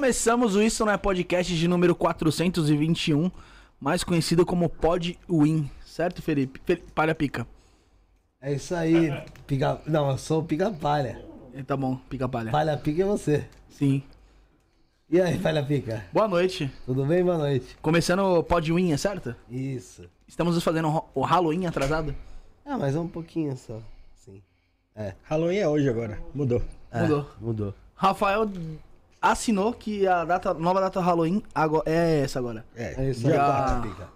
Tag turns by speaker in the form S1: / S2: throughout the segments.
S1: Começamos o Isso Não É Podcast de número 421, mais conhecido como Pod Win, certo, Felipe? Fe... Palha Pica.
S2: É isso aí, pica... Não, eu sou o pica-palha.
S1: É, Tá bom, Pica Palha.
S2: Palha pica é você.
S1: Sim.
S2: E aí, palha pica?
S1: Boa noite.
S2: Tudo bem? Boa noite.
S1: Começando o Pod Win, é certo?
S2: Isso.
S1: Estamos fazendo o- Halloween atrasado?
S2: Ah, mas um pouquinho só. Sim.
S3: Halloween é hoje agora. Mudou.
S2: É,
S1: Mudou.
S2: Mudou.
S1: Rafael assinou que a data, nova data Halloween agora, é essa agora.
S3: É,
S2: É isso aí, pica.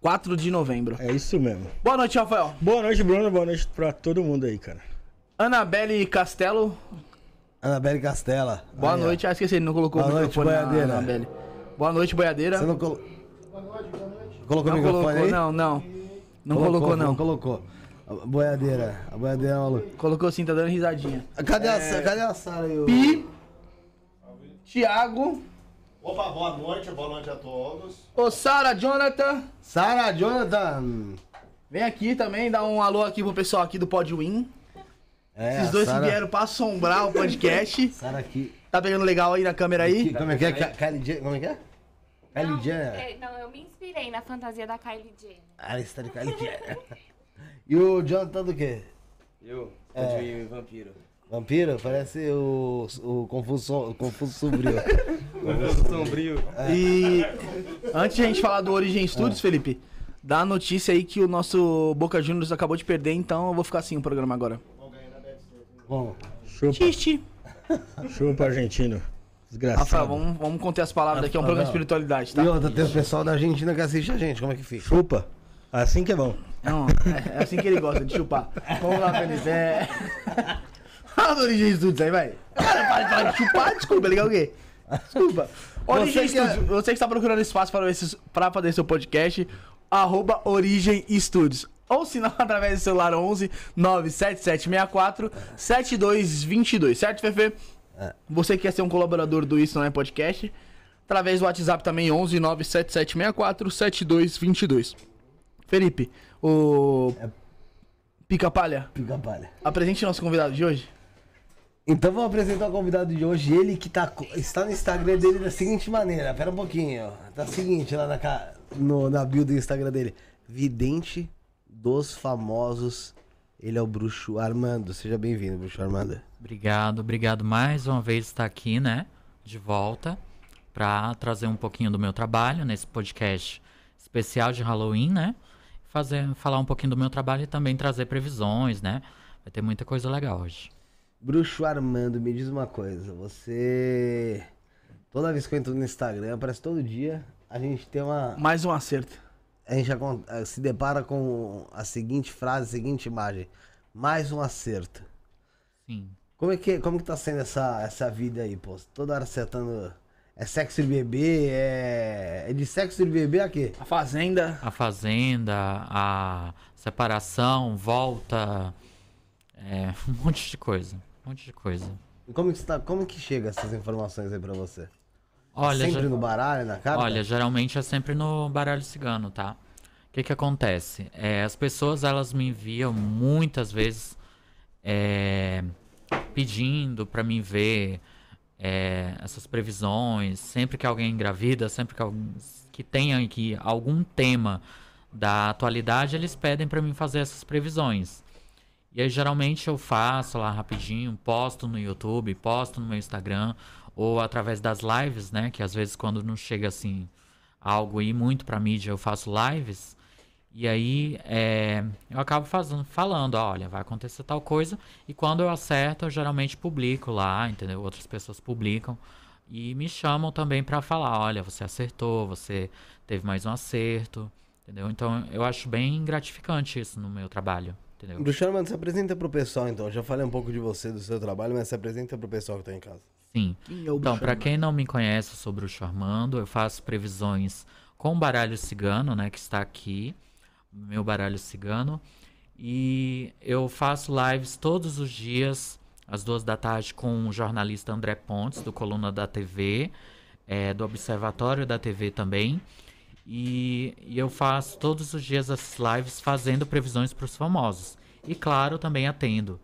S1: 4 de novembro.
S3: é isso mesmo.
S1: Boa noite, Rafael.
S3: Boa noite, Bruno. Boa noite pra todo mundo aí, cara.
S1: Anabelle Castelo,
S2: Anabelle Castela.
S1: boa
S2: Aí, ó.
S1: noite. Ah, esqueci, ele não colocou
S2: Boa
S1: o
S2: noite,
S1: microfone na
S2: boiadeira.
S1: Anabelle. Boa noite, boiadeira.
S2: Você não colo... Colocou o
S1: Não
S2: microfone
S1: colocou,
S2: aí?
S1: não, não. Não colocou, não.
S2: Não colocou. A boiadeira. A boiadeira é maluca.
S1: Colocou sim, tá dando risadinha.
S2: Cadê, a, Sa- cadê a Sara e o...
S1: Pi, Thiago,
S4: Opa, boa noite, boa noite a todos.
S1: ô Sara, Jonathan.
S2: Sara, Jonathan.
S1: Vem aqui também, dá um alô aqui pro pessoal aqui do Pod Win.
S2: É,
S1: Esses dois
S2: Sara-
S1: que vieram pra assombrar o podcast.
S2: Sara aqui.
S1: Tá pegando legal aí na câmera aí?
S2: Como é que é? Ka- Kylie Jenner. Como é que é? Kylie
S5: Não,
S2: Jenner.
S5: é, não, eu me inspirei na fantasia da Kylie Jenner.
S2: Ah, esse tá de Kylie Jenner. E o Jonathan do quê?
S6: Eu?
S2: É.
S6: De vampiro.
S2: Vampiro? Parece o, o Confuso, o Confuso Sobrio.
S6: Sombrio.
S1: E antes de a gente falar do Origem Studios, Felipe, dá a notícia aí que o nosso Boca Juniors acabou de perder, então eu vou ficar assim o programa agora.
S2: Bom,
S3: Chupa,
S1: Xiste.
S3: chupa argentino. Desgraçado.
S1: Rafael, vamos, vamos conter as palavras daqui, é um programa de espiritualidade, tá?
S2: e outra, tem o pessoal da Argentina que assiste a gente, como é que fica?
S3: Chupa. Assim que é bom.
S1: Não, é, é assim que ele gosta, de chupar. Vamos lá, Felipe. É... Fala do Origem Studios aí, vai. Cara, para de falar de chupar, desculpa, ligar o quê? Desculpa. Origem
S2: Você que
S1: você que está procurando espaço para, esse, para fazer seu podcast, arroba Origem Studios. Ou se não, através do celular 11 97764 7222, certo, Fefe?
S2: É.
S1: Você que quer ser um colaborador do Isso Não É Podcast, através do WhatsApp também 11 97764 7222. Felipe, o
S2: É.
S1: Pica-Palha,
S2: Pica palha.
S1: apresente nosso convidado de hoje.
S2: Então vamos apresentar o convidado de hoje, ele que tá, está no Instagram dele da seguinte maneira, pera um pouquinho. Tá seguinte lá na, no, na bio do Instagram dele. Vidente dos famosos. Ele é o Bruxo Armando. Seja bem-vindo, Bruxo Armando.
S7: Obrigado, obrigado mais uma vez estar aqui, né? De volta para trazer um pouquinho do meu trabalho nesse podcast especial de Halloween, né? Fazer, falar um pouquinho do meu trabalho e também trazer previsões, né? Vai ter muita coisa legal hoje.
S2: Bruxo Armando, me diz uma coisa. Você. Toda vez que eu entro no Instagram, parece todo dia, a gente tem uma.
S1: Mais um acerto.
S2: A gente eh, se depara com a seguinte frase, a seguinte imagem. Mais um acerto.
S7: Sim.
S2: Como é que, como que tá sendo essa, essa vida aí, pô? Toda hora acertando. É sexo de bebê? É. É de sexo de bebê a quê?
S1: A Fazenda.
S7: A fazenda, a separação, volta, é, um monte de coisa, um monte de coisa.
S2: E como que, tá, como que chega essas informações aí pra você?
S7: Olha,
S2: Sempre no baralho, na carta?
S7: Olha, geralmente é sempre no baralho cigano, tá? O que que acontece? É, as pessoas, elas me enviam muitas vezes é, pedindo pra mim ver é, essas previsões. Sempre que alguém engravida, sempre que, alguém, que tenha aqui algum tema da atualidade, eles pedem pra mim fazer essas previsões. E aí, geralmente, eu faço lá rapidinho, posto no YouTube, posto no meu Instagram, ou através das lives, né? Que às vezes, quando não chega assim, algo aí muito pra mídia, eu faço lives. E aí, é, eu acabo fazendo, falando, ó, olha, vai acontecer tal coisa. E quando eu acerto, eu geralmente publico lá, entendeu? Outras pessoas publicam. E me chamam também pra falar, olha, você acertou, você teve mais um acerto, entendeu? Então, eu acho bem gratificante isso no meu trabalho, entendeu?
S2: Bruxo Armando, se apresenta pro pessoal então. Eu já falei um pouco de você, do seu trabalho, mas se apresenta pro pessoal que tá em casa.
S7: Sim.
S1: Quem é o
S7: Então,
S1: Bruxo
S7: para
S1: Armando?
S7: quem não me conhece sobre o Charmando, eu faço previsões com o baralho cigano, né, que está aqui, meu baralho cigano, e eu faço lives todos os dias, às duas da tarde, com o jornalista André Pontes, do Coluna da TV, é, do Observatório da TV também, e, e eu faço todos os dias as lives fazendo previsões para os famosos. E claro, também atendo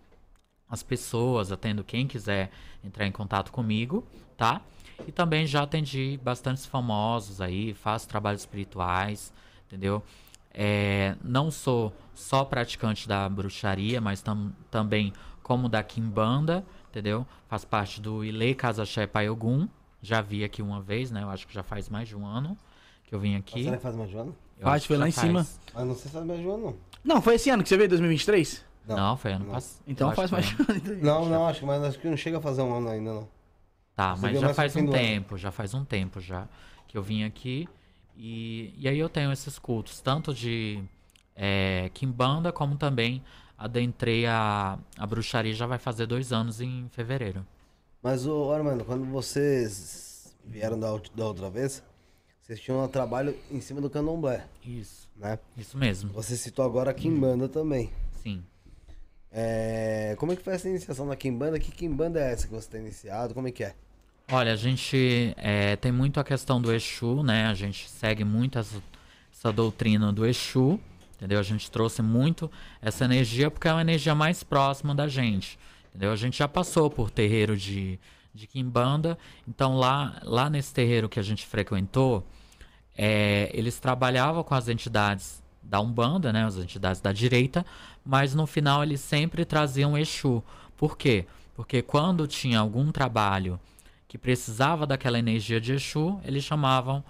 S7: as pessoas, atendo quem quiser entrar em contato comigo, tá? E também já atendi bastantes famosos aí, faço trabalhos espirituais, entendeu? É, não sou só praticante da bruxaria, mas tam, também como da Kimbanda, entendeu? Faz parte do Ile Casaxé Paiogum. Já vi aqui uma vez, né? Eu acho que já faz mais de um ano que eu vim aqui.
S2: Será que faz mais de um ano?
S7: Eu
S1: Faz,
S7: acho que
S1: foi lá em cima.
S7: faz.
S2: Mas não sei se faz mais de um ano, não.
S1: Não, foi esse ano que você veio, 2023?
S7: Não, foi ano
S2: não.
S7: passado.
S1: Então faz mais.
S7: ano-
S2: Não, não, acho que, mas acho que não chega a fazer um ano ainda, não.
S7: Tá,
S2: Você
S7: mas já faz um tempo, já faz um tempo já que eu vim aqui. E, e aí eu tenho esses cultos, tanto de é, Kimbanda, como também adentrei a, a bruxaria, já vai fazer dois anos em fevereiro.
S2: Mas, ô, Armando, quando vocês vieram da, da outra vez, vocês tinham um trabalho em cima do candomblé,
S7: Isso,
S2: né?
S7: isso mesmo.
S2: Você citou agora a Kimbanda também.
S7: Sim.
S2: É, como é que foi essa iniciação na Kimbanda? Que Kimbanda é essa que você tem iniciado? Como é que é?
S7: Olha, a gente é, tem muito a questão do Exu, né? A gente segue muito essa, essa doutrina do Exu, entendeu? A gente trouxe muito essa energia porque é uma energia mais próxima da gente, entendeu? A gente já passou por terreiro de, de Kimbanda, então lá, lá nesse terreiro que a gente frequentou, é, eles trabalhavam com as entidades da Umbanda, né, as entidades da direita, mas no final eles sempre traziam Exu. Por quê? Porque quando tinha algum trabalho que precisava daquela energia de Exu, eles chamavam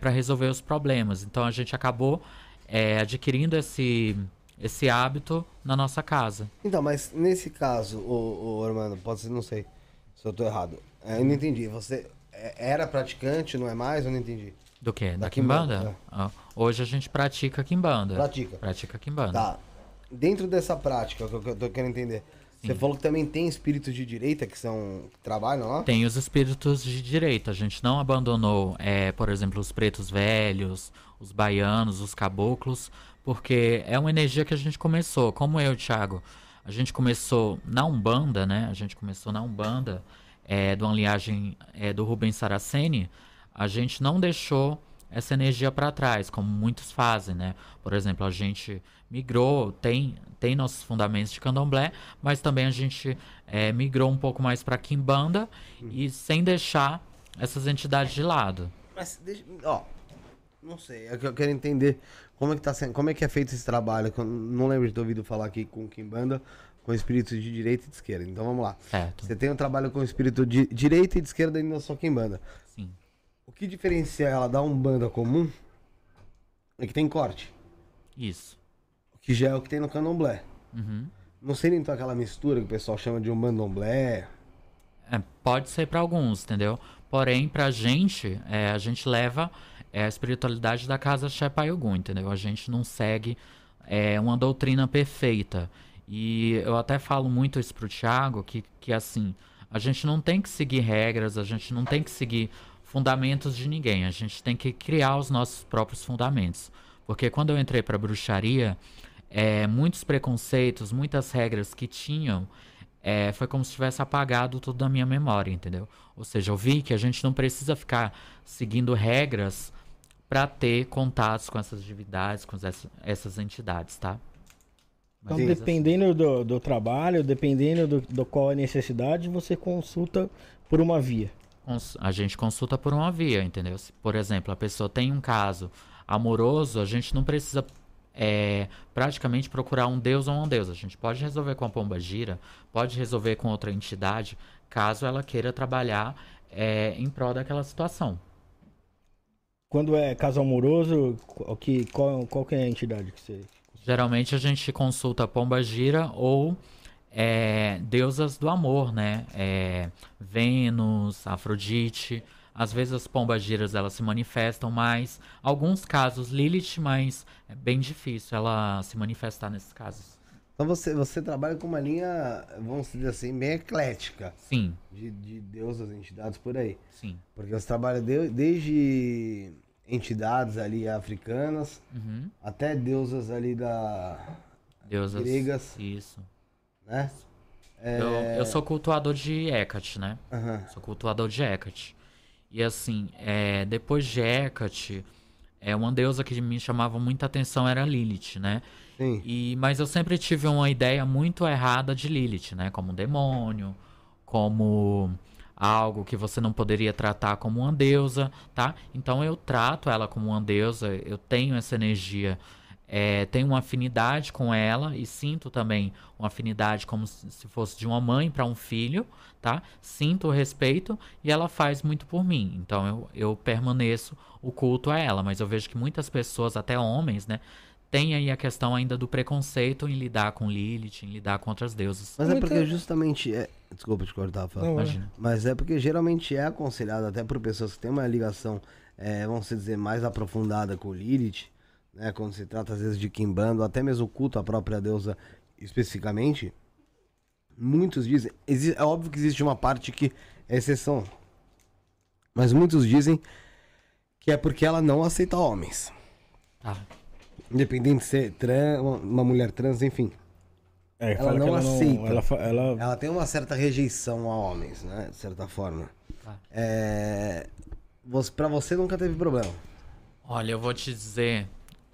S7: para resolver os problemas. Então a gente acabou é, adquirindo esse, esse hábito na nossa casa.
S2: Então, mas nesse caso, ô, ô Armando, pode ser, não sei se eu tô errado. É, eu não entendi. Você é, era praticante, não é mais? Eu não entendi.
S7: Do que? Da,
S2: Da
S7: Kimbanda?
S2: Kimbanda,
S7: Ah, hoje a gente pratica Kimbanda.
S2: Pratica.
S7: Pratica Kimbanda.
S2: Tá. Dentro dessa prática, que eu, que eu tô querendo entender, você falou que também tem espíritos de direita que são que trabalham lá?
S7: Tem os espíritos de direita. A gente não abandonou, é, por exemplo, os pretos velhos, os baianos, os caboclos, porque é uma energia que a gente começou. Como eu, Thiago, a gente começou na Umbanda, né? A gente começou na Umbanda, é, de uma linhagem é, do Rubens Saraceni. A gente não deixou essa energia para trás, como muitos fazem, né? Por exemplo, a gente migrou, tem, tem nossos fundamentos de candomblé, mas também a gente é, migrou um pouco mais para Kimbanda e sem deixar essas entidades de lado.
S2: Mas ó, não sei, é eu quero entender como é que tá sendo, como é que é feito esse trabalho. que eu não lembro de ter ouvido falar aqui com Kimbanda, com espíritos de direita e de esquerda. Então vamos lá.
S7: Certo.
S2: Você tem um trabalho com espírito de direita e de esquerda dentro da sua Kimbanda.
S7: Sim.
S2: O que diferencia ela da Umbanda comum é que tem corte,
S7: Isso.
S2: que já é o que tem no candomblé.
S7: Uhum.
S2: Não seria então aquela mistura que o pessoal chama de umbandomblé?
S7: É, pode ser para alguns, entendeu? Porém, pra gente, é, a gente leva é, a espiritualidade da casa Shepayogum, entendeu? A gente não segue é, uma doutrina perfeita. E eu até falo muito isso pro Thiago, que, que assim, a gente não tem que seguir regras, a gente não tem que seguir fundamentos de ninguém, a gente tem que criar os nossos próprios fundamentos. Porque quando eu entrei pra bruxaria, é, muitos preconceitos, muitas regras que tinham, é, foi como se tivesse apagado tudo da minha memória, entendeu? Ou seja, eu vi que a gente não precisa ficar seguindo regras para ter contatos com essas divindades, com essa- essas entidades, tá?
S3: Então,
S7: Mas,
S3: dependendo do, do trabalho, dependendo do, do qual é a necessidade, você consulta por uma via.
S7: a gente consulta por uma via, entendeu? Se, por exemplo, a pessoa tem um caso amoroso, a gente não precisa é, praticamente procurar um deus ou uma deusa. A gente pode resolver com a pomba gira, pode resolver com outra entidade, caso ela queira trabalhar é, em prol daquela situação.
S3: Quando é caso amoroso, qual que, qual, qual que é a entidade que você.
S7: Geralmente a gente consulta pomba gira ou é, deusas do amor, né? É, Vênus, Afrodite. Às vezes as pombas giras elas se manifestam mais. Alguns casos Lilith, mas é bem difícil ela se manifestar nesses casos.
S2: Então você, você trabalha com uma linha, vamos dizer assim, bem eclética
S7: Sim,
S2: de, de deusas, entidades por aí.
S7: sim.
S2: Porque você trabalha de- desde entidades ali africanas
S7: Uhum.
S2: até deusas ali da.
S7: Deusas.
S2: Gregas.
S7: Isso.
S2: né?
S7: Eu, eu sou cultuador de Hecate, né?
S2: Aham.
S7: Sou cultuador de Hecate. E assim, é, depois de Hecate, é, uma deusa que me chamava muita atenção era Lilith, né?
S2: Sim.
S7: E, mas eu sempre tive uma ideia muito errada de Lilith, né? Como um demônio, como algo que você não poderia tratar como uma deusa, tá? Então eu trato ela como uma deusa, eu tenho essa energia, é, tenho uma afinidade com ela e sinto também uma afinidade como se se fosse de uma mãe para um filho, tá? Sinto o respeito e ela faz muito por mim. Então eu, eu permaneço o culto a ela, mas eu vejo que muitas pessoas, até homens, né? Tem aí a questão ainda do preconceito em lidar com Lilith, em lidar com outras deusas.
S2: Mas é porque justamente é. Desculpa te cortar, Fábio.
S3: Não,
S7: Imagina.
S2: Mas é porque geralmente é aconselhado, até por pessoas que têm uma ligação, é, vamos dizer, mais aprofundada com o Lilith, né? Quando se trata às vezes de Kimbanda, ou até mesmo culto à própria deusa especificamente. Muitos dizem. é óbvio que existe uma parte que é exceção. Mas muitos dizem que é porque ela não aceita homens.
S7: Tá.
S2: Independente de ser trans, uma- mulher trans, enfim.
S3: É,
S2: Ela
S3: fala que
S2: não aceita.
S3: ela, ela,
S2: Ela tem uma certa rejeição a homens, né? De certa forma.
S7: Tá.
S2: É... Você, pra você nunca teve problema.
S7: Olha, eu vou te dizer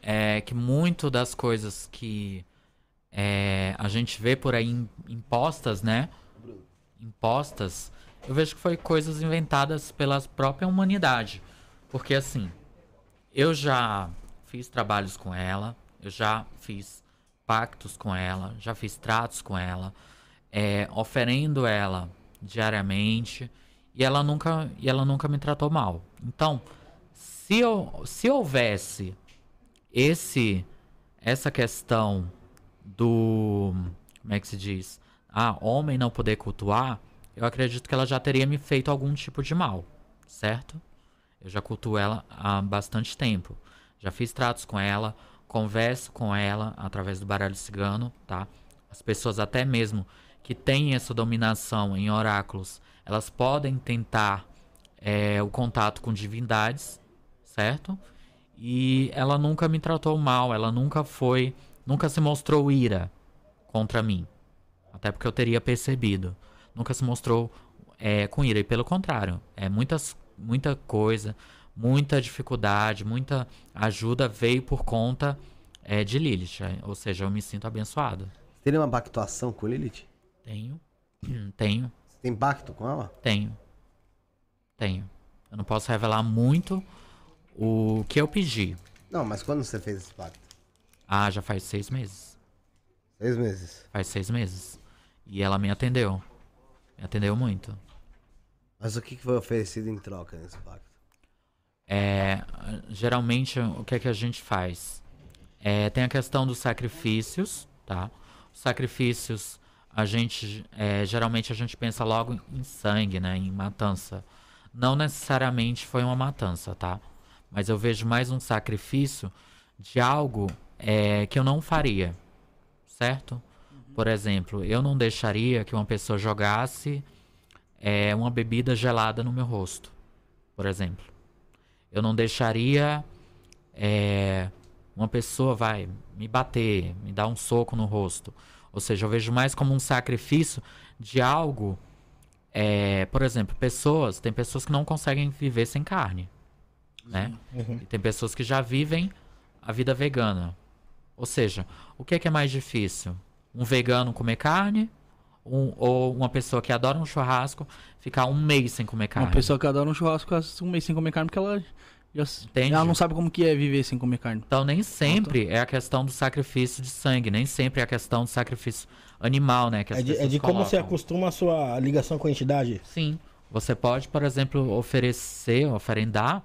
S7: é, que muito das coisas que é, a gente vê por aí im- impostas, né? Impostas, eu vejo que foi coisas inventadas pela própria humanidade. Porque assim, eu já fiz trabalhos com ela, eu já fiz pactos com ela, já fiz tratos com ela, é, oferendo ela diariamente e ela nunca e ela nunca me tratou mal. Então, se, eu, se houvesse esse essa questão do como é que se diz? Ah homem não poder cultuar eu acredito que ela já teria me feito algum tipo de mal certo? Eu já cultuo ela há bastante tempo já fiz tratos com ela converso com ela através do baralho cigano tá as pessoas até mesmo que têm essa dominação em oráculos elas podem tentar é, o contato com divindades certo e ela nunca me tratou mal, ela nunca foi, nunca se mostrou ira contra mim. Até porque eu teria percebido. Nunca se mostrou é, com ira. E pelo contrário, é muitas, muita coisa, muita dificuldade, muita ajuda veio por conta é, de Lilith. é, Ou seja, eu me sinto abençoado.
S2: Você teria uma pactuação com Lilith?
S7: Tenho, tenho,
S2: Você tem pacto com ela?
S7: tenho, tenho. Eu não posso revelar muito o que eu pedi.
S2: Não, mas quando você fez esse pacto?
S7: Ah, já faz seis meses.
S2: Seis meses.
S7: Faz seis meses. E ela me atendeu. Me atendeu muito.
S2: Mas o que que foi oferecido em troca nesse pacto?
S7: É, geralmente, o que é que a gente faz? É, tem a questão dos sacrifícios, tá? Os sacrifícios, a gente, é, geralmente a gente pensa logo em sangue, né? Em matança. Não necessariamente foi uma matança, tá? Mas eu vejo mais um sacrifício de algo é, que eu não faria, certo? Por exemplo, eu não deixaria que uma pessoa jogasse é, uma bebida gelada no meu rosto, por exemplo. Eu não deixaria é, uma pessoa vai me bater, me dar um soco no rosto. Ou seja, eu vejo mais como um sacrifício de algo. é, por exemplo, pessoas, tem pessoas que não conseguem viver sem carne, né? E tem pessoas que já vivem a vida vegana. Ou seja, o que é, que é mais difícil? Um vegano comer carne um- ou uma pessoa que adora um churrasco ficar um mês sem comer carne?
S1: Uma pessoa que adora um churrasco um mês sem comer carne porque ela já, ela não sabe como que é viver sem comer carne.
S7: Então nem sempre é a questão do sacrifício de sangue, nem sempre é a questão do sacrifício animal, né? Que as
S3: é de, é de como você acostuma a sua ligação com a entidade.
S7: Sim. Você pode, por exemplo, oferecer, oferendar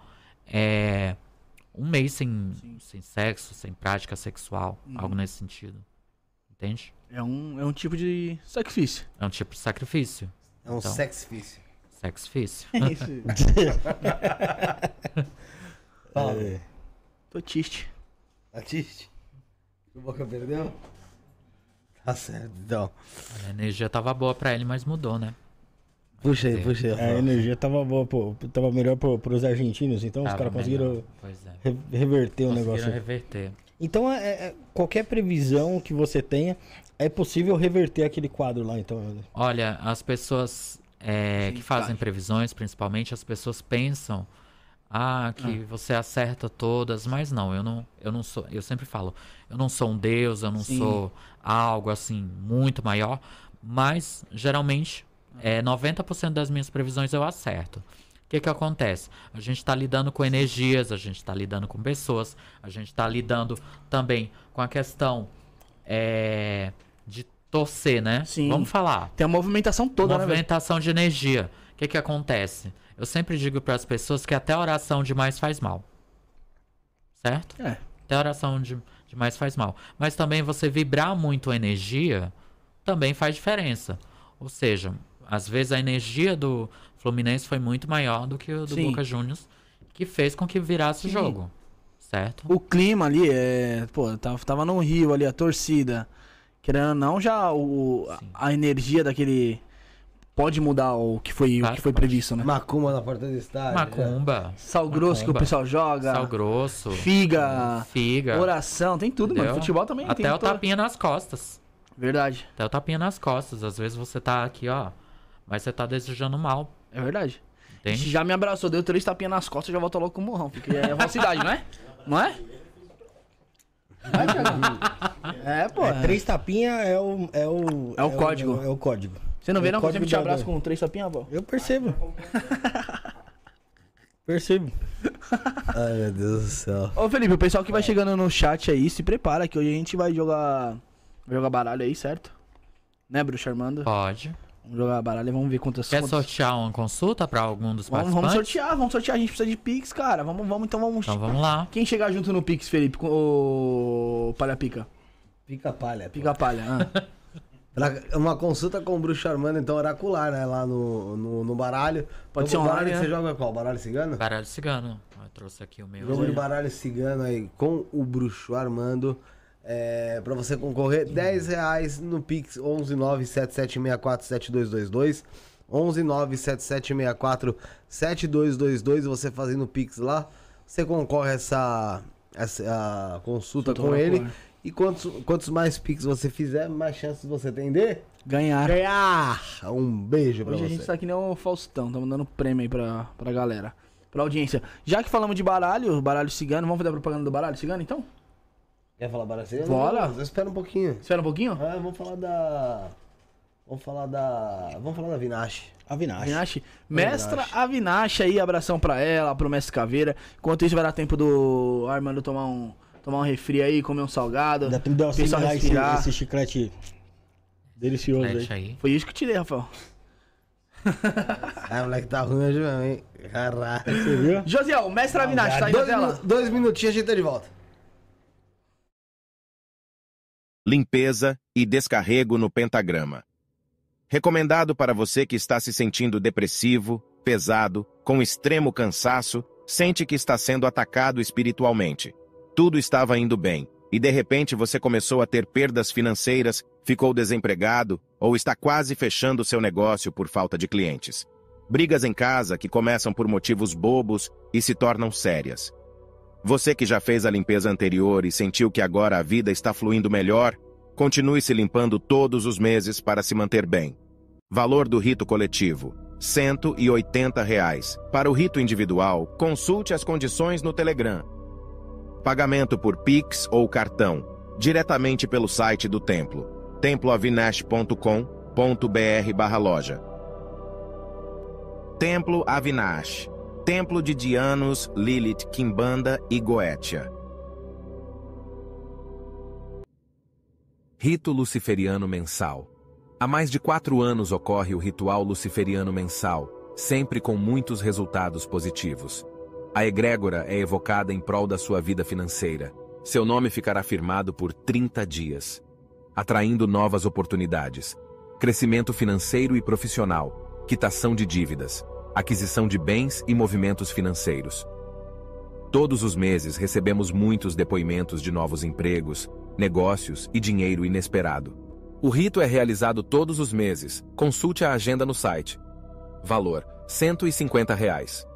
S7: é, um mês sem, sem sexo, sem prática sexual,
S1: Uhum.
S7: algo nesse sentido. Entende?
S1: É um, é um tipo de sacrifício.
S7: É um tipo de sacrifício.
S2: É um
S7: Então.
S2: sexfício.
S7: Sacrifício.
S2: Fala.
S3: É.
S1: Tô triste.
S2: Atiste. O Boca perdeu? Tá certo, então.
S7: A energia tava boa pra ele, mas mudou, né?
S2: Puxa aí,
S7: É.
S2: puxa aí.
S3: A
S2: Rafael.
S3: energia tava boa, pô, tava melhor pro, pros argentinos, então os
S7: Tava
S3: caras conseguiram
S7: é.
S3: re- reverter o
S7: Conseguiram
S3: negócio.
S7: reverter.
S3: Então, é- é- qualquer previsão que você tenha, é possível reverter aquele quadro lá, então.
S7: Olha, as pessoas é,
S1: Sim,
S7: que fazem
S1: faz.
S7: previsões, principalmente, as pessoas pensam ah, que você acerta todas, mas não, eu não, eu não sou, eu sempre falo, eu não sou um deus, eu não
S1: Sim.
S7: sou algo assim muito maior, mas geralmente é, 90% das minhas previsões eu acerto. O que que acontece? A gente está lidando com energias, a gente está lidando com pessoas, a gente está lidando também com a questão é, torcer, né?
S1: Sim.
S7: Vamos falar.
S1: Tem a movimentação toda, né?
S7: Movimentação de energia. O que que acontece? Eu sempre digo para as pessoas que até oração demais faz mal. Certo?
S1: É.
S7: Até oração de, demais faz mal. Mas também você vibrar muito a energia também faz diferença. Ou seja, às vezes a energia do Fluminense foi muito maior do que o do
S1: Sim.
S7: Boca Juniors, que fez com que virasse o jogo. Certo?
S1: O clima ali, é. Pô, tava, tava no Rio ali, a torcida. Querendo ou não, já o, a,
S7: Sim.
S1: a energia daquele. Pode mudar o que foi, o
S7: Claro
S1: que foi
S7: que pode.
S1: previsto, né?
S2: Macumba na porta do estádio. né?
S7: Macumba,
S1: Sal grosso que o
S7: Macumba.
S1: pessoal joga.
S7: sal grosso,
S1: Figa.
S7: figa.
S1: Oração, tem tudo, mano.
S7: entendeu?
S1: Futebol também tem
S7: Até o
S1: toda-
S7: tapinha nas costas.
S1: Verdade.
S7: Até o tapinha nas costas. Às vezes você tá aqui, ó. Mas você tá desejando mal.
S1: É verdade.
S7: Entende?
S1: Já me abraçou, deu três tapinhas nas costas e já volta logo com o morrão. Porque é falsidade, não é? Não é? Não é, Thiago? É, pô.
S3: É, três tapinhas é o. É o,
S1: É o código.
S3: É, o código.
S1: Você não vê
S3: É o
S1: não que eu sempre te abraço com três tapinhas, pô?
S3: Eu percebo. percebo.
S2: Ai, meu Deus do céu.
S1: Ô Felipe, o pessoal que vai chegando no chat aí, se prepara que hoje a gente vai jogar. Vai jogar baralho aí, certo? Né, Bruxo Armando?
S7: Pode.
S1: Vamos jogar baralho e vamos ver quantas
S7: Quer
S1: quantas-
S7: sortear uma consulta pra algum dos
S1: Vamos,
S7: participantes?
S1: vamos sortear, vamos sortear. A gente precisa de Pix, cara. Vamos, vamos, então vamos.
S7: Então vamos lá.
S1: Quem chegar junto no Pix, Felipe? Com o Palha Pica.
S2: Pica palha.
S1: Pica Palha. ah.
S2: Uma consulta com o Bruxo Armando, então, oracular, né? Lá no, no, no baralho.
S1: Pode
S2: Então,
S1: ser
S2: o baralho
S1: online, né?
S2: você joga qual? Baralho cigano?
S7: Baralho cigano. Eu trouxe aqui o meu.
S2: Jogo de baralho cigano aí com o Bruxo Armando. É, pra você concorrer, 10 reais no Pix 11977647222. 11977647222. Você fazendo o Pix lá, você concorre a essa, essa a consulta com ele. E quantos, quantos mais Pix você fizer, mais chances você tem de
S1: Ganhar.
S2: ganhar. Um beijo pra
S1: Hoje a
S2: você.
S1: gente tá que nem o Faustão, estamos dando prêmio aí pra, pra galera. Pra audiência. Já que falamos de baralho, baralho cigano, vamos fazer a propaganda do baralho cigano então?
S2: Quer falar cigano?
S1: Bora.
S2: Não, Espera um pouquinho.
S1: Espera um pouquinho?
S2: Ah, vamos falar da. Vamos falar da. Vamos falar da Vinache.
S3: Avinash.
S1: Avinash. Mestra
S2: Avinash.
S1: Avinash aí, abração pra ela, pro Mestre Caveira. Enquanto isso vai dar tempo do Armando tomar um, tomar um refri aí, comer um salgado.
S3: Dá tempo de assimilar esse, esse chiclete delicioso aí.
S7: Mete aí.
S1: Foi isso que eu tirei, Rafael.
S2: Ah, moleque tá ruim hoje mesmo, hein? Caralho.
S3: Você viu?
S1: Josiel, Mestre Avinash, tá aí na
S2: Dois, minu- dois minutinhos a gente tá de volta.
S8: Limpeza e descarrego no pentagrama. Recomendado para você que está se sentindo depressivo, pesado, com extremo cansaço, sente que está sendo atacado espiritualmente. Tudo estava indo bem, e de repente você começou a ter perdas financeiras, ficou desempregado ou está quase fechando seu negócio por falta de clientes. Brigas em casa que começam por motivos bobos e se tornam sérias. Você que já fez a limpeza anterior e sentiu que agora a vida está fluindo melhor, continue se limpando todos os meses para se manter bem. Valor do rito coletivo: 180 reais. Para o rito individual, consulte as condições no Telegram. Pagamento por Pix ou cartão, diretamente pelo site do templo, temploavinash.com.br/loja. Templo Avinash Templo de Dianos, Lilith, Kimbanda e Goetia.
S9: Rito Luciferiano Mensal. Há mais de quatro anos ocorre o ritual luciferiano mensal, sempre com muitos resultados positivos. A egrégora é evocada em prol da sua vida financeira. Seu nome ficará firmado por 30 dias, atraindo novas oportunidades, crescimento financeiro e profissional, quitação de dívidas, aquisição de bens e movimentos financeiros. Todos os meses recebemos muitos depoimentos de novos empregos, negócios e dinheiro inesperado. O rito é realizado todos os meses. Consulte a agenda no site. Valor: 150 reais.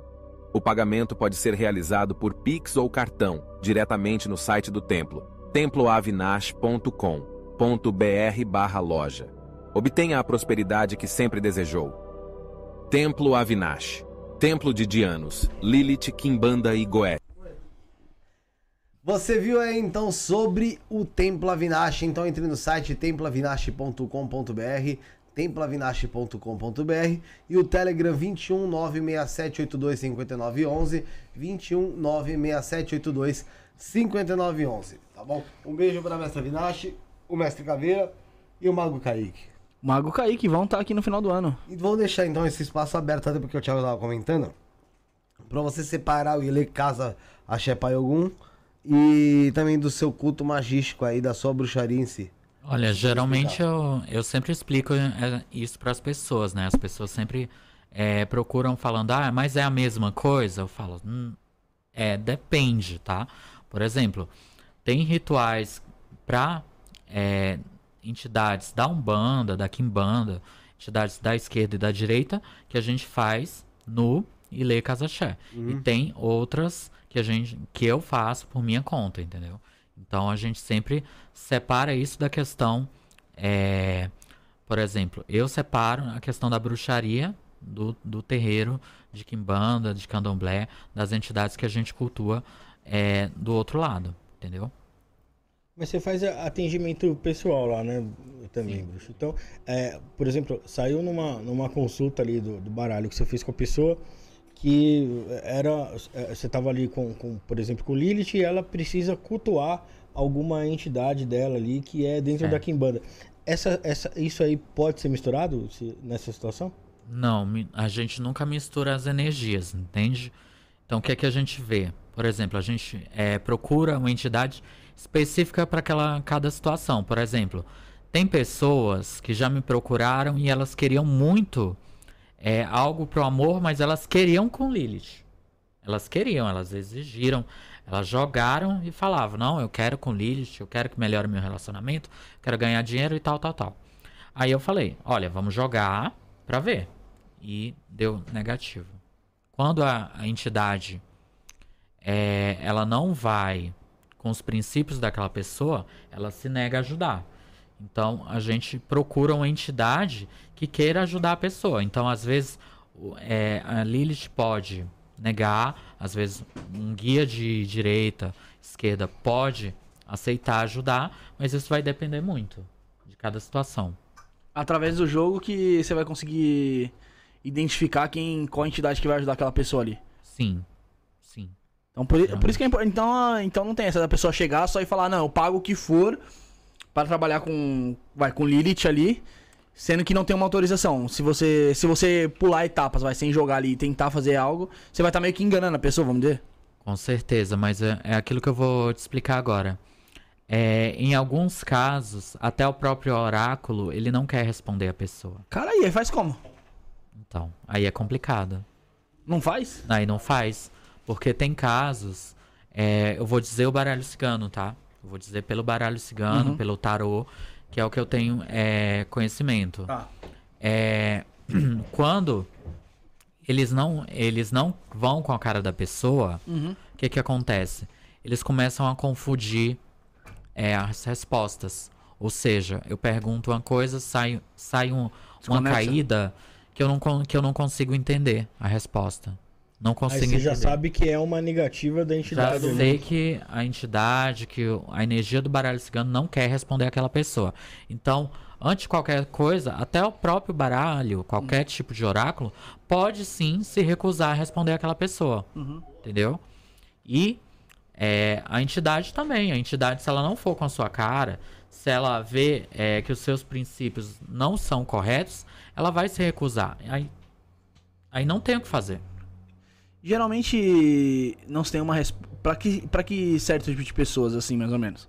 S9: O pagamento pode ser realizado por Pix ou cartão, diretamente no site do templo, temploavinash.com.br/loja. Obtenha a prosperidade que sempre desejou. Templo Avinash. Templo de Dianos, Lilith, Kimbanda e Goé.
S2: Você viu aí então sobre o Templo Avinash, então entre no site temploavinash.com.br, templavinache.com.br e o Telegram 21 96782 5911 21 96782 5911, tá bom? Um beijo pra mestre Vinache, o mestre Caveira e o Mago Kaique.
S1: Mago Kaique vão estar aqui no final do ano.
S2: E vou deixar então esse espaço aberto, até porque o Thiago tava comentando, pra você separar o Ile Casa Axé Pai Ogum e também do seu culto magístico aí, da sua bruxaria em si.
S7: Olha, geralmente eu, eu sempre explico é, isso para as pessoas, né? As pessoas sempre é, procuram falando, ah, mas é a mesma coisa? Eu falo, hum, é, depende, tá? Por exemplo, tem rituais para é, entidades da Umbanda, da Quimbanda, entidades da esquerda e da direita, que a gente faz no Ile Casaxé. E tem outras que a gente que eu faço por minha conta, entendeu? Então a gente sempre separa isso da questão, é, por exemplo, eu separo a questão da bruxaria do, do terreiro de Quimbanda, de Candomblé, das entidades que a gente cultua é, do outro lado, entendeu?
S3: Mas você faz atendimento pessoal lá, né? Também, bruxo. Então, é, por exemplo, saiu numa, numa consulta ali do, do baralho que você fez com a pessoa que era. é, Você tava ali com, com, por exemplo, com Lilith e ela precisa cultuar alguma entidade dela ali que é dentro
S7: É.
S3: da Kimbanda. Essa, essa, isso aí pode ser misturado se- nessa situação?
S7: Não, a gente nunca mistura as energias, entende? Então, o que é que a gente vê? Por exemplo, a gente é, procura uma entidade específica para aquela cada situação. Por exemplo, tem pessoas que já me procuraram e elas queriam muito é, algo pro amor, mas elas queriam com Lilith. Elas queriam, elas exigiram, elas jogaram e falavam: Não, eu quero com Lilith, eu quero que melhore meu relacionamento, quero ganhar dinheiro e tal, tal, tal. Aí eu falei: Olha, vamos jogar pra ver. E deu negativo. Quando a, a entidade é, ela não vai com os princípios daquela pessoa, ela se nega a ajudar. Então a gente procura uma entidade que queira ajudar a pessoa. Então às vezes é, a Lilith pode negar, às vezes um guia de direita, esquerda pode aceitar ajudar, mas isso vai depender muito de cada situação.
S1: Através do jogo que você vai conseguir identificar quem, qual entidade que vai ajudar aquela pessoa ali.
S7: Sim.
S1: Então por, por isso que é importante. Então, então não tem essa da pessoa chegar só e falar, não, eu pago o que for para trabalhar com. Vai, com Lilith ali. Sendo que não tem uma autorização. Se você, se você pular etapas, vai sem jogar ali e tentar fazer algo, você vai estar meio que enganando a pessoa, vamos dizer.
S7: Com certeza, mas é, é aquilo que eu vou te explicar agora. É, em alguns casos, até o próprio oráculo, ele não quer responder a pessoa.
S1: Cara, aí faz como?
S7: Então, aí é complicado.
S1: Não faz?
S7: Aí não faz. Porque tem casos. é, eu vou dizer o baralho cigano, tá? Eu vou dizer pelo baralho cigano,
S1: Uhum.
S7: pelo tarô, que é o que eu tenho é, conhecimento.
S1: Tá.
S7: É, quando eles não, eles não vão com a cara da pessoa, o
S1: Uhum.
S7: que que acontece? Eles começam a confundir é, as respostas. Ou seja, eu pergunto uma coisa, sai, sai um- uma caída que eu, não, que eu não consigo entender a resposta. Não
S3: Aí
S7: consigo
S3: você já
S7: entender.
S3: sabe que é uma negativa da
S7: Já
S3: entidade. né?
S7: sei que a entidade, que a energia do baralho cigano não quer responder aquela pessoa. Então, antes de qualquer coisa, até o próprio baralho, qualquer tipo de oráculo, pode sim se recusar a responder aquela pessoa. Entendeu? E é, a entidade também. A entidade, se ela não for com a sua cara, se ela vê é, que os seus princípios não são corretos, ela vai se recusar. Aí, aí não tem o que fazer.
S1: Geralmente não se tem uma resposta. Pra que, pra que certo tipo de pessoas, assim, mais ou menos?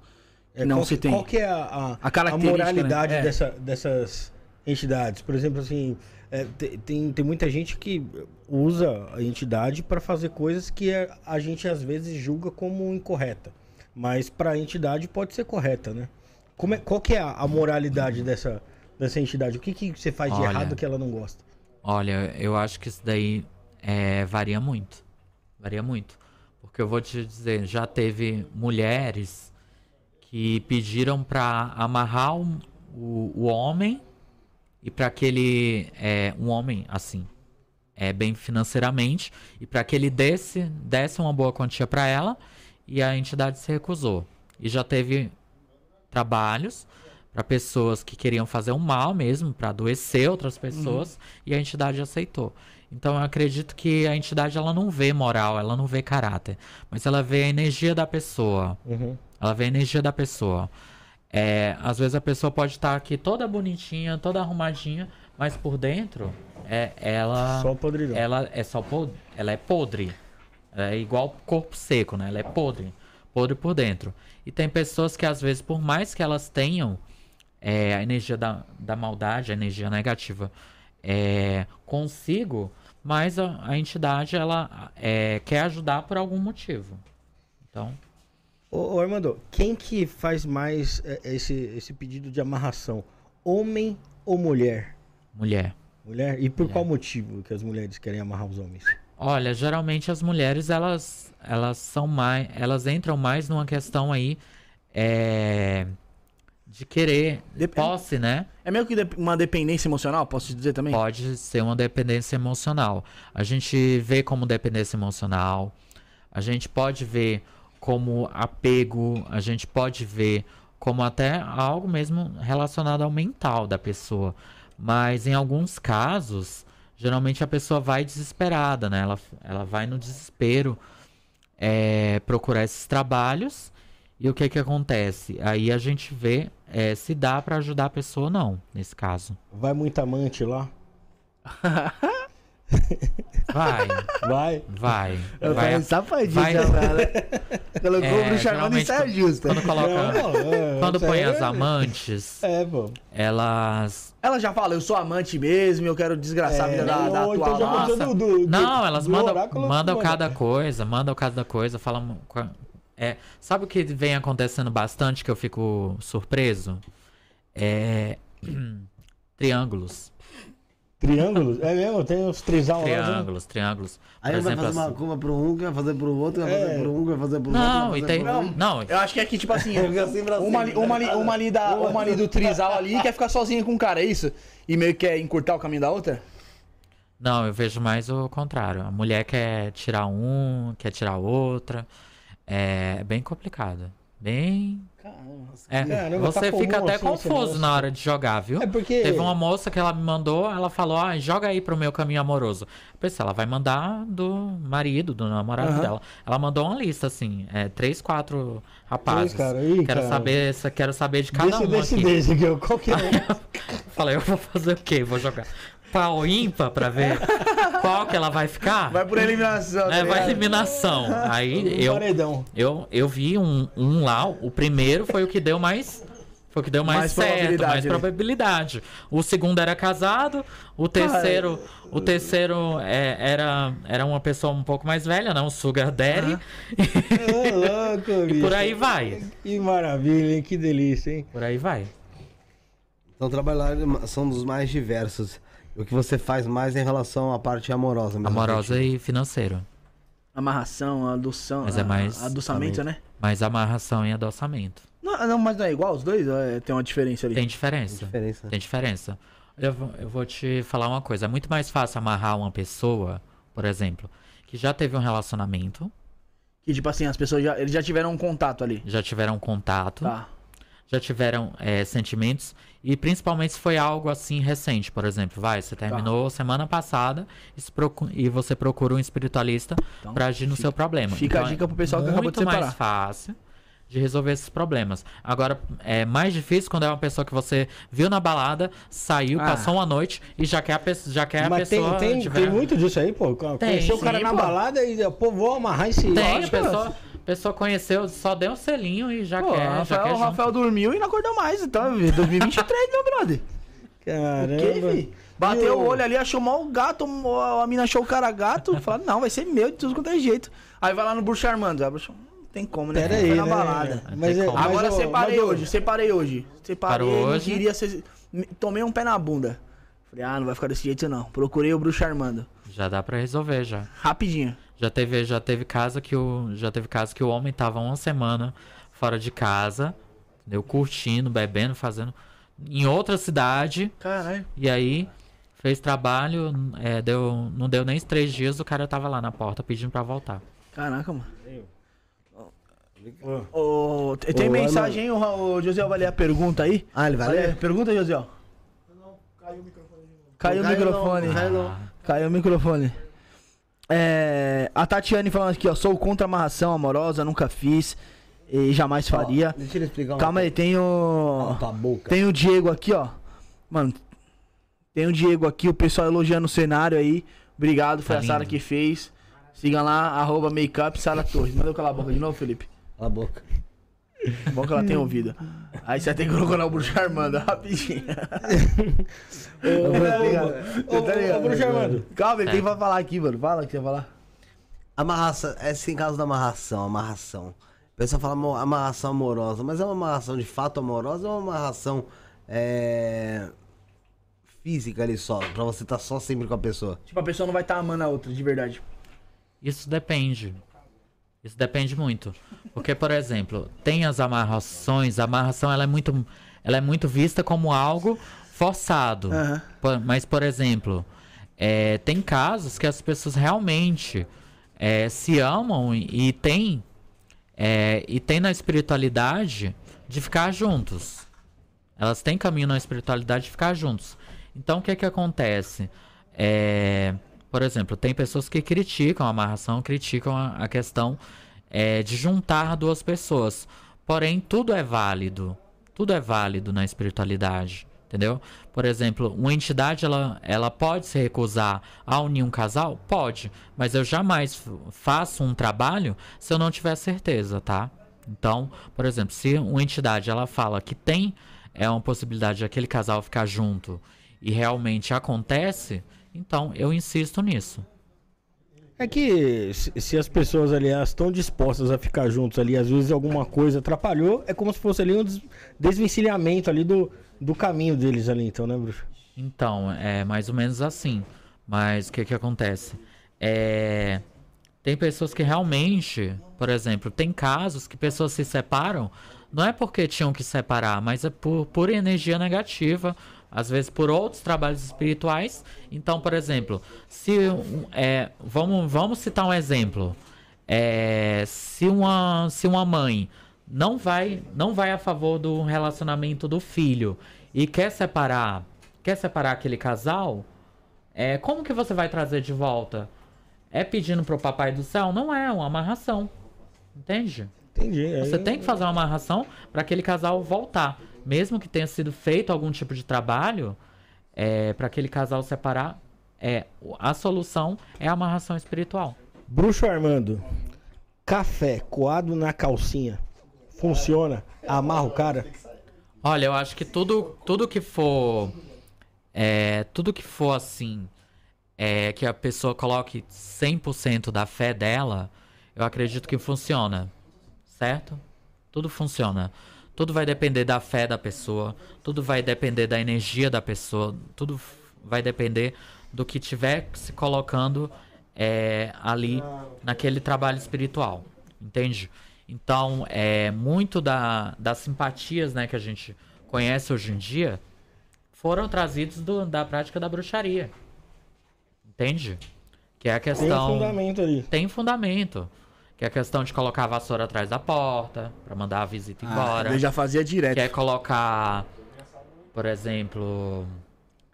S3: É,
S1: não
S3: qual,
S1: se tem.
S3: Qual que é a, a,
S1: A
S3: a
S1: característica,
S3: moralidade
S1: né? É.
S3: dessa- dessas entidades? Por exemplo, assim, é, te- tem, tem muita gente que usa a entidade para fazer coisas que a, a gente às vezes julga como incorreta. Mas para a entidade pode ser correta, né? Como é, qual que é a, a moralidade dessa, dessa entidade? O que, que você faz de
S7: Olha.
S3: errado que ela não gosta?
S7: Olha, eu acho que isso daí é, varia muito. Varia muito. Porque eu vou te dizer, já teve mulheres que pediram pra amarrar um- o, o homem e para que ele é um homem assim é bem financeiramente e para que ele desse desse uma boa quantia pra ela e a entidade se recusou e já teve trabalhos para pessoas que queriam fazer um mal mesmo, para adoecer outras pessoas, e a entidade aceitou. Então eu acredito que a entidade ela não vê moral, ela não vê caráter, mas ela vê a energia da pessoa.
S3: Uhum.
S7: Ela vê a energia da pessoa. É, às vezes a pessoa pode estar aqui toda bonitinha, toda arrumadinha, mas por dentro é ela
S3: Só podridão.
S7: ela é só pod... ela é podre. É igual corpo seco, né? Ela é podre, podre por dentro. E tem pessoas que às vezes por mais que elas tenham é, a energia da, da maldade, a energia negativa é, consigo, mas a, a entidade ela é, quer ajudar por algum motivo. Então,
S3: Ô, ô, Armando, quem que faz mais é, esse, esse pedido de amarração? Homem ou mulher?
S7: mulher.
S3: Mulher? E por
S7: Mulher.
S3: qual motivo que as mulheres querem amarrar os homens?
S7: Olha, geralmente as mulheres elas elas são mais elas entram mais numa questão aí é, de querer
S1: Dep-
S7: posse, né?
S1: É meio que uma dependência emocional, posso dizer também?
S7: Pode ser uma dependência emocional. A gente vê como dependência emocional. A gente pode ver como apego. A gente pode ver como até algo mesmo relacionado ao mental da pessoa. Mas em alguns casos, geralmente a pessoa vai desesperada, né? Ela, ela vai no desespero é, procurar esses trabalhos. E o que que acontece? Aí a gente vê é, se dá pra ajudar a pessoa ou não, nesse caso.
S3: Vai muito amante lá?
S7: Vai,
S3: Vai.
S7: vai.
S1: Eu
S7: vai
S1: falei safadinho
S7: vai-
S1: já. Colocou
S7: É,
S1: o bruxo armando e
S7: quando-
S1: justa.
S7: Quando coloca.
S3: Não, é,
S7: Quando põe as
S3: é-
S7: amantes,
S3: É, pô.
S7: elas.
S1: Ela já fala, eu sou amante mesmo, eu quero desgraçar a vida da, da
S3: então do- do-
S7: Não, elas
S3: do
S7: mandam, mandam
S3: manda.
S7: cada coisa, mandam cada coisa, falam. É, sabe o que vem acontecendo bastante que eu fico surpreso? É. Triângulos.
S3: Triângulos? É mesmo? Tem uns trisal lá. né?
S7: Triângulos, triângulos.
S2: Aí
S7: Por
S2: vai
S7: exemplo,
S2: fazer uma curva pro um, que vai fazer pro outro, vai fazer
S3: É.
S2: pro um, que vai fazer pro
S7: Não,
S2: outro.
S7: e
S2: vai
S7: tem.
S2: pro outro.
S7: Não,
S1: Eu acho que é que, tipo assim,
S2: assim
S1: uma ali, uma, ali, uma, ali da, uma ali do trisal ali quer ficar sozinha com o cara, é isso? E meio que quer encurtar o caminho da outra?
S7: Não, eu vejo mais o contrário. A mulher quer tirar um, quer tirar outra. É bem complicado. Bem. É,
S3: Caramba,
S7: você
S3: tá
S7: fica até
S3: assim
S7: confuso na hora de jogar, viu?
S3: É porque-
S7: Teve uma moça que ela me mandou, ela falou, ah, joga aí pro meu caminho amoroso. Eu pensei, ela vai mandar do marido, do namorado
S1: Aham.
S7: dela. Ela mandou uma lista, assim, é, três, quatro rapazes.
S3: cara, ih,
S7: quero,
S3: cara.
S7: saber, quero saber de cada
S3: Desse,
S7: um
S3: desse,
S7: aqui.
S3: ó, qual que é?
S7: Falei, eu vou fazer o quê? Vou jogar pau ímpar pra ver qual que ela vai ficar?
S1: Vai por eliminação. tá
S7: É, vai
S1: ligado?
S7: eliminação. Aí eu,
S3: Paredão.
S7: eu, eu vi um, um lá, o primeiro foi o que deu mais. Foi o que deu mais,
S1: Mais
S7: certo,
S1: probabilidade,
S7: mais
S1: né?
S7: probabilidade. O segundo era casado, o terceiro, o terceiro é, era, era uma pessoa um pouco mais velha, não, um sugar daddy.
S3: Ô, louco,
S7: E por aí vai.
S3: Que maravilha, hein? Que delícia, hein?
S7: Por aí vai.
S2: Então trabalhar são dos mais diversos. O que você faz mais em relação à parte amorosa mesmo?
S7: Amorosa e financeiro.
S1: Amarração, adoção.
S7: Mas é mais-
S1: Adoçamento, né?
S7: Mas amarração e adoçamento.
S1: Não, não, mas não é igual os dois? É- Tem uma diferença ali?
S7: Tem diferença.
S2: diferença.
S7: Tem diferença. Eu, vou- eu vou te falar uma coisa. É muito mais fácil amarrar uma pessoa, por exemplo, que já teve um relacionamento,
S1: Que tipo assim, as pessoas já, eles já tiveram um contato ali.
S7: já tiveram contato,
S1: Tá.
S7: Já tiveram é, sentimentos, e principalmente se foi algo assim recente, por exemplo. Vai, você terminou semana passada e, você procura um espiritualista
S1: Então,
S7: pra agir no
S1: fica-
S7: seu problema.
S1: fica a
S7: Então,
S1: dica
S7: é
S1: pro pessoal que acabou de
S7: muito mais
S1: separar.
S7: fácil de resolver esses problemas. Agora, é mais difícil quando é uma pessoa que você viu na balada, saiu,
S1: Ah.
S7: passou uma noite e já quer a, pe- já quer a
S3: Mas tem,
S7: pessoa...
S3: tem,
S7: de
S3: tem muito disso aí, pô. Conheceu o cara
S1: sim,
S3: na
S1: pô.
S3: balada e, pô, vou amarrar esse...
S7: Tem, a pessoa, a pessoa conheceu, só deu um selinho e já
S1: Pô,
S7: quer,
S1: o
S7: já
S1: Rafael,
S7: quer
S1: o
S7: junto.
S1: Rafael dormiu e não acordou mais, então, 2023, meu brother. O quê,
S3: Caramba.
S1: Bateu o olho ali, achou mal o gato, a mina achou o cara gato, fala, não, vai ser meu de tudo quanto é jeito. Aí vai lá no bruxo Armando, bruxa, não tem como, né?
S3: Pera
S1: Foi
S3: aí,
S1: na
S3: né?
S1: balada.
S3: Mas, é- mas,
S1: Agora
S3: ô,
S1: separei hoje, separei hoje. Separei,
S7: hoje?
S1: queria ser... me- Tomei um pé na bunda. Falei, ah, não vai ficar desse jeito não. Procurei o bruxo Armando.
S7: Já dá pra resolver, já.
S1: Rapidinho.
S7: Já teve, já teve caso que o, já teve caso que o homem tava uma semana fora de casa, entendeu? Curtindo, bebendo, fazendo em outra cidade
S1: Caralho.
S7: e aí fez trabalho, é, deu, não deu nem três dias, o cara tava lá na porta pedindo pra voltar.
S1: Caraca, mano. Ô, tem tem
S2: Ô,
S1: mensagem, hein? O, o José vai ler a pergunta aí?
S2: Ah, ele vai ler?
S1: Pergunta, José. Caiu o
S2: Não caiu
S1: microfone.
S2: não, caiu não.
S1: Caiu o microfone. É, a Tatiane falando aqui, ó. Sou contra amarração amorosa, nunca fiz e jamais faria.
S2: Ó, deixa ele explicar uma
S1: Calma aí, tem o.
S2: Cala boca.
S1: Tem o Diego aqui, ó. Mano, tem o Diego aqui, o pessoal elogiando o cenário aí. Obrigado, foi
S7: Tá
S1: a Sara que fez. Sigam lá, arroba makeup Sara Torres. Manda eu calar a boca de novo, Felipe.
S2: Cala a boca.
S1: Bom que ela tem ouvido. Aí você tem que colocar o bruxo Armando, rapidinho.
S3: Ô,
S1: Tá
S3: Bruxo Armando.
S1: Calma, ele tem pra falar aqui, mano. Fala o que você vai falar.
S2: Amarração, é sem caso da amarração, amarração. O pessoal fala amarração amorosa, mas é uma amarração de fato amorosa ou é uma amarração é, física ali só, pra você estar só sempre com a pessoa?
S1: Tipo, a pessoa não vai estar amando a outra, de verdade.
S7: Isso depende. Isso depende muito. Porque, por exemplo, tem as amarrações, a amarração ela é muito, ela é muito vista como algo forçado.
S1: Aham.
S7: Por- mas, por exemplo, é, tem casos que as pessoas realmente é, se amam e, e tem é, e tem na espiritualidade de ficar juntos. Elas têm caminho na espiritualidade de ficar juntos. Então, o que que acontece? É, por exemplo, tem pessoas que criticam a amarração, criticam a, a questão é, de juntar duas pessoas. Porém, tudo é válido. Tudo é válido na espiritualidade. Entendeu? Por exemplo, uma entidade ela, ela pode se recusar a unir um casal? Pode. Mas eu jamais faço um trabalho se eu não tiver certeza, tá? Então, por exemplo, se uma entidade ela fala que tem é uma possibilidade de aquele casal ficar junto e realmente acontece, então eu insisto nisso.
S3: É que se, as pessoas ali elas estão dispostas a ficar juntos ali, às vezes alguma coisa atrapalhou, é como se fosse ali um des- desvencilhamento ali do, do caminho deles ali, então, né, bruxo?
S7: Então, é mais ou menos assim. Mas o que que acontece? É, tem pessoas que realmente, por exemplo, tem casos que pessoas se separam, não é porque tinham que separar, mas é por pura energia negativa, às vezes por outros trabalhos espirituais. Então, por exemplo, se é, vamos, vamos citar um exemplo. É, se uma se uma mãe não vai não vai a favor do relacionamento do filho e quer separar quer separar aquele casal é como que você vai trazer de volta é pedindo pro papai do céu não é uma amarração entende
S3: Entendi.
S7: você tem que fazer uma amarração para aquele casal voltar mesmo que tenha sido feito algum tipo de trabalho é, para aquele casal separar é a solução é a amarração espiritual
S3: Bruxo Armando, café coado na calcinha, funciona? Amarra o cara?
S7: Olha, eu acho que tudo, tudo que for. É, tudo que for assim. É, que a pessoa coloque 100% da fé dela, eu acredito que funciona. Certo? Tudo funciona. Tudo vai depender da fé da pessoa, tudo vai depender da energia da pessoa, tudo vai depender do que tiver se colocando é, ali naquele trabalho espiritual. Entende? Então, é muito da, das simpatias né, que a gente conhece hoje em dia foram trazidos do- da prática da bruxaria. Entende? Que é a
S3: Tem
S7: questão.
S3: um fundamento ali.
S7: Tem fundamento. Que é a questão de colocar a vassoura atrás da porta, pra mandar a visita embora.
S1: eu já fazia direto.
S7: Quer colocar, por exemplo.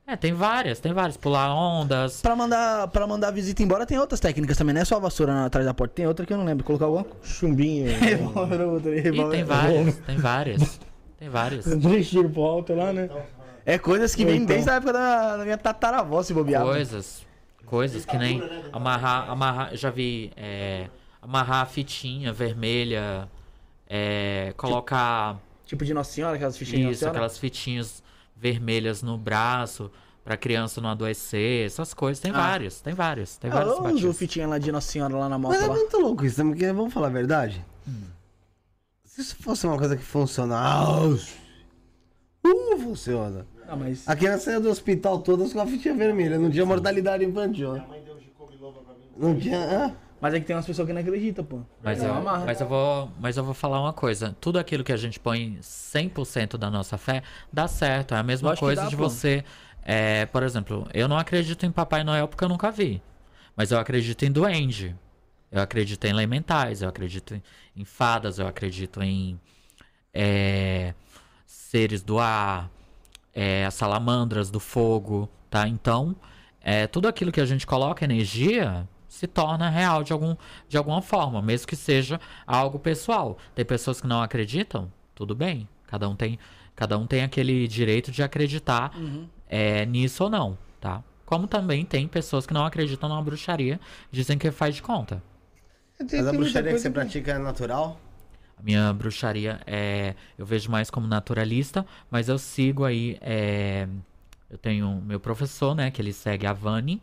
S7: É, tem várias, tem várias. Pular ondas.
S1: Pra mandar, pra mandar a visita embora tem outras técnicas também, não é só a vassoura atrás da porta. Tem outra que eu não lembro. Colocar alguma
S3: Chumbinho.
S7: E tem várias, tem várias. Tem várias.
S3: Três tiros pro alto lá, né?
S1: É coisas que vêm
S3: Então.
S1: desde a época da, da minha tataravó, se bobear.
S7: Coisas. Coisas que nem amarrar. amarrar já vi. é, amarrar a fitinha vermelha. é, colocar.
S1: Tipo de Nossa Senhora, aquelas fichinhas de Nossa
S7: Isso, aquelas fitinhas vermelhas no braço. Pra criança não adoecer. Essas coisas. Tem
S1: Ah.
S7: várias. Tem várias. Tem
S1: Ah,
S7: várias
S1: eu uso fitinha lá de Nossa Senhora lá na moto
S2: Mas é
S1: lá.
S2: muito louco isso, porque vamos falar a verdade? Se isso fosse uma coisa que funciona. Uh, funciona.
S1: Ah, mas...
S2: A criança saiu do hospital todas com a fitinha vermelha, não tinha mortalidade infantil. né? Não tinha. hã?
S1: Mas é que tem umas pessoas que não acreditam, pô.
S7: Mas
S1: É
S7: eu, mas, eu vou, mas eu vou falar uma coisa. Tudo aquilo que a gente põe 100% da nossa fé, dá certo. É a mesma
S1: Lógico
S7: coisa
S1: dá,
S7: de
S1: pô.
S7: você... é, por exemplo, eu não acredito em Papai Noel porque eu nunca vi. Mas eu acredito em duende. Eu acredito em elementais, eu acredito em, em fadas, eu acredito em é, seres do ar, é, as salamandras do fogo, tá? Então, é, tudo aquilo que a gente coloca energia se torna real de, algum, de alguma forma, mesmo que seja algo pessoal. Tem pessoas que não acreditam, tudo bem. Cada um tem, cada um tem aquele direito de acreditar é, nisso ou não, tá? Como também tem pessoas que não acreditam na bruxaria, dizem que faz de conta.
S2: Mas a bruxaria que você pratica é natural?
S7: A minha bruxaria é. Eu vejo mais como naturalista, mas eu sigo aí. é, eu tenho meu professor, né? Que ele segue a Vani.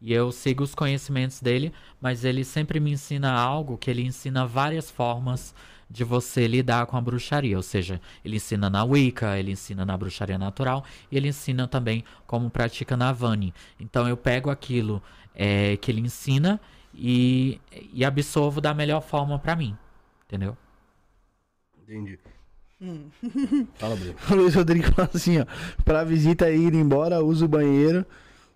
S7: E eu sigo os conhecimentos dele, mas ele sempre me ensina algo que ele ensina várias formas de você lidar com a bruxaria. Ou seja, ele ensina na Wicca, ele ensina na bruxaria natural e ele ensina também como pratica na Vani. Então eu pego aquilo é, que ele ensina e, e absorvo da melhor forma pra mim. Entendeu?
S2: Entendi. Fala, Bruno.
S1: O Luiz Rodrigo fala assim, ó. Pra visita ir embora, usa o banheiro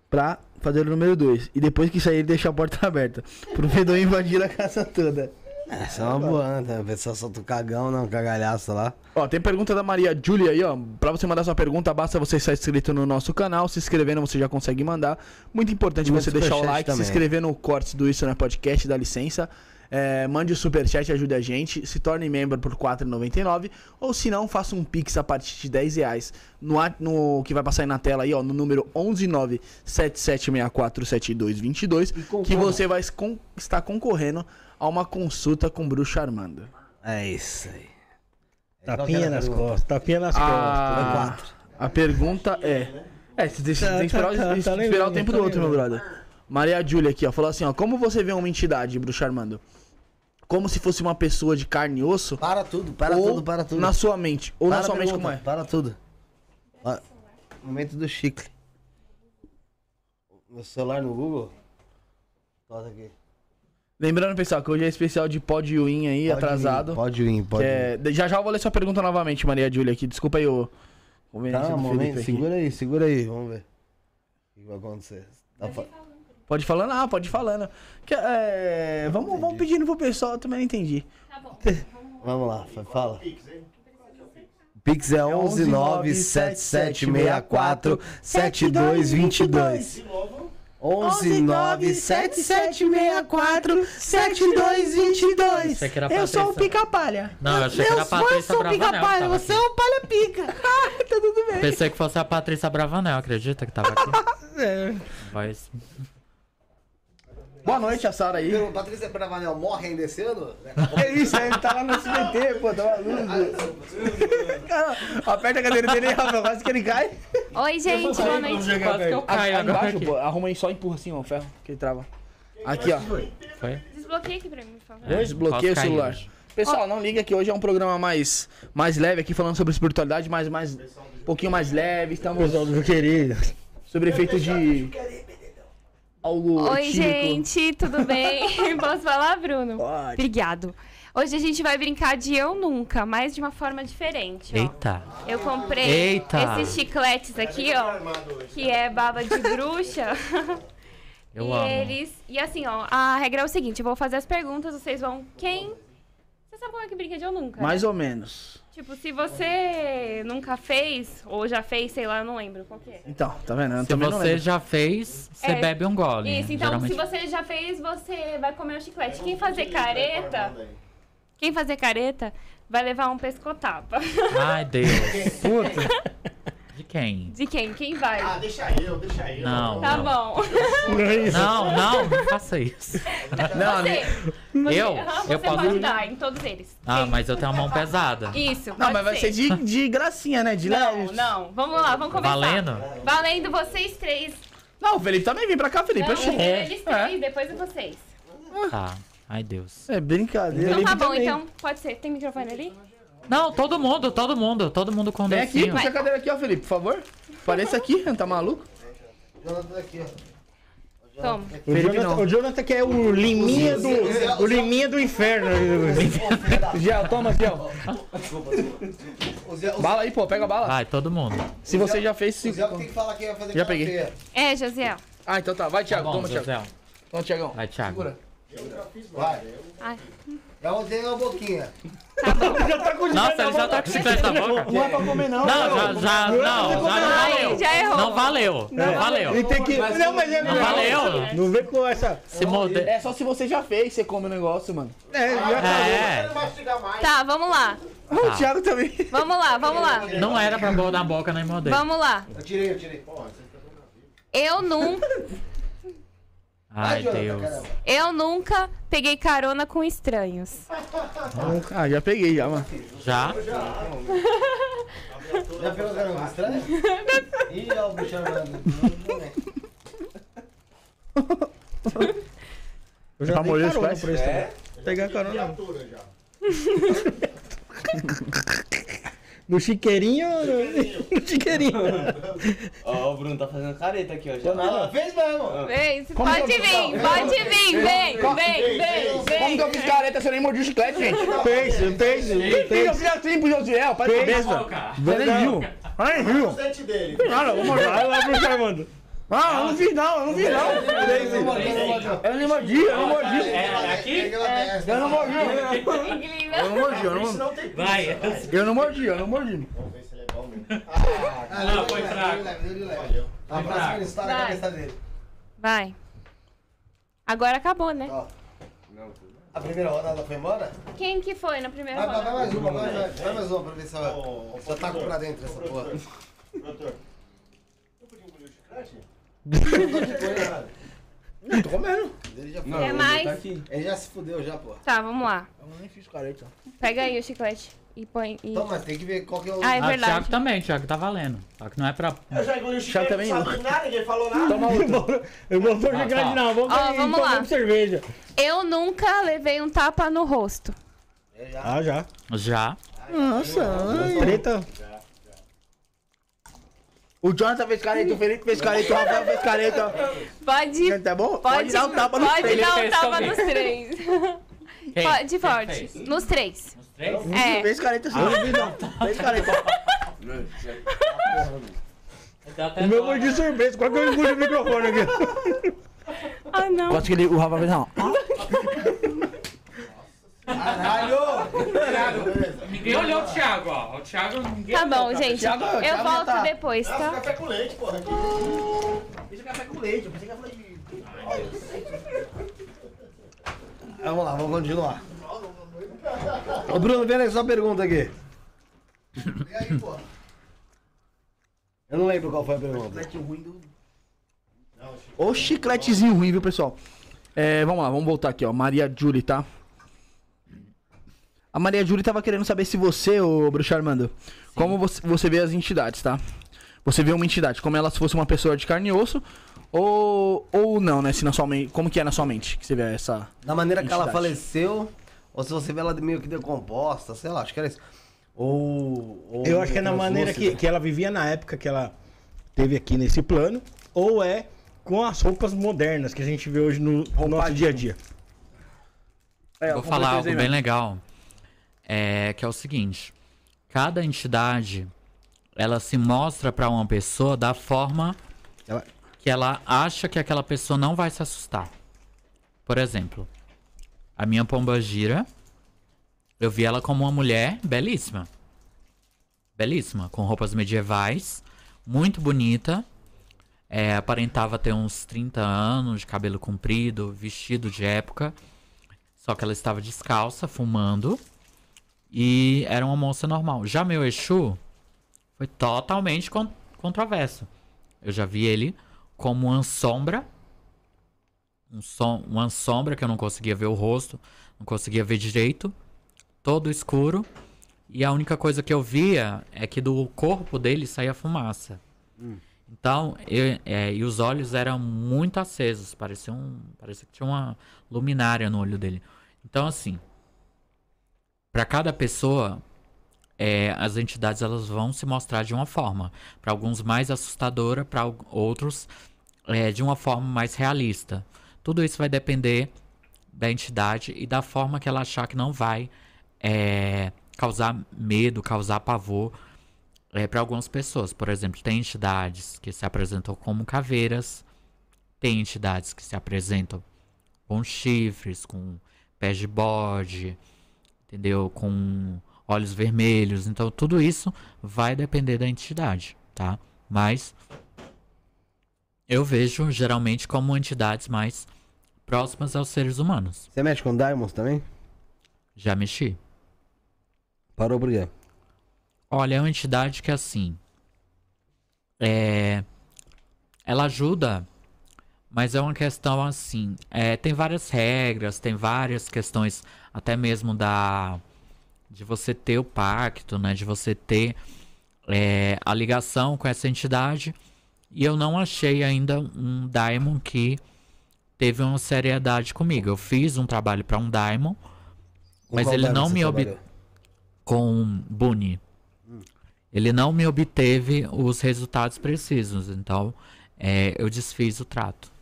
S1: pra fazer o número 2. E depois que sair, deixa a porta aberta. Pro fedor invadir a casa toda.
S2: Essa é uma boa, né? O pessoal solta o cagão, não, cagalhaço lá.
S1: Ó, tem pergunta da Maria Júlia aí, ó. Pra você mandar sua pergunta, basta você estar inscrito no nosso canal. Se inscrevendo, você já consegue mandar. Muito importante
S2: Manda
S1: você deixar o like,
S2: também.
S1: se inscrever no Cortes do Isso na Podcast, dá licença. É, mande o superchat, ajude a gente. Se torne membro por R$ 4,99. Ou se não, faça um pix a partir de 10 reais. No, no que vai passar aí na tela aí, ó, no número 11977647222. Que você vai con- estar concorrendo a uma consulta com Bruxa Armanda.
S2: É isso aí.
S3: Tapinha nas costas, tapinha nas
S1: A,
S3: costas.
S1: a pergunta é. É, você tem, você tem que esperar, o-
S3: Tá, tá,
S1: tem que
S3: tá
S1: esperar o
S3: lembrando,
S1: tempo
S3: tá
S1: do outro, meu brother. Maria Júlia aqui, ó, falou assim, ó. Como você vê uma entidade, bruxa Armando? Como se fosse uma pessoa de carne e osso?
S2: Para tudo, para
S1: ou
S2: tudo, para tudo.
S1: Na sua mente. Ou
S2: Para
S1: na
S2: a
S1: sua mente como é?
S2: Para tudo. Ó, Momento do chicle. Meu celular no Google? Bota aqui.
S1: Lembrando, pessoal, que hoje é especial de pod win aí,
S2: Pode
S1: atrasado.
S2: Pode vir, pode
S1: é- Já já eu vou ler sua pergunta novamente, Maria Júlia aqui. Desculpa aí o.
S2: Tá, momento,
S1: Felipe aqui.
S2: segura aí, segura aí, vamos ver. O que vai acontecer? Tá fa-
S1: Pode ir falando, ah, pode ir falando. Que, é, vamos, vamos pedindo pro pessoal, eu também não entendi.
S5: Tá bom.
S2: Vamos lá, fa- fala. Pix é 11 97764 7222. 11 97764 7222.
S7: Achei que era a
S1: Eu sou o pica-palha.
S7: Não, eu achei que era a Patrícia Bravanel. que tava
S1: você é o palha-pica. tá tudo bem.
S7: Pensei que fosse a Patrícia Bravanel, acredita que tava aqui?
S1: É.
S7: Mas
S1: Boa noite, a Sara aí.
S2: Patrícia Bravanel morre ainda esse ano?
S1: É isso, ele tá lá no SBT, pô, tá maluco. Cara, aperta a cadeira dele aí, Rafael, quase que ele cai.
S5: Oi, gente, boa noite.
S7: quase que eu caio agora
S1: embaixo,
S7: aqui.
S1: pô, arruma aí, só empurra assim, ó, o ferro, que ele trava. Aqui, ó.
S7: Foi?
S5: Desbloqueia aqui pra mim, por favor.
S1: Desbloqueia o
S7: Posso cair
S1: celular.
S7: hoje.
S1: Pessoal, não liga que hoje é um programa mais, mais leve aqui, falando sobre espiritualidade, mas mais, um pouquinho mais leve. Estamos
S3: Pessoal do meu querido.
S1: sobre efeito de algo
S5: Oi, gente, tudo bem? Posso falar, Bruno?
S1: Pode.
S5: Obrigado. Hoje a gente vai brincar de Eu Nunca, mas de uma forma diferente, ó.
S7: Eita.
S5: Eu comprei
S7: Eita.
S5: esses chicletes aqui, ó, que é baba de bruxa.
S7: Eu
S5: e
S7: amo.
S5: eles. E assim, ó, a regra é o seguinte: eu vou fazer as perguntas, vocês vão. Quem. Sabe como é que brinca de eu nunca? né?
S1: Mais ou menos.
S5: Tipo, se você nunca fez, ou já fez, sei lá, eu não lembro qual que é.
S1: Então, tá vendo? Eu
S7: Se você já fez, você
S5: É.
S7: bebe um gole.
S5: Isso, então
S7: Geralmente...
S5: se você já fez, você vai comer o chiclete. Quem fazer careta, quem fazer careta, vai levar um pescotapa.
S7: Ai, Deus. Puta. De quem?
S5: De quem? Quem vai?
S4: Ah, deixa eu, deixa eu.
S7: Não.
S5: Tá bom.
S7: Não, não, não faça isso.
S1: Não, né?
S5: Você,
S7: Eu?
S5: aham,
S7: Eu
S5: você
S7: posso-
S5: pode dar em todos eles.
S7: Ah,
S5: Quem?
S7: mas eu tenho a mão pesada.
S5: Isso,
S1: Não, mas vai ser de, de gracinha, né? De
S5: Não, não. Vamos lá, vamos começar.
S7: Valendo?
S5: Valendo vocês três.
S1: Não, o Felipe também vem pra cá, Felipe.
S5: Não, primeiro eles
S1: É.
S5: três, depois é vocês.
S7: Tá. Ai, Deus.
S1: É brincadeira.
S5: Então tá bom,
S1: também.
S5: então pode ser. Tem microfone ali?
S7: Não, todo mundo, todo mundo, todo mundo com
S1: Vem aqui, puxa a cadeira aqui, ó, Felipe, por favor. Apareça aqui, tá maluco?
S5: Toma.
S3: O
S1: Felipe
S3: Jonathan,
S1: não.
S3: o Jonathan que é o liminha do, o liminha do inferno.
S1: Gel, toma, Gel. Bala aí, pô, pega a bala.
S7: Vai, todo mundo.
S1: Se você já fez. Se...
S2: tem que falar quem vai fazer
S1: Já peguei.
S5: É, Josiel.
S1: Ah, então tá. Vai,
S7: Tá
S1: Thiago.
S7: bom,
S1: Toma, Thiago.
S7: José.
S1: Toma, Thiagão.
S7: Vai, Thiago.
S1: Segura.
S2: Vai.
S5: Ai,
S2: Já usei uma boquinha.
S3: Já tá com
S7: Nossa, ele já tá com chiclete na boca.
S3: Não é pra comer, não.
S7: Não, já, já, não, já não
S5: Ai,
S7: valeu.
S5: já errou.
S7: Não valeu, não valeu.
S3: Ele tem que. Não, mas é
S7: Não valeu.
S3: Não vem com essa.
S7: Se morder.
S1: É só se você já fez, você come o negócio, mano.
S3: É, já
S7: É,
S4: Não mastigar mais.
S5: Tá, vamos lá.
S1: O Thiago também.
S5: Vamos lá, vamos lá.
S7: não era pra pôr na boca nem morder.
S5: Vamos lá.
S2: Eu tirei, eu tirei.
S5: Eu nunca,
S7: Ai,
S2: Jonathan,
S7: Deus.
S2: caramba.
S5: eu nunca peguei carona com estranhos.
S1: Ah, já peguei já, mano.
S7: Já?
S2: Já pegou caramba estranho? Ih, olha o bicho andando.
S3: Eu já
S1: Já
S3: dei carona por isso também. Pegar carona. não. No chiqueirinho ou no... no chiqueirinho?
S6: Ó, o Bruno tá fazendo careta aqui, ó. Já.
S2: Ela fez mesmo.
S5: Vem, pode vir, pode vir, vem, vem, vem,
S1: Como que
S5: vem.
S1: eu fiz careta se eu nem mordi o chiclete, gente?
S3: Fez, fez,
S1: Quem eu
S3: fez.
S1: fiz assim pro Josiel? Pai de cabeça. Você nem viu. Ah, nem viu.
S4: O dele.
S1: Vou morder.
S3: Vai lá pro Charmando.
S1: Ah, eu não fiz não, eu não fiz não. Eu não mordi, eu não mordi.
S7: É aqui?
S1: Eu não mordi. Eu não mordi, eu não mordi.
S7: Vai.
S1: Eu não mordi, eu não mordi.
S4: Vamos ver se ele é bom mesmo.
S7: Não, foi fraco.
S2: A próxima ele estoura a
S5: Vai.
S2: cabeça dele.
S5: Vai. Agora acabou, né?
S2: A primeira rodada foi embora?
S5: Quem que foi na primeira
S2: Vai, vai, vai
S5: rodada?
S2: mais uma, vai, vai, vai mais uma pra ver se ela, eu taco pra dentro essa porra.
S4: Doutor. Não podia engolir o chiclete?
S1: Não, tô comendo.
S2: Ele já,
S6: Não,
S5: Quer
S6: ele
S5: mais?
S6: Tá aqui.
S2: ele já se fudeu já, porra.
S5: Tá, vamos lá.
S1: Eu nem fiz careta.
S5: Pega aí o chiclete e põe. E...
S2: Então, mas tem que ver qual que é o...
S5: Ah, é
S7: Ah, Thiago
S5: verdade.
S7: também, Thiago tá valendo. Só que não é pra.
S4: Eu já engoli o chiclete,
S1: também
S4: não sabe nada, ninguém falou nada.
S1: Toma outro.
S3: Eu vou pôr
S7: Ah,
S3: chiclete na boca
S5: Ó, vamos lá.
S3: tomando cerveja.
S5: Eu nunca levei um tapa no rosto.
S3: Ah, já.
S7: Já.
S1: Nossa.
S3: Treta.
S1: O Jonathan fez careta, o Felipe fez careta, o Rafael fez careta.
S5: Pode.
S1: Tá bom?
S5: Pode,
S1: dar o tapa no
S5: pode
S1: peito.
S5: dar um tapa nos três.
S7: Quem?
S5: Pode, forte. Nos três.
S7: Os três?
S5: É.
S1: Fez careta sim. Fez careta.
S3: O meu foi de surpresa. Qual que eu engoli o microfone aqui?
S5: Ah, não.
S1: Gosto que ele, o Rafa fez não.
S2: Caralho!
S7: Ninguém olhou o Thiago, ó. O Thiago ninguém
S5: Tá
S7: olhou
S5: bom,
S7: pra-
S5: gente.
S1: Thiago-
S5: Eu
S1: Thiago
S5: volto
S1: tá.
S5: depois, tá?
S4: café com leite, porra.
S1: Fiz café com leite, eu pensei que ia falar de...
S2: Vamos lá, vamos continuar. Ô Bruno, vem aí só pergunta aqui. Vem aí, porra. Eu não lembro qual foi a pergunta.
S1: Chiclete ruim do... Ô chicletezinho ruim, viu, pessoal? É, vamos lá, vamos voltar aqui, ó. Maria Julie, tá? A Maria Julie tava querendo saber se você, ô Bruxo Armando, como você, você vê as entidades, tá? Você vê uma entidade, como ela se fosse uma pessoa de carne e osso, ou, ou não, né? Se na sua mente, como que é na sua mente que você vê essa...
S2: Da maneira que ela
S1: Entidade.
S2: faleceu, ou se você vê ela meio que decomposta, sei lá, acho que era isso. Ou. ou
S3: Eu acho que é na maneira que, que ela vivia na época que ela teve aqui nesse plano, ou é com as roupas modernas que a gente vê hoje no no nosso dia a dia.
S1: É,
S7: Vou falar algo bem legal. É que é o seguinte: cada entidade ela se mostra pra uma pessoa da forma
S3: Ela-
S7: que ela acha que aquela pessoa não vai se assustar. Por exemplo, a minha pomba gira, eu vi ela como uma mulher belíssima. Belíssima, com roupas medievais, muito bonita. É, aparentava ter uns 30 anos, de cabelo comprido, vestido de época. Só que ela estava descalça, fumando. E era uma moça normal. Já meu Exu foi totalmente con controverso. Eu já vi ele como uma sombra. Um som uma sombra que eu não conseguia ver o rosto. Não conseguia ver direito. Todo escuro. E a única coisa que eu via é que do corpo dele saía fumaça. Então, eu- é, e os olhos eram muito acesos. Parecia, um, parecia que tinha uma luminária no olho dele. Então, assim, para cada pessoa, é, as entidades elas vão se mostrar de uma forma. Para alguns mais assustadora, para outros é, de uma forma mais realista. Tudo isso vai depender da entidade e da forma que ela achar que não vai é, causar medo, causar pavor é, para algumas pessoas. Por exemplo, tem entidades que se apresentam como caveiras, tem entidades que se apresentam com chifres, com pés de bode, entendeu? Com olhos vermelhos. Então, tudo isso vai depender da entidade, tá? Mas eu vejo geralmente como entidades mais próximas aos seres humanos.
S2: Você mexe com Diamonds também?
S7: Já mexi.
S2: Parou por quê?
S7: Olha, é uma entidade que assim. É. Ela ajuda, mas é uma questão assim. É, tem várias regras, tem várias questões, até mesmo da. De você ter o pacto, né? De você ter é, a ligação com essa entidade. E eu não achei ainda um Daimon que teve uma seriedade comigo. Eu fiz um trabalho para um Daimon,
S2: Com
S7: mas ele não me obteve. Com Bunny. Ele não me obteve os resultados precisos. Então, é, eu desfiz o trato.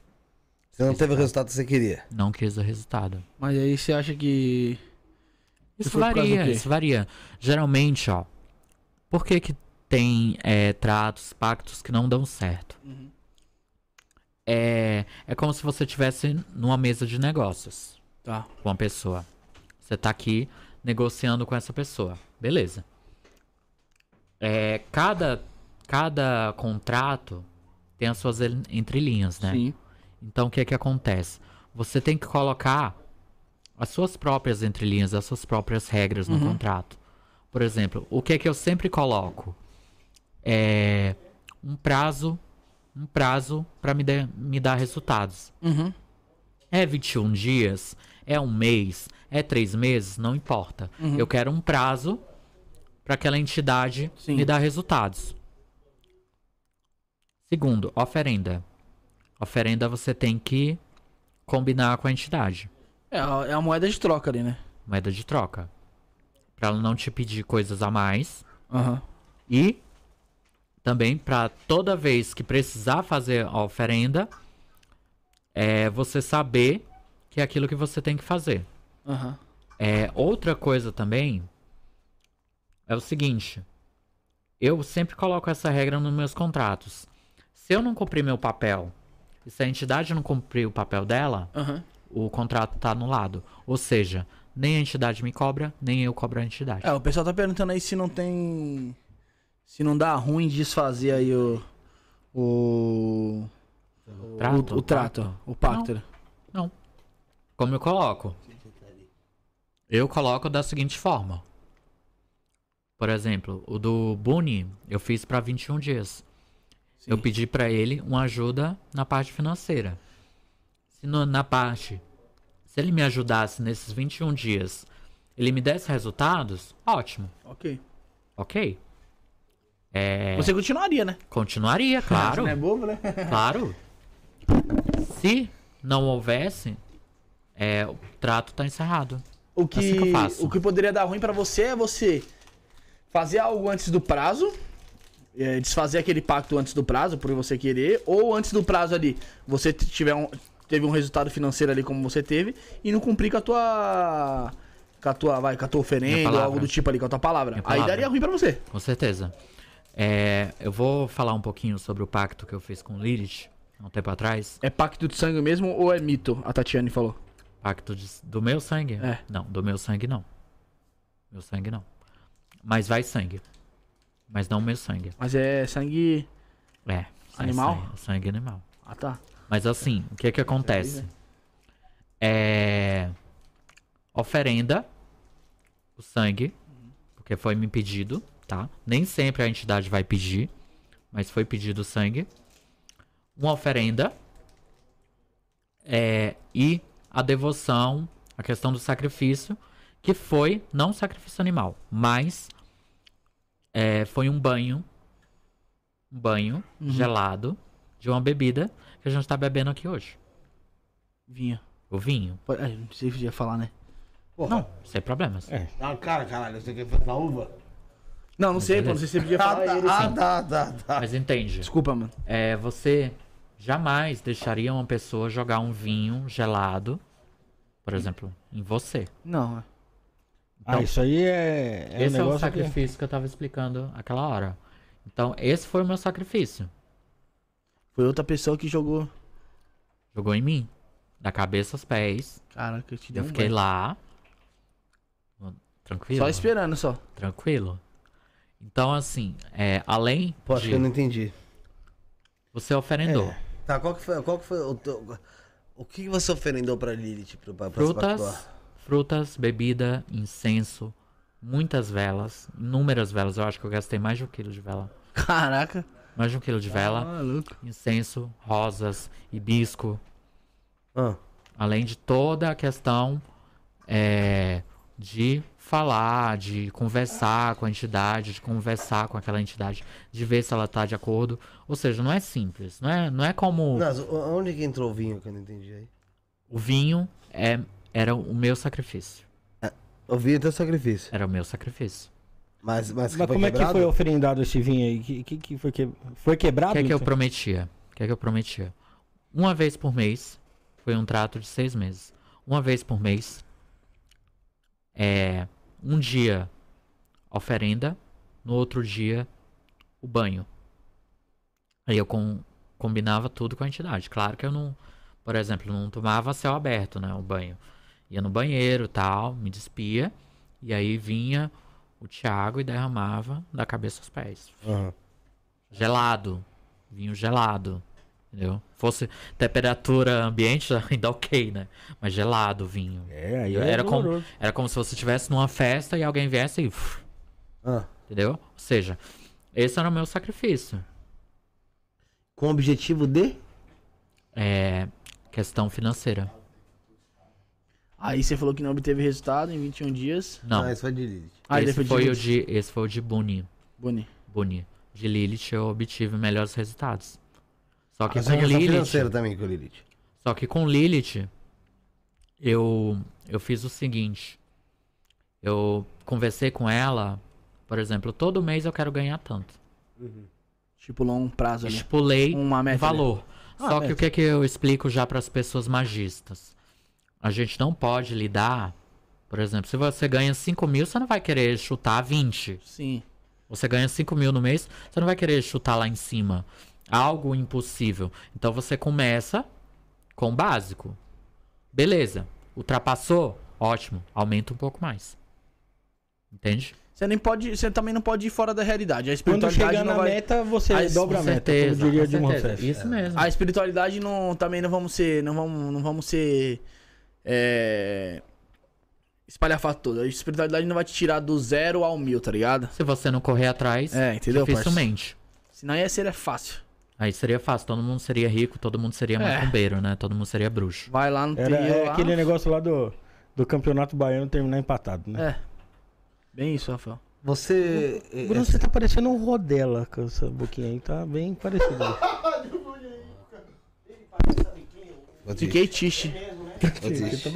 S2: Você não teve o resultado que você queria.
S7: Não quis o resultado.
S1: Mas aí você acha que.
S7: Isso varia, isso varia. Geralmente, ó. Por que que tem é, tratos, pactos que não dão certo?
S1: Uhum.
S7: É, é como se você estivesse numa mesa de negócios
S1: Tá.
S7: com uma pessoa. Você tá aqui negociando com essa pessoa. Beleza. É, cada, cada contrato tem as suas en- entrelinhas, né?
S1: Sim.
S7: Então o que é que acontece? Você tem que colocar as suas próprias entrelinhas, as suas próprias regras no contrato. Por exemplo, o que é que eu sempre coloco? É um prazo, um prazo para me, dar- me dar resultados.
S1: Uhum.
S7: É 21 dias? É um mês? É três meses? Não importa. Eu quero um prazo para aquela entidade
S1: Sim.
S7: me dar resultados. Segundo, oferenda. Oferenda você tem que combinar com a entidade.
S1: É a, é a moeda de troca ali, né?
S7: Moeda de troca. Pra ela não te pedir coisas a mais.
S1: Aham.
S7: E também para toda vez que precisar fazer a oferenda, é você saber que é aquilo que você tem que fazer.
S1: Aham.
S7: É, outra coisa também é o seguinte. Eu sempre coloco essa regra nos meus contratos. Se eu não cumprir meu papel, e se a entidade não cumprir o papel dela,
S1: Aham.
S7: o contrato tá anulado. Ou seja, nem a entidade me cobra, nem eu cobro a entidade.
S1: É, o pessoal tá perguntando aí se não tem. Se não dá ruim desfazer aí o. O.
S7: Trato,
S1: o, o trato.
S7: pacto?
S1: O pacto.
S7: Como eu coloco? Eu coloco da seguinte forma. Por exemplo, o do Buni eu fiz para 21 dias. Eu pedi para ele uma ajuda na parte financeira. Se no- na parte, se ele me ajudasse nesses 21 dias, ele me desse resultados, ótimo,
S1: Ok.
S7: ok. É,
S1: Você continuaria, né?
S7: continuaria, claro.
S1: Você não é bobo, né?
S7: Claro. Se não houvesse, é, o trato tá encerrado.
S1: O que,
S7: Assim que
S1: o que poderia dar ruim pra você é você fazer algo antes do prazo, é, desfazer aquele pacto antes do prazo, por você querer, ou antes do prazo ali, você tiver um, teve um resultado financeiro ali como você teve e não cumprir com a tua com a tua, vai, com a tua oferenda ou
S7: palavra.
S1: algo do tipo ali, com a tua palavra.
S7: Minha
S1: Aí
S7: palavra.
S1: daria ruim pra você.
S7: Com certeza. É, eu vou falar um pouquinho sobre o pacto que eu fiz com Lilith há um tempo atrás.
S1: É pacto de sangue mesmo ou é mito? A Tatiane falou.
S7: Pacto de- do meu sangue?
S1: É.
S7: Não, do meu sangue não. Meu sangue não. Mas vai sangue. Mas não meu sangue.
S1: Mas é sangue.
S7: É. é
S1: Animal?
S7: sangue, sangue animal.
S1: Ah, tá.
S7: Mas assim, o que que acontece? É. Oferenda. O sangue. Porque foi me pedido, tá? Nem sempre a entidade vai pedir. Mas foi pedido o sangue. Uma oferenda. É. E a devoção. A questão do sacrifício. Que foi, não sacrifício animal, mas. É, foi um banho. Um banho gelado de uma bebida que a gente tá bebendo aqui hoje.
S1: Vinha.
S7: O vinho.
S1: Pô, é, Não sei se podia falar, né?
S7: Não, sem problemas.
S3: É.
S2: Uma cara, caralho. Você quer fazer na uva?
S1: Não, não sei, pô. Não sei se você podia falar. e ele
S2: ah,
S1: sim.
S2: tá, tá, tá.
S7: Mas entende.
S1: Desculpa, mano.
S7: É, você jamais deixaria uma pessoa jogar um vinho gelado, por exemplo, em você.
S1: Não, é.
S3: Ah, isso aí é, é um
S7: esse é o
S3: negócio que...
S7: sacrifício que eu tava explicando aquela hora. Então, esse foi o meu sacrifício.
S1: Foi outra pessoa que jogou.
S7: Jogou em mim. Da cabeça aos pés.
S1: Caraca, eu te dei
S7: Eu
S1: um
S7: fiquei
S1: banho.
S7: lá. Tranquilo.
S1: Só esperando, só.
S7: Tranquilo. Então, assim, é, além
S2: Pô, acho
S7: de
S2: que eu não entendi.
S7: você oferendou
S2: Tá, qual que foi, qual que foi o teu... O que você oferendou pra Lilith? Pra, pra, pra se
S7: frutas,
S2: pactuar?
S7: Frutas, bebida, incenso, muitas velas, inúmeras velas. Eu acho que eu gastei mais de um quilo de vela.
S1: Caraca.
S7: Mais de um quilo de vela,
S1: Maluco.
S7: incenso, rosas, hibisco.
S2: Ah,
S7: Além de toda a questão é, de falar, de conversar com a entidade, de conversar com aquela entidade, de ver se ela tá de acordo. Ou seja, não é simples. Não é, não é como
S2: Nas, onde que entrou o vinho que eu não entendi aí?
S7: o vinho é, era o meu sacrifício.
S2: O é teu sacrifício.
S7: Era o meu sacrifício.
S2: Mas, mas,
S3: Mas como é que
S2: quebrado?
S3: foi oferendado esse vinho aí? Que, que, que foi, que... foi
S7: O
S3: quebrado?
S7: que é que eu prometia? O que é que eu prometia? Uma vez por mês, foi um trato de seis meses. Uma vez por mês, é um dia oferenda, no outro dia o banho. Aí eu com- combinava tudo com a entidade. Claro que eu não, por exemplo, não tomava céu aberto, né, o banho. Ia no banheiro, tal, me despia e aí vinha o Thiago e derramava da cabeça aos pés
S2: Aham.
S7: gelado. Vinho gelado. Entendeu? Fosse temperatura ambiente, ainda ok, né? Mas gelado o vinho.
S3: É, aí
S7: Era
S3: é
S7: como-. Era como se você estivesse numa festa e alguém viesse e. uf,
S2: Ah,
S7: entendeu? Ou seja, esse era o meu sacrifício.
S2: com o objetivo de?
S7: É. Questão financeira.
S1: Aí você falou que não obteve resultado em 21 dias.
S7: Não.
S2: Ah, isso foi de Lilith.
S1: Aí
S7: esse,
S1: depois
S7: foi
S1: de...
S7: o de, esse foi o de Buni.
S1: Boni.
S7: Buni. De Lilith eu obtive melhores resultados. Só que
S2: Mas
S7: com Lilith.
S2: financeira também com o Lilith.
S7: Só que com Lilith, eu, eu fiz o seguinte. Eu conversei com ela, por exemplo, todo mês eu quero ganhar tanto.
S1: Tipo, longo prazo ali.
S7: Estipulei
S1: Uma
S7: um valor.
S1: Ah,
S7: Só que
S1: meta.
S7: o que, que eu explico já para as pessoas magistas? A gente não pode lidar, por exemplo, se você ganha 5 mil, você não vai querer chutar 20.
S1: Sim.
S7: Você ganha 5 mil no mês, você não vai querer chutar lá em cima. Algo impossível. Então você começa com o básico. Beleza. Ultrapassou? Ótimo. Aumenta um pouco mais. Entende?
S1: Você nem pode. Você também não pode ir fora da realidade. A
S3: Quando
S1: espiritualidade
S3: chegar
S1: não
S3: na
S1: vai.
S3: meta, você
S1: Aí,
S3: dobra a meta,
S7: certeza.
S3: como diria
S7: com
S3: Dilma
S7: certeza.
S3: Rousseff.
S7: Isso mesmo.
S1: A espiritualidade não. Também não vamos ser. Não vamos, não vamos ser. É. Espalhafato todo. A espiritualidade não vai te tirar do zero ao mil, tá ligado?
S7: Se você não correr atrás,
S1: É, entendeu,
S7: dificilmente.
S1: Senão ia ser é fácil.
S7: Aí seria fácil. Todo mundo seria rico, todo mundo seria
S1: É.
S7: macumbeiro, né? Todo mundo seria bruxo.
S1: Vai lá no
S3: Era
S1: trio
S3: é
S1: lá.
S3: aquele negócio lá do, do campeonato baiano terminar empatado, né?
S1: É. Bem isso, Rafael.
S2: Você. é,
S3: Bruno, você tá parecendo um Rodela com essa boquinha aí, tá bem parecido.
S2: é,
S1: Fiquei tiche.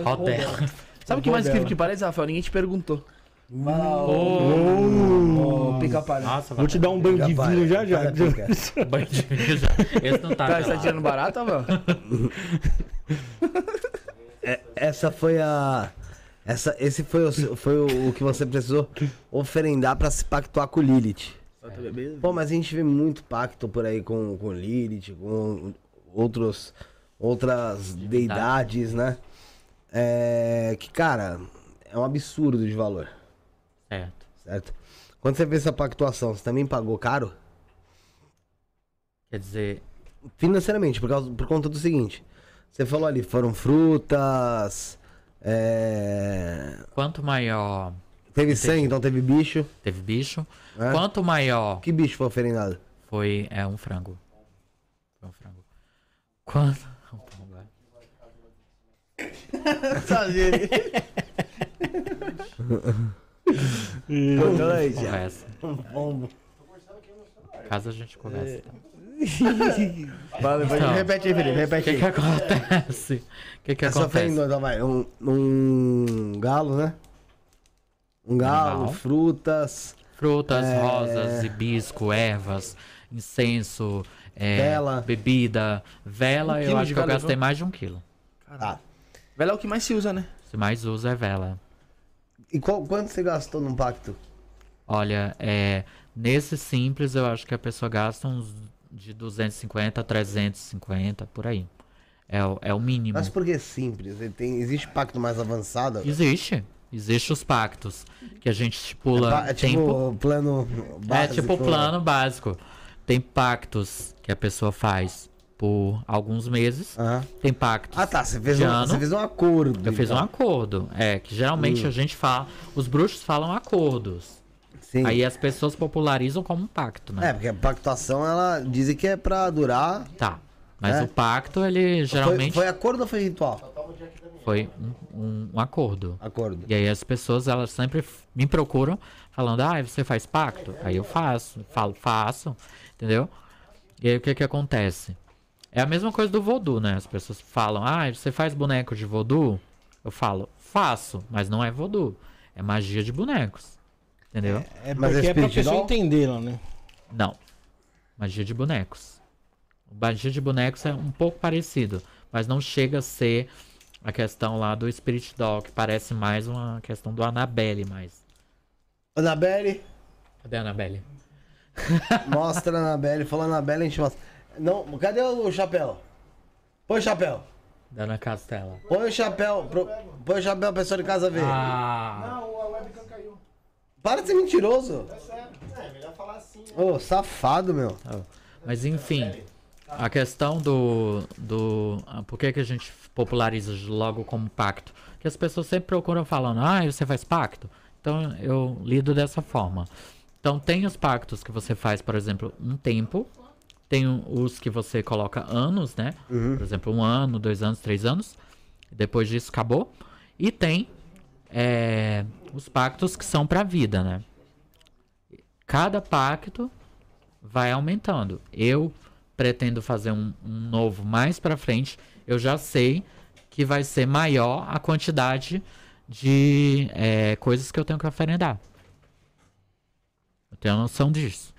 S7: Rodela.
S1: Sabe o que mais incrível que parece, Rafael? Ninguém te perguntou.
S7: Ô,
S1: Ô, pica-palha.
S7: Nossa,
S3: Vou te dar um bandidinho já já.
S7: banho de vinho já. Esse não tá.
S1: Tá, você tá tirando barato, Rafael?
S2: É, essa foi a. Essa, esse foi, o, foi o, o que você precisou oferendar pra se pactuar com Lilith. Pô, mas a gente vê muito pacto por aí com, com Lilith, com outros, outras deidades, né? É, que, cara, é um absurdo de valor,
S7: Certo.
S2: certo? Quando você fez essa pactuação, você também pagou caro?
S7: Quer dizer,
S2: Financeiramente, por, causa, por conta do seguinte. Você falou ali, foram frutas, é,
S7: quanto maior
S2: teve sangue, então teve bicho.
S7: teve bicho,
S2: né?
S7: quanto maior
S2: Que bicho foi oferendado?
S7: foi. É um frango. Foi um frango. Quanto. um frango, é. Conversa. Caso a gente converse. tá?
S1: Valeu,
S7: Então,
S1: repete aí, Felipe,
S7: O
S1: repete
S7: que
S1: aí.
S7: que acontece? O que que
S2: Essa
S7: acontece?
S2: oferendou, então vai, um, um galo, né? Um galo,
S7: Animal.
S2: frutas,
S7: Frutas,
S2: É.
S7: rosas, hibisco, ervas, incenso, é,
S2: Vela.
S7: bebida. Vela,
S1: Um
S7: eu acho que eu gastei
S1: viu?
S7: mais de um quilo.
S2: tá.
S1: Velho é o que mais se usa, né?
S7: O que mais usa é vela.
S2: E qual, quanto você gastou num pacto?
S7: Olha, é, nesse simples eu acho que a pessoa gasta uns de 250 a 350, por aí. É, o- é o mínimo.
S2: Mas por que simples? Ele Tem, existe pacto mais avançado?
S7: Existe. Existe os pactos que a gente
S2: É,
S7: estipula
S2: pa- é tipo
S7: tempo.
S2: plano
S7: É
S2: básico.
S7: tipo plano básico. Tem pactos que a pessoa faz por alguns meses.
S2: Aham.
S7: Tem pactos.
S2: Ah, tá. Você fez, um,
S7: ano.
S2: você fez um acordo.
S7: Eu fiz um
S2: então.
S7: acordo. É, que geralmente
S2: Hum.
S7: a gente fala. Os bruxos falam acordos.
S2: Sim.
S7: Aí as pessoas popularizam como um pacto, né?
S2: É, porque a pactuação, ela dizem que é pra durar.
S7: Tá. Mas
S2: É.
S7: o pacto, ele
S2: Foi,
S7: geralmente
S2: foi acordo ou foi ritual?
S7: foi um, um- um acordo.
S2: Acordo.
S7: E aí as pessoas, elas sempre me procuram falando, ah, você faz pacto? Aí eu faço, falo, faço, entendeu? E aí o que que acontece? É a mesma coisa do voodoo, né? As pessoas falam, ah, você faz boneco de voodoo? Eu falo, faço, mas não é voodoo. É magia de bonecos. Entendeu?
S3: É
S2: Mas
S3: porque
S2: é
S3: é pra pessoa entender né?
S7: Não. Magia de bonecos. Magia de bonecos é um pouco parecido, mas não chega a ser a questão lá do Spirit Doll, que parece mais uma questão do Annabelle, mais.
S2: Anabelle,
S7: Cadê a Annabelle?
S2: mostra a Anabelle. Falou Anabelle, a gente mostra. Não, cadê o chapéu? Põe o chapéu.
S7: Dana Castela.
S2: Põe o chapéu. Pro, põe o chapéu pra pessoa de casa ver.
S7: Ah,
S4: Não, a webcam caiu.
S2: Para de ser mentiroso.
S4: É sério. É, melhor falar assim, né?
S2: Ô, safado, meu.
S7: mas enfim, a questão do. do ah, por que, que a gente populariza logo como pacto? Que as pessoas sempre procuram falando, ah, você faz pacto? Então eu lido dessa forma. Então tem os pactos que você faz, por exemplo, um tempo. Tem os que você coloca anos, né? Por exemplo, um ano, dois anos, três anos. Depois disso acabou. E tem é, os pactos que são pra vida, né? Cada pacto vai aumentando. Eu pretendo fazer um, um novo mais pra frente. Eu já sei que vai ser maior a quantidade de é, coisas que eu tenho que oferendar. Eu tenho noção disso.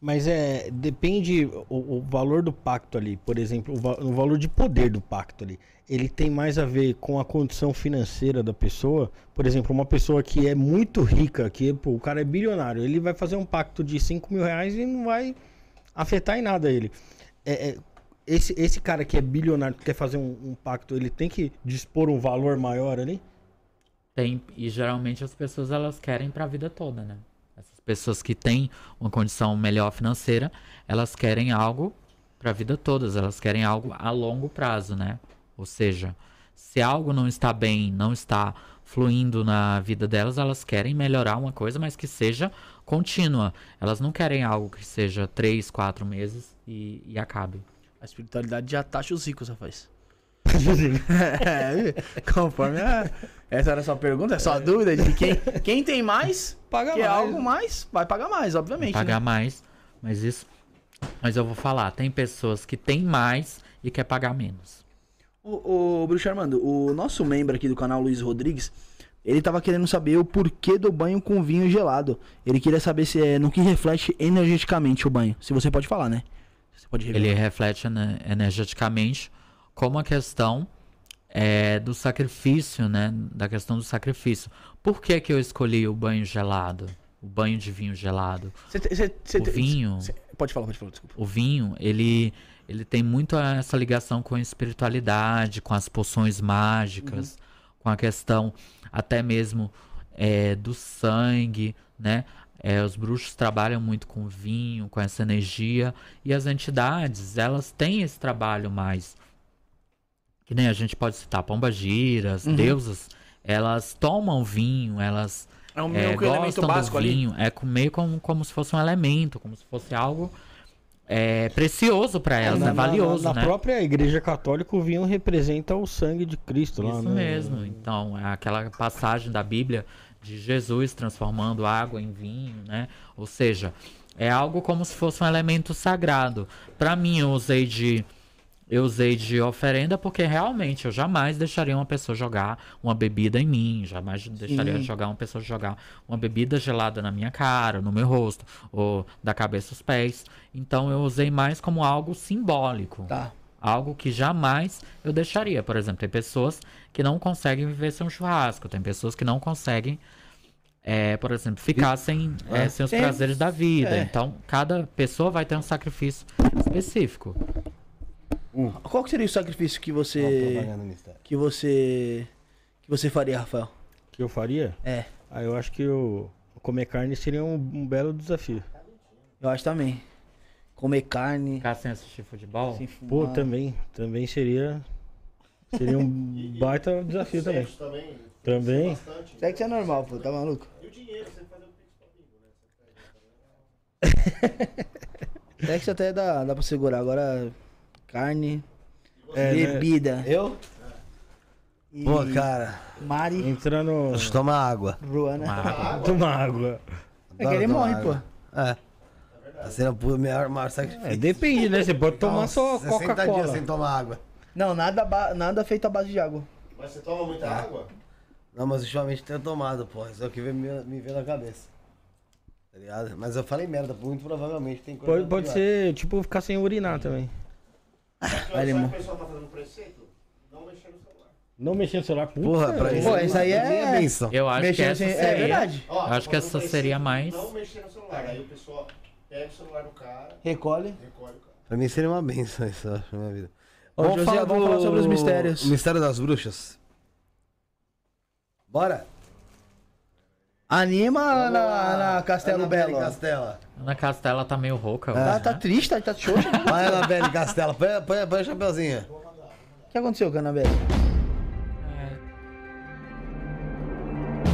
S3: Mas é. Depende o, o valor do pacto ali. Por exemplo, o, o valor de poder do pacto ali. Ele tem mais a ver com a condição financeira da pessoa. Por exemplo, uma pessoa que é muito rica, que pô, o cara é bilionário, ele vai fazer um pacto de 5 mil reais e não vai afetar em nada ele. É, é, esse, esse cara que é bilionário, que quer fazer um, um pacto, ele tem que dispor um valor maior ali?
S7: Tem, e geralmente as pessoas elas querem para a vida toda, né? Pessoas que têm uma condição melhor financeira, elas querem algo para a vida toda, elas querem algo a longo prazo, né? Ou seja, se algo não está bem, não está fluindo na vida delas, elas querem melhorar uma coisa, mas que seja contínua. Elas não querem algo que seja três, quatro meses e, e acabe.
S1: A espiritualidade já taxa os ricos, rapaz. É, conforme a... Essa era a sua pergunta, é só a dúvida de quem, quem tem mais,
S3: Paga
S1: quer
S3: mais.
S1: algo mais, vai pagar mais, obviamente.
S7: pagar
S1: né?
S7: mais, mas isso. Mas eu vou falar, tem pessoas que têm mais e quer pagar menos.
S1: O, o Bruxo Armando, o nosso membro aqui do canal, Luiz Rodrigues, ele tava querendo saber o porquê do banho com vinho gelado. Ele queria saber se é no que reflete energeticamente o banho. Se você pode falar, né? Você pode revelar.
S7: Ele reflete ene- energeticamente como a questão é, do sacrifício, né? Da questão do sacrifício. Por que, que eu escolhi o banho gelado? O banho de vinho gelado?
S1: Cê cê- cê
S7: O vinho.
S1: pode falar, pode falar, desculpa.
S7: O vinho, ele, ele tem muito essa ligação com a espiritualidade, com as poções mágicas, com a questão até mesmo é, do sangue, né? É, os bruxos trabalham muito com vinho, com essa energia, e as entidades, elas têm esse trabalho mais. Que nem a gente pode citar pombagiras,
S1: Uhum.
S7: deusas, elas tomam vinho, elas
S1: É um
S7: é,
S1: meio que um elemento básico
S7: do
S1: ali.
S7: vinho. É com- meio como, como se fosse um elemento, como se fosse algo é, precioso para elas,
S3: na,
S7: né?
S3: na-
S7: Valioso,
S3: na,
S7: né?
S3: própria igreja católica, o vinho representa o sangue de Cristo lá,
S7: Isso
S3: né?
S7: mesmo. Então, é aquela passagem da Bíblia de Jesus transformando água em vinho, né? Ou seja, é algo como se fosse um elemento sagrado. Para mim, eu usei de eu usei de oferenda porque realmente eu jamais deixaria uma pessoa jogar uma bebida em mim, jamais deixaria
S1: Sim.
S7: jogar uma pessoa jogar uma bebida gelada na minha cara, no meu rosto, ou da cabeça aos pés. Então eu usei mais como algo simbólico.
S1: Tá.
S7: Algo que jamais eu deixaria. Por exemplo, tem pessoas que não conseguem viver sem um churrasco, tem pessoas que não conseguem, é, por exemplo, ficar sem, é, sem os prazeres da vida.
S1: é.
S7: Então, cada pessoa vai ter um sacrifício específico.
S3: Hum.
S1: Qual que seria o sacrifício que você.
S2: mistério.
S1: que você. que você faria, Rafael?
S3: que eu faria?
S1: É,
S3: Ah, eu acho que eu comer carne seria um, um belo desafio.
S1: eu acho também. Comer carne.
S7: Ficar sem assistir futebol?
S1: sem
S3: Pô, também, também seria seria um baita desafio também.
S4: Também.
S3: Também.
S4: Bastante.
S1: Sexo é normal, pô, tá maluco?
S4: E o dinheiro, você fazer um pix pra mim, né?
S1: Sexo até dá, dá pra segurar. Agora, carne,
S3: É, né?
S1: bebida.
S2: Eu?
S1: E
S2: Pô, cara,
S1: Mari,
S3: Entrando.
S2: deixa eu tomar água.
S1: Ruana.
S3: Tomar água.
S1: É que ele morre,
S2: tomar
S1: pô.
S2: água. É. Tá sendo o maior, maior sacrifício.
S3: É, depende, né? Você pode tomar só
S2: 60 dias
S3: Coca-Cola.
S2: sem tomar água.
S1: Não, nada, nada feito à base de água.
S4: Mas você toma muita água?
S2: Não, mas ultimamente tenho tomado, pô. Isso é o que me, me veio na cabeça. Tá ligado? Mas eu falei merda, muito provavelmente tem coisa
S3: Pode, pode ser, tipo, ficar sem urinar também.
S4: Sabe
S1: irmão.
S4: tá fazendo preceito? Não mexer no celular.
S3: Não mexer no celular, puta,
S2: Porra, pra isso.
S1: Pô, isso aí é-
S2: minha benção.
S7: Eu acho que essa
S1: sem-
S7: seria...
S1: É verdade.
S4: Ó,
S7: Eu acho que essa seria mais-
S4: Não mexer no celular. Aí o pessoal pega o celular do cara,
S1: Recolhe.
S4: recolhe o cara.
S2: Pra mim seria uma benção isso, eu acho, na minha vida.
S1: Ô, José, vamos falar sobre os mistérios.
S2: O mistério das bruxas. Bora?
S1: Anima na, na Castelo
S2: Anabelle
S1: Belo. ó.
S2: Castela.
S7: Ana Castela tá meio rouca.
S1: Tá,
S7: hoje,
S1: tá
S7: né?
S1: triste, tá, tá xoxa. O
S2: Vai, Anabelle Castela. Põe, põe, põe o chapeuzinho.
S1: que aconteceu, Canabelle?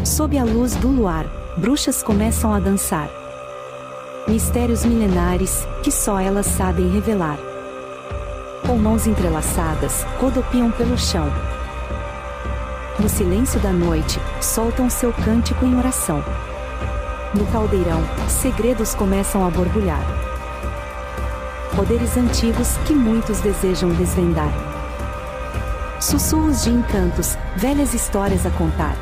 S10: Sob a luz do luar, bruxas começam a dançar. Mistérios milenares que só elas sabem revelar. Com mãos entrelaçadas, rodopiam pelo chão. No silêncio da noite, soltam seu cântico em oração. No caldeirão, segredos começam a borbulhar. Poderes antigos que muitos desejam desvendar. Sussurros de encantos, velhas histórias a contar.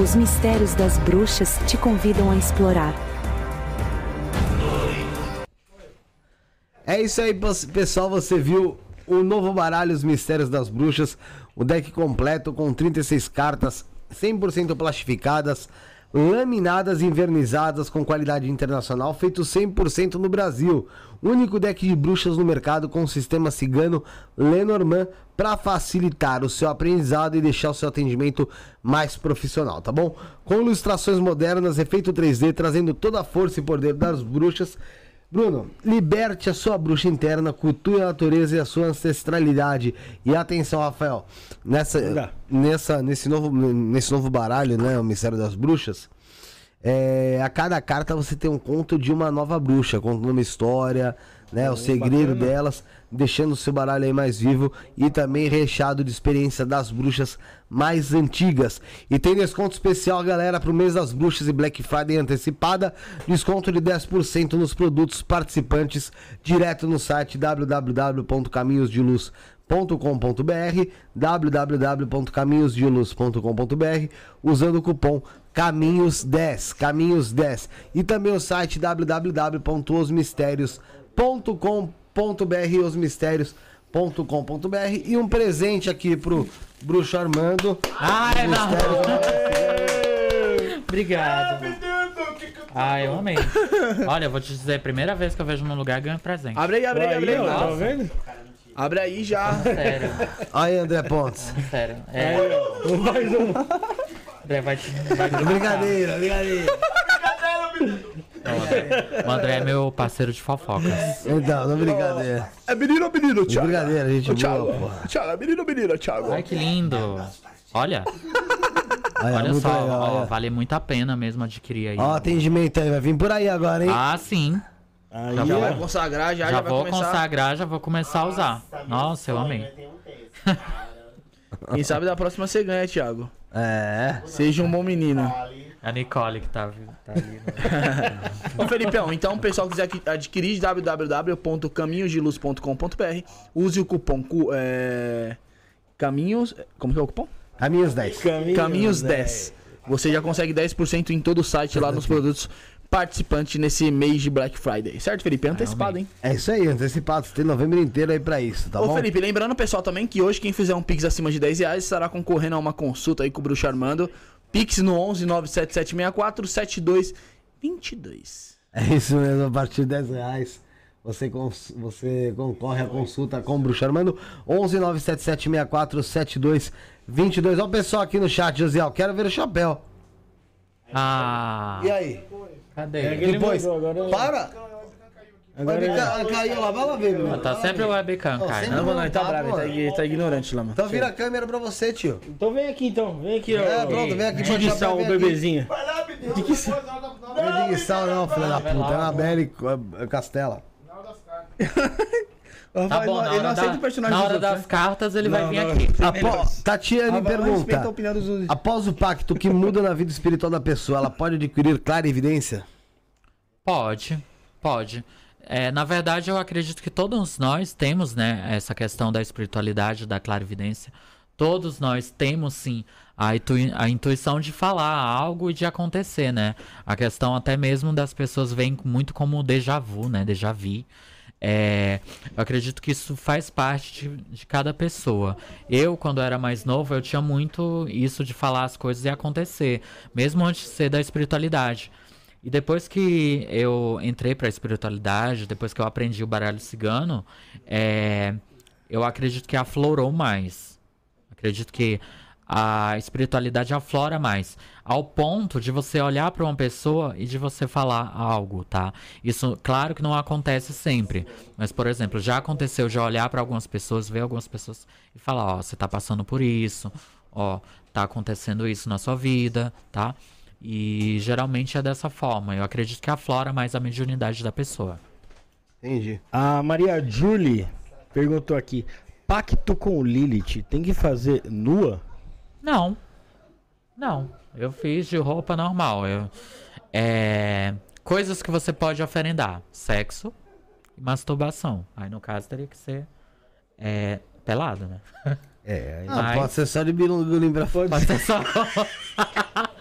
S10: Os mistérios das bruxas te convidam a explorar.
S2: É isso aí, pessoal. Você viu o novo baralho Os Mistérios das Bruxas. O deck completo com 36 cartas 100% plastificadas, laminadas envernizadas com qualidade internacional, feito 100% no Brasil. Único deck de bruxas no mercado com sistema cigano Lenormand para facilitar o seu aprendizado e deixar o seu atendimento mais profissional, tá bom? Com ilustrações modernas, efeito 3D, trazendo toda a força e poder das bruxas. Bruno, liberte a sua bruxa interna, culture a natureza e a sua ancestralidade. E atenção, Rafael, nessa, nessa, nesse, novo, nesse novo baralho, né, o Mistério das Bruxas, é, a cada carta você tem um conto de uma nova bruxa, contando uma história, né, o segredo
S3: bacana.
S2: delas, deixando o seu baralho aí mais vivo e também recheado de experiência das bruxas mais antigas. E tem desconto especial, galera, pro mês das bruxas e Black Friday antecipada, desconto de 10% nos produtos participantes, direto no site www.caminhosdeluz.com.br www.caminhosdeluz.com.br usando o cupom caminhos10 caminhos10 e também o site www.osmistérios.com.br osmistérios.com.br e um presente aqui pro bruxo Armando
S7: Ai, não.
S2: Mistérios-
S7: Obrigado. Ah, eu amei. Olha, eu vou te dizer, primeira vez que eu vejo num lugar, ganho presente.
S1: Abre aí, abre aí, abre aí.
S3: tá vendo?
S1: Abre aí já.
S7: Sério,
S2: aí André Pontes
S7: sério. É,
S3: Mais um.
S7: André vai te. Vai te
S2: brincadeira brincadeira
S7: O André é meu parceiro de fofocas.
S2: então não brincadeira
S1: É menino ou menino, Thiago?
S2: brincadeira gente
S1: Thiago,
S2: porra
S1: Thiago, é menino ou menina, Thiago?
S7: Ai, que lindo. Olha,
S2: Aí,
S7: olha
S2: muito
S7: só,
S2: legal,
S7: ó,
S2: olha.
S7: vale muito a pena mesmo adquirir aí.
S2: Ó, atendimento aí, vai vir por aí agora, hein?
S7: Ah, sim.
S3: Aí,
S7: Já
S1: Já vai consagrar, já,
S7: Já,
S1: já, vai
S7: vou
S1: começar.
S7: consagrar, já vou começar a usar. Nossa, eu amei.
S4: Um texto.
S1: Quem sabe da próxima você ganha, Thiago.
S2: É.
S1: Seja um bom menino.
S7: A Nicole que tá, tá ali. né?
S1: Ô Felipão, então o pessoal quiser adqui- adquirir www.caminhosdeluz.com.br use o cupom cu- é, Caminhos. Como que é o cupom?
S2: Caminhos 10.
S1: Caminhos 10. Você já consegue 10% em todo o site lá nos produtos participantes nesse mês de Black Friday. Certo, Felipe? É antecipado, hein?
S2: É isso aí, antecipado. Você tem novembro inteiro aí pra isso, tá
S1: Ô
S2: bom?
S1: Felipe, lembrando pessoal também que hoje quem fizer um Pix acima de 10 reais estará concorrendo a uma consulta aí com o Bruxo Armando. Pix no 11 97764 7222.
S2: É isso mesmo, a partir de 10 reais Você, cons- você concorre à consulta com o Bruxo Armando. 11 977 64 72 22. Olha o pessoal aqui no chat, Josiel. Quero ver o chapéu.
S7: Ah,
S2: E aí?
S7: cadê?
S3: É
S2: Depois.
S3: mandou, agora-
S2: Para!
S3: Agora
S2: Vai ficar- caiu lá, vai lá ver, meu.
S7: Tá sempre o cara.
S2: sempre
S1: Não, mano, ele tá
S2: Tá,
S1: bravo, ele tá,
S2: mano.
S1: ele tá ignorante lá, mano.
S2: Então vira a câmera pra você, tio.
S3: Então vem aqui então, vem aqui, ó.
S2: É, pronto, vem aqui
S3: Diguiçal, o bebezinho.
S4: Vai lá, na hora da- na
S2: Não
S4: hora
S2: é de sal, não, filha da puta. É na Belly é Castela.
S4: das cartas.
S7: Tá bom, na
S1: ele não
S7: hora,
S1: aceita o
S7: da,
S1: personagem
S7: na hora das
S1: né?
S7: cartas ele vai vir
S3: não,
S7: aqui.
S2: Apó, Tatiane pergunta:
S1: dos.
S2: Após o pacto que muda na vida espiritual da pessoa, ela pode adquirir clara evidência?
S7: Pode, pode. É, na verdade, eu acredito que todos nós temos, né, essa questão da espiritualidade, da clarividência. Todos nós temos, sim, a, a intuição de falar algo e de acontecer, né? A questão até mesmo das pessoas vem muito como déjà vu, né? Déjà vu. É, eu acredito que isso faz parte de, de cada pessoa. Eu, quando era mais novo, eu tinha muito isso de falar as coisas e acontecer, mesmo antes de ser da espiritualidade. E depois que eu entrei para a espiritualidade, depois que eu aprendi o baralho cigano, é, eu acredito que aflorou mais. Acredito que a espiritualidade aflora mais. Ao ponto de você olhar para uma pessoa e de você falar algo, tá? Isso, claro que não acontece sempre. Mas, por exemplo, já aconteceu de olhar para algumas pessoas, ver algumas pessoas e falar: Ó, você tá passando por isso, ó, tá acontecendo isso na sua vida, tá? E geralmente é dessa forma. Eu acredito que aflora mais a mediunidade da pessoa.
S2: Entendi.
S3: A Maria Julie perguntou aqui: pacto com o Lilith tem que fazer nua?
S7: Não. Não. Eu fiz de roupa normal. Eu, é, coisas que você pode oferendar: sexo e masturbação. Aí no caso teria que ser é, pelado, né?
S2: É,
S7: Mas-
S2: ah, pode ser só de bilugulim pra fora.
S7: Pode ser só.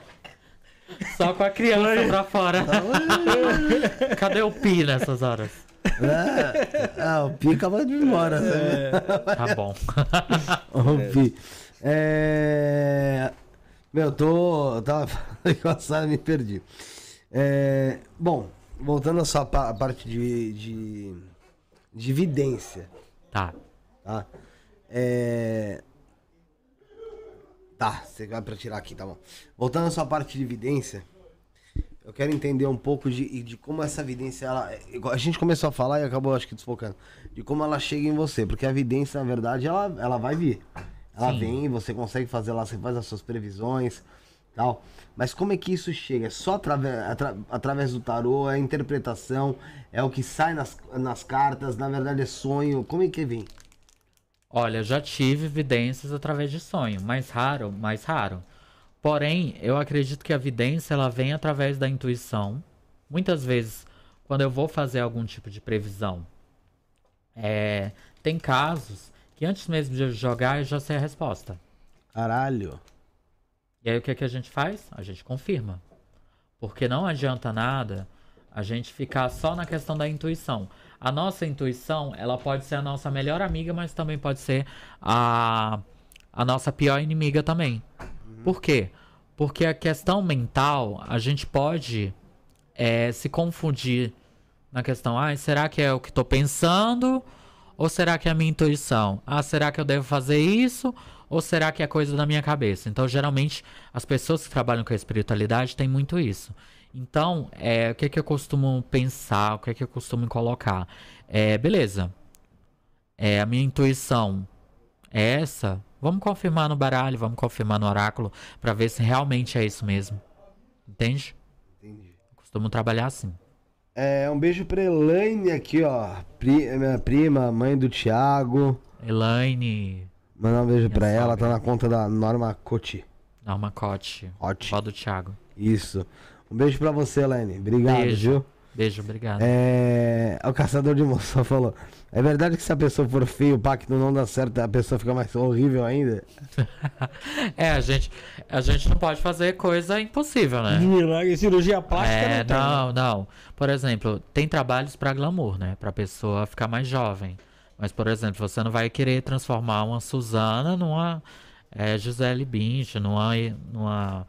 S7: só com a criança pra fora. Cadê o pi nessas horas?
S2: É, ah, o Pi acabou de ir embora. né?
S7: Tá bom.
S2: O Pi. É... Meu, tô. eu Tava falando com a Sara e me perdi. É, Bom, voltando à sua pa- parte de, de. de evidência.
S7: Tá.
S2: Tá? É... Tá, você vai pra tirar aqui, tá bom. Voltando à sua parte de evidência, eu quero entender um pouco de, de como essa evidência, ela, a gente começou a falar e acabou, acho que, desfocando, de como ela chega em você, porque a evidência, na verdade, ela, ela vai vir. Ela
S7: Sim.
S2: vem, você consegue fazer lá, você faz as suas previsões, tal. Mas como é que isso chega? É só através, atra- através do tarô, é a interpretação, é o que sai nas, nas cartas, na verdade é sonho, como é que vem?
S7: Olha, eu já tive evidências através de sonho, mais raro, mais raro. Porém, eu acredito que a evidência ela vem através da intuição. Muitas vezes, quando eu vou fazer algum tipo de previsão, é, tem casos que antes mesmo de eu jogar eu já sei a resposta.
S2: Caralho.
S7: E aí o que, que a gente faz? A gente confirma. Porque não adianta nada a gente ficar só na questão da intuição. A nossa intuição, ela pode ser a nossa melhor amiga, mas também pode ser a, a nossa pior inimiga também. Por quê? Porque a questão mental, a gente pode é, se confundir na questão, ah, será que é o que estou pensando? Ou será que é a minha intuição? Ah, será que eu devo fazer isso? Ou será que é coisa da minha cabeça? Então, geralmente, as pessoas que trabalham com a espiritualidade têm muito isso. Então, é, o que, que eu costumo pensar? O que, que eu costumo colocar? É, beleza. É, a minha intuição é essa. Vamos confirmar no baralho, vamos confirmar no oráculo, para ver se realmente é isso mesmo. Entende?
S2: Entendi.
S7: Eu costumo trabalhar assim.
S2: É, um beijo pra Elaine aqui, ó. Pri- minha prima, mãe do Thiago.
S7: Elaine
S2: Mandar um beijo pra
S7: Minha
S2: ela,
S7: sogra.
S2: tá na conta da Norma Coti.
S7: Norma Cote,
S2: Cote.
S7: vó do Thiago.
S2: Isso. Um beijo pra você, Elaine. Obrigado,
S7: Beijo.
S2: viu?
S7: Beijo, obrigado.
S2: É, o caçador de moça falou. É verdade que se a pessoa for feio, o pacto não dá certo, a pessoa fica mais horrível ainda?
S7: É, a gente, a gente não pode fazer coisa impossível, né?
S3: Milagre, cirurgia plástica
S7: É,
S3: não tem.
S7: não, não. Por exemplo, tem trabalhos pra glamour, né? Pra pessoa ficar mais jovem. Mas, por exemplo, você não vai querer transformar uma Suzana numa é, Gisele Bündchen, numa, numa...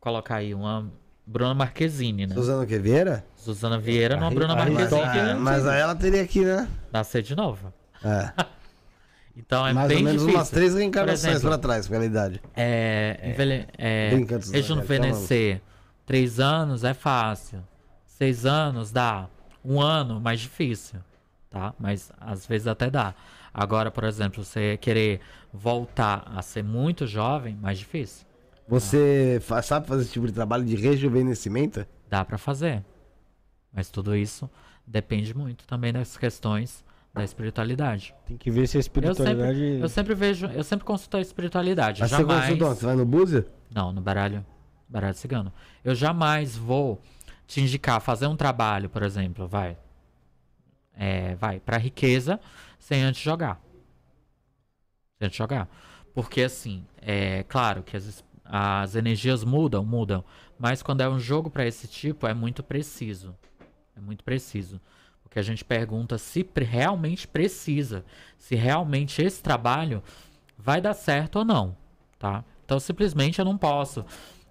S7: Colocar aí uma Bruna Marquezine, né?
S2: Suzana o quê? Vieira?
S7: Suzana Vieira, não,
S3: A
S7: Bruna Marquezine.
S3: Marquezine.
S2: Ah, mas aí ela teria aqui, né?
S7: Nascer de novo.
S2: É.
S7: Então é
S2: Mais
S7: bem
S2: ou menos
S7: difícil.
S2: umas três reencarnações pra trás, pela idade.
S7: É, envelhe- é, rejuvenescer três anos é fácil. Seis anos dá. Um ano, mais difícil. Tá? Mas às vezes até dá. Agora, por exemplo, você querer voltar a ser muito jovem, mais difícil.
S2: Você fa- sabe fazer esse tipo de trabalho de rejuvenescimento?
S7: Dá pra fazer. Mas tudo isso depende muito também das questões da espiritualidade.
S3: Tem que ver se a
S7: Eu
S3: espiritualidade.
S7: sempre, eu sempre vejo, eu sempre consulto a espiritualidade.
S2: Mas você
S7: jamais.
S2: consulta onde? Você vai no Búzia?
S7: Não, no baralho, baralho cigano. Eu jamais vou te indicar fazer um trabalho, por exemplo, vai. É, vai para riqueza sem antes jogar. Sem antes jogar. Porque assim, é claro que as, as energias mudam, mudam, mas quando é um jogo para esse tipo é muito preciso. É muito preciso. Porque a gente pergunta se realmente precisa, se realmente esse trabalho vai dar certo ou não, tá? Então simplesmente eu não posso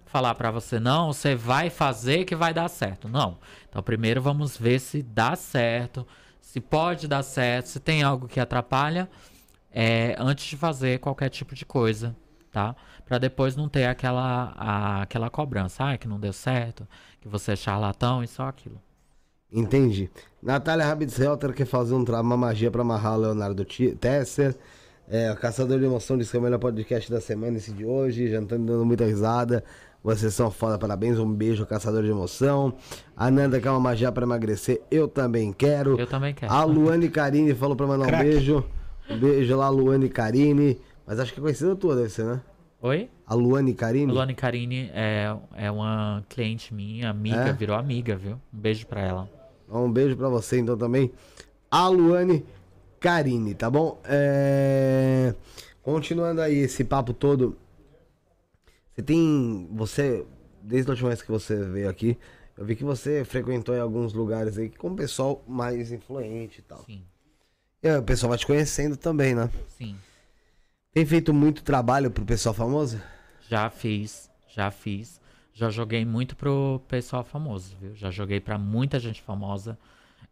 S7: falar pra você não, você vai fazer que vai dar certo. Não. Então primeiro vamos ver se dá certo, se pode dar certo, se tem algo que atrapalha, é, antes de fazer qualquer tipo de coisa, tá? Pra depois não ter aquela a- aquela cobrança, ah, que não deu certo, que você é charlatão e só aquilo.
S2: Entendi. Natália Rabitz Helter quer fazer um uma magia pra amarrar o Leonardo Tesser. É, o Caçador de Emoção disse que é o melhor podcast da semana esse de hoje. Já estão dando muita risada. Vocês são foda, parabéns. Um beijo, Caçador de Emoção. A Nanda quer uma magia pra emagrecer. Eu também quero.
S7: Eu também quero.
S2: A Luane Carine falou pra mandar um
S3: Craque.
S2: beijo. Um beijo lá, Luane Carine. Mas acho que é conhecida tua, deve ser, né?
S7: Oi?
S2: A Luane Carine.
S7: Luane Carini é, é uma cliente minha, amiga,
S2: É?
S7: virou amiga, viu? Um beijo pra ela.
S2: Um beijo pra você então também. A Luane Carine, tá bom? É, Continuando aí esse papo todo. Você tem. Você. Desde a última vez que você veio aqui, eu vi que você frequentou em alguns lugares aí com o pessoal mais influente e tal.
S7: Sim,
S2: E aí, o pessoal vai te conhecendo também, né?
S7: sim.
S2: Tem feito muito trabalho pro pessoal famoso?
S7: Já fiz, já fiz. Já joguei muito pro pessoal famoso, viu? Já joguei pra muita gente famosa.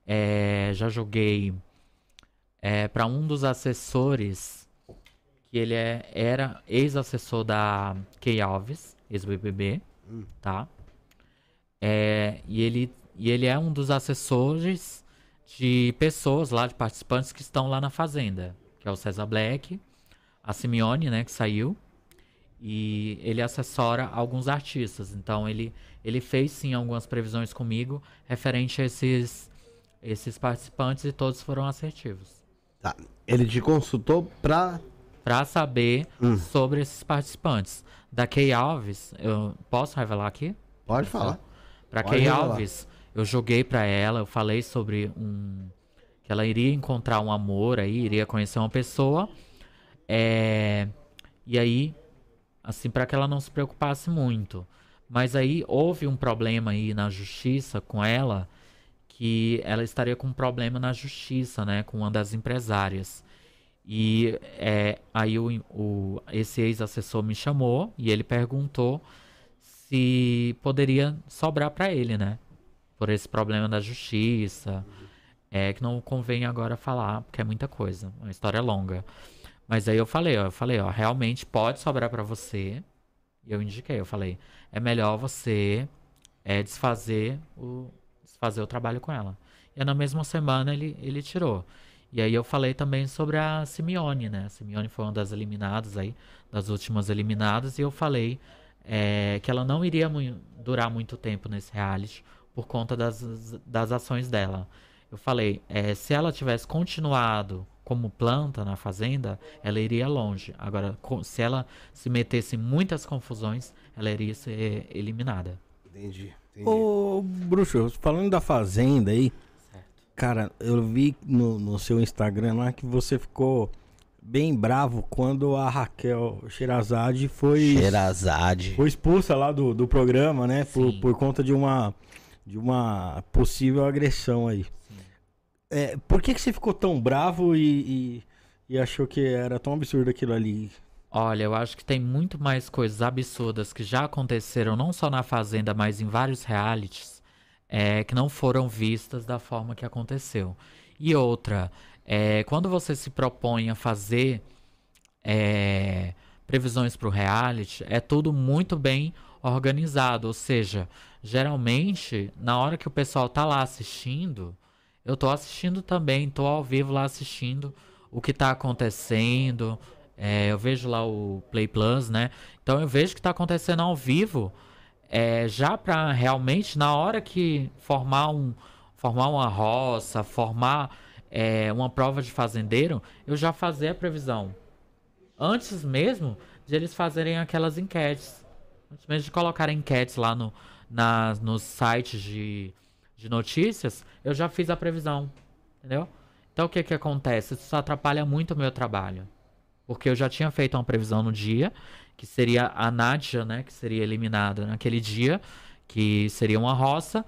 S7: É, já joguei é, para um dos assessores, que ele é, era ex-assessor da Key Alves, ex-BBB, tá? É, e, ele, e ele é um dos assessores de pessoas lá, de participantes que estão lá na Fazenda, que é o César Black, a Simeone, né, que saiu, e ele assessora alguns artistas. Então ele, ele fez sim algumas previsões comigo referente a esses, esses participantes e todos foram assertivos.
S2: Tá. Ele te consultou pra.
S7: Pra saber
S2: Hum.
S7: sobre esses participantes. Da Kay Alves, eu posso revelar aqui?
S2: Pode falar.
S7: Pra
S2: Pode
S7: Kay
S2: revelar.
S7: Alves, eu joguei pra ela, eu falei sobre um. que ela iria encontrar um amor aí, iria conhecer uma pessoa. É, e aí, assim, pra que ela não se preocupasse muito. Mas aí houve um problema aí na justiça com ela, que ela estaria com um problema na justiça, né, com uma das empresárias. E é, aí o, o- esse ex-assessor me chamou e ele perguntou se poderia sobrar para ele, né? Por esse problema da justiça. É que não convém agora falar, porque é muita coisa, uma história longa. Mas aí eu falei, ó, eu falei, ó, realmente pode sobrar para você. E eu indiquei, eu falei, é melhor você é, desfazer o desfazer o trabalho com ela. E na mesma semana ele, ele tirou. E aí eu falei também sobre a Simeone, né? A Simeone foi uma das eliminadas aí, das últimas eliminadas, e eu falei é, que ela não iria mui- durar muito tempo nesse reality por conta das, das ações dela. Eu falei, é, se ela tivesse continuado como planta na fazenda, ela iria longe. Agora, se ela se metesse em muitas confusões, ela iria ser eliminada.
S2: Entendi. entendi.
S3: Ô, Bruxo, falando da Fazenda aí, cara, eu vi no, no seu Instagram lá que você ficou bem bravo quando a Raquel Sherazade foi,
S2: Xerazade.
S3: foi expulsa lá do, do programa, né? Por,
S7: Sim.
S3: por conta de uma, de uma possível agressão aí. É, por que, que você ficou tão bravo e, e, e achou que era tão absurdo aquilo ali?
S7: Olha, eu acho que tem muito mais coisas absurdas que já aconteceram, não só na Fazenda, mas em vários realities, é, que não foram vistas da forma que aconteceu. E outra, é, quando você se propõe a fazer é, previsões para o reality, é tudo muito bem organizado. Ou seja, geralmente, na hora que o pessoal tá lá assistindo, eu tô assistindo também, tô ao vivo lá assistindo o que tá acontecendo, é, eu vejo lá o Play Plus, né? Então eu vejo que está acontecendo ao vivo, é, já para realmente na hora que formar um formar uma roça, formar é, uma prova de fazendeiro, eu já fazer a previsão. Antes mesmo de eles fazerem aquelas enquetes. Antes mesmo de colocar enquetes lá no, na, nos sites de, de notícias, eu já fiz a previsão. Entendeu? Então o que que acontece? Isso atrapalha muito o meu trabalho. Porque eu já tinha feito uma previsão no dia, que seria a Nádia, né? Que seria eliminada naquele dia, que seria uma roça.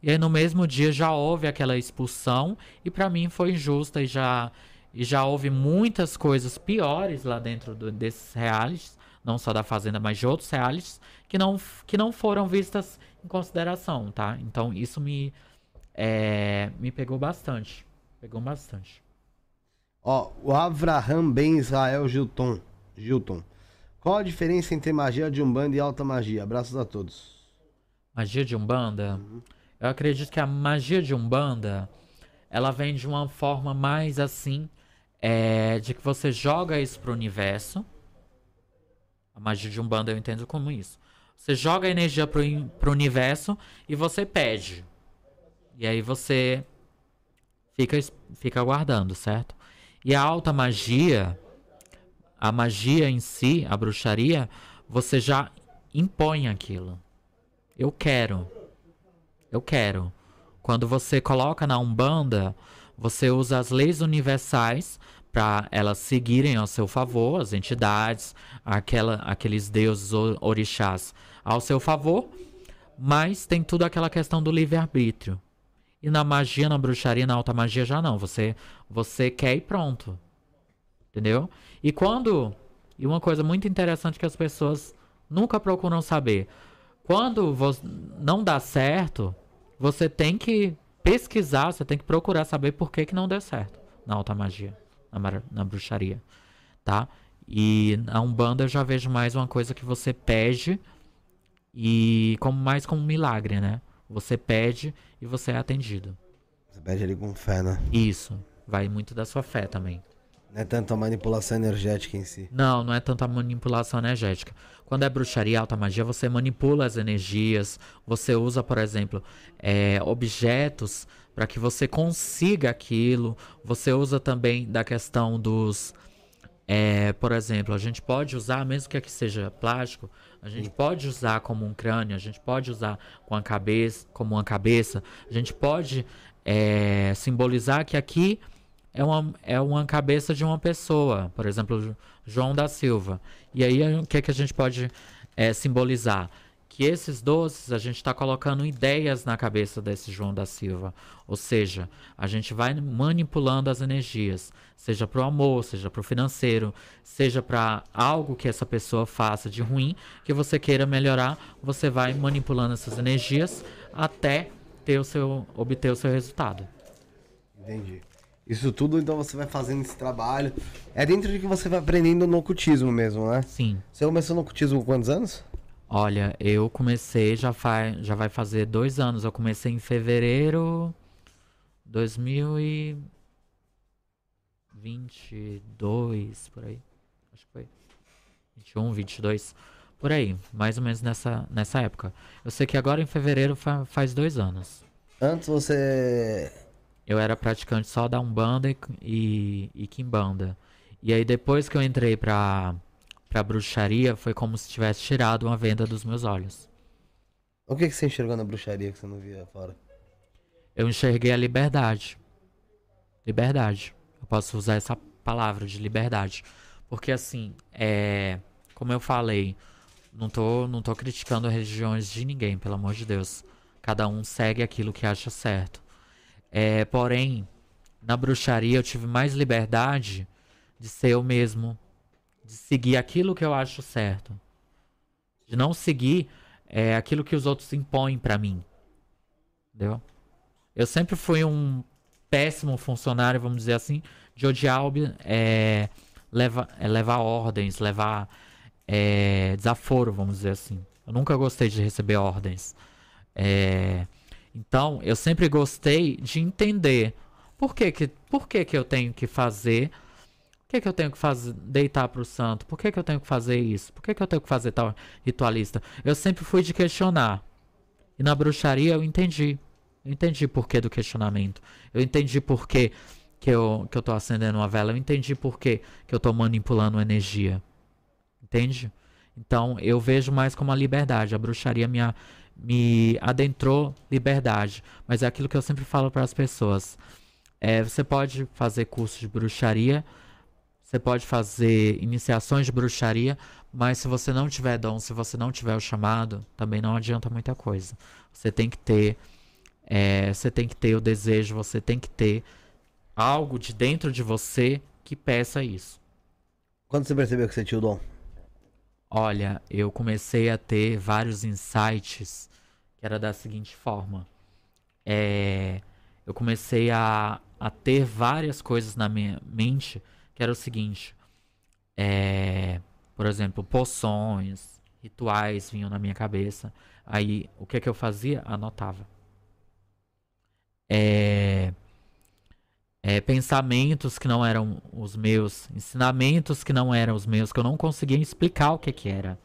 S7: E aí no mesmo dia já houve aquela expulsão e para mim foi injusta e já e já houve muitas coisas piores lá dentro do, desses realities, não só da Fazenda, mas de outros realities, que não, que não foram vistas em consideração, tá? Então isso me, é, me pegou bastante. Pegou bastante.
S2: Ó, o Avraham Ben Israel Gilton. Gilton. Qual a diferença entre magia de Umbanda e alta magia? Abraços a todos.
S7: Magia de Umbanda? Uhum. Eu acredito que a magia de Umbanda, ela vem de uma forma mais assim, é, de que você joga isso pro universo. A magia de Umbanda eu entendo como isso. Você joga a energia pro, pro universo e você pede. E aí você fica, fica aguardando, certo? E a alta magia, a magia em si, a bruxaria, você já impõe aquilo. Eu quero. Eu quero. Quando você coloca na Umbanda, você usa as leis universais para elas seguirem ao seu favor, as entidades, aquela, aqueles deuses orixás ao seu favor, mas tem tudo aquela questão do livre-arbítrio. E na magia, na bruxaria, na alta magia já não. Você, você quer e pronto. Entendeu? E quando. E uma coisa muito interessante que as pessoas nunca procuram saber. Quando não dá certo, você tem que pesquisar, você tem que procurar saber por que, que não deu certo na alta magia, na, na bruxaria. Tá? E na Umbanda eu já vejo mais uma coisa que você pede e como mais como um milagre, né? Você pede e você é atendido.
S2: Você pede ali com fé, né?
S7: Isso. Vai muito da sua fé também.
S2: Não é tanto a manipulação energética em si.
S7: Não, não é tanto a manipulação energética. Quando é bruxaria, alta magia, você manipula as energias. Você usa, por exemplo, é, objetos para que você consiga aquilo. Você usa também da questão dos. É, por exemplo, a gente pode usar, mesmo que aqui seja plástico, a gente pode usar como um crânio, a gente pode usar com a cabeça, como uma cabeça, a gente pode é, simbolizar que aqui é uma, é uma cabeça de uma pessoa, por exemplo, João da Silva. E aí o que, é que a gente pode é, simbolizar? Que esses doces a gente está colocando ideias na cabeça desse João da Silva. Ou seja, a gente vai manipulando as energias, seja para o amor, seja para o financeiro, seja para algo que essa pessoa faça de ruim, que você queira melhorar, você vai manipulando essas energias até ter o seu, obter o seu resultado.
S2: Entendi. Isso tudo, então, você vai fazendo esse trabalho. É dentro de que você vai aprendendo no ocultismo mesmo, né?
S7: Sim.
S2: Você começou no ocultismo com quantos anos?
S7: Olha, eu comecei já faz, já vai fazer dois anos. Eu comecei em fevereiro 2022, por aí. Acho que foi 21, 22, por aí, mais ou menos nessa, nessa época. Eu sei que agora em fevereiro fa faz dois anos.
S2: Antes você.
S7: Eu era praticante só da Umbanda e, e, e Kimbanda. E aí depois que eu entrei pra pra bruxaria foi como se tivesse tirado uma venda dos meus olhos.
S2: O que, que você enxergou na bruxaria que você não via fora?
S7: Eu enxerguei a liberdade. Liberdade. Eu posso usar essa palavra de liberdade. Porque assim, é. Como eu falei, não tô, não tô criticando religiões de ninguém, pelo amor de Deus. Cada um segue aquilo que acha certo. É, porém, na bruxaria eu tive mais liberdade de ser eu mesmo, de seguir aquilo que eu acho certo. De não seguir é, aquilo que os outros impõem para mim. Entendeu? Eu sempre fui um péssimo funcionário, vamos dizer assim, de odiar é, leva, é, levar ordens, levar é, desaforo, vamos dizer assim. Eu nunca gostei de receber ordens. É, então, eu sempre gostei de entender por que, que, por que, que eu tenho que fazer que, que eu tenho que fazer, deitar para o santo? Por que, que eu tenho que fazer isso? Por que, que eu tenho que fazer tal ritualista? Eu sempre fui de questionar. E na bruxaria eu entendi. Eu entendi por que do questionamento. Eu entendi por que, que, eu, que eu tô acendendo uma vela. Eu entendi por que, que eu tô manipulando energia. Entende? Então eu vejo mais como a liberdade. A bruxaria me, me adentrou liberdade. Mas é aquilo que eu sempre falo para as pessoas. É, você pode fazer curso de bruxaria você pode fazer iniciações de bruxaria, mas se você não tiver dom, se você não tiver o chamado, também não adianta muita coisa. Você tem que ter, é, você tem que ter o desejo, você tem que ter algo de dentro de você que peça isso.
S2: Quando você percebeu que você tinha o dom?
S7: Olha, eu comecei a ter vários insights que era da seguinte forma. É, eu comecei a, a ter várias coisas na minha mente que era o seguinte: é, por exemplo, poções, rituais vinham na minha cabeça. Aí, o que é que eu fazia? Anotava. É, é, pensamentos que não eram os meus, ensinamentos que não eram os meus, que eu não conseguia explicar o que que era.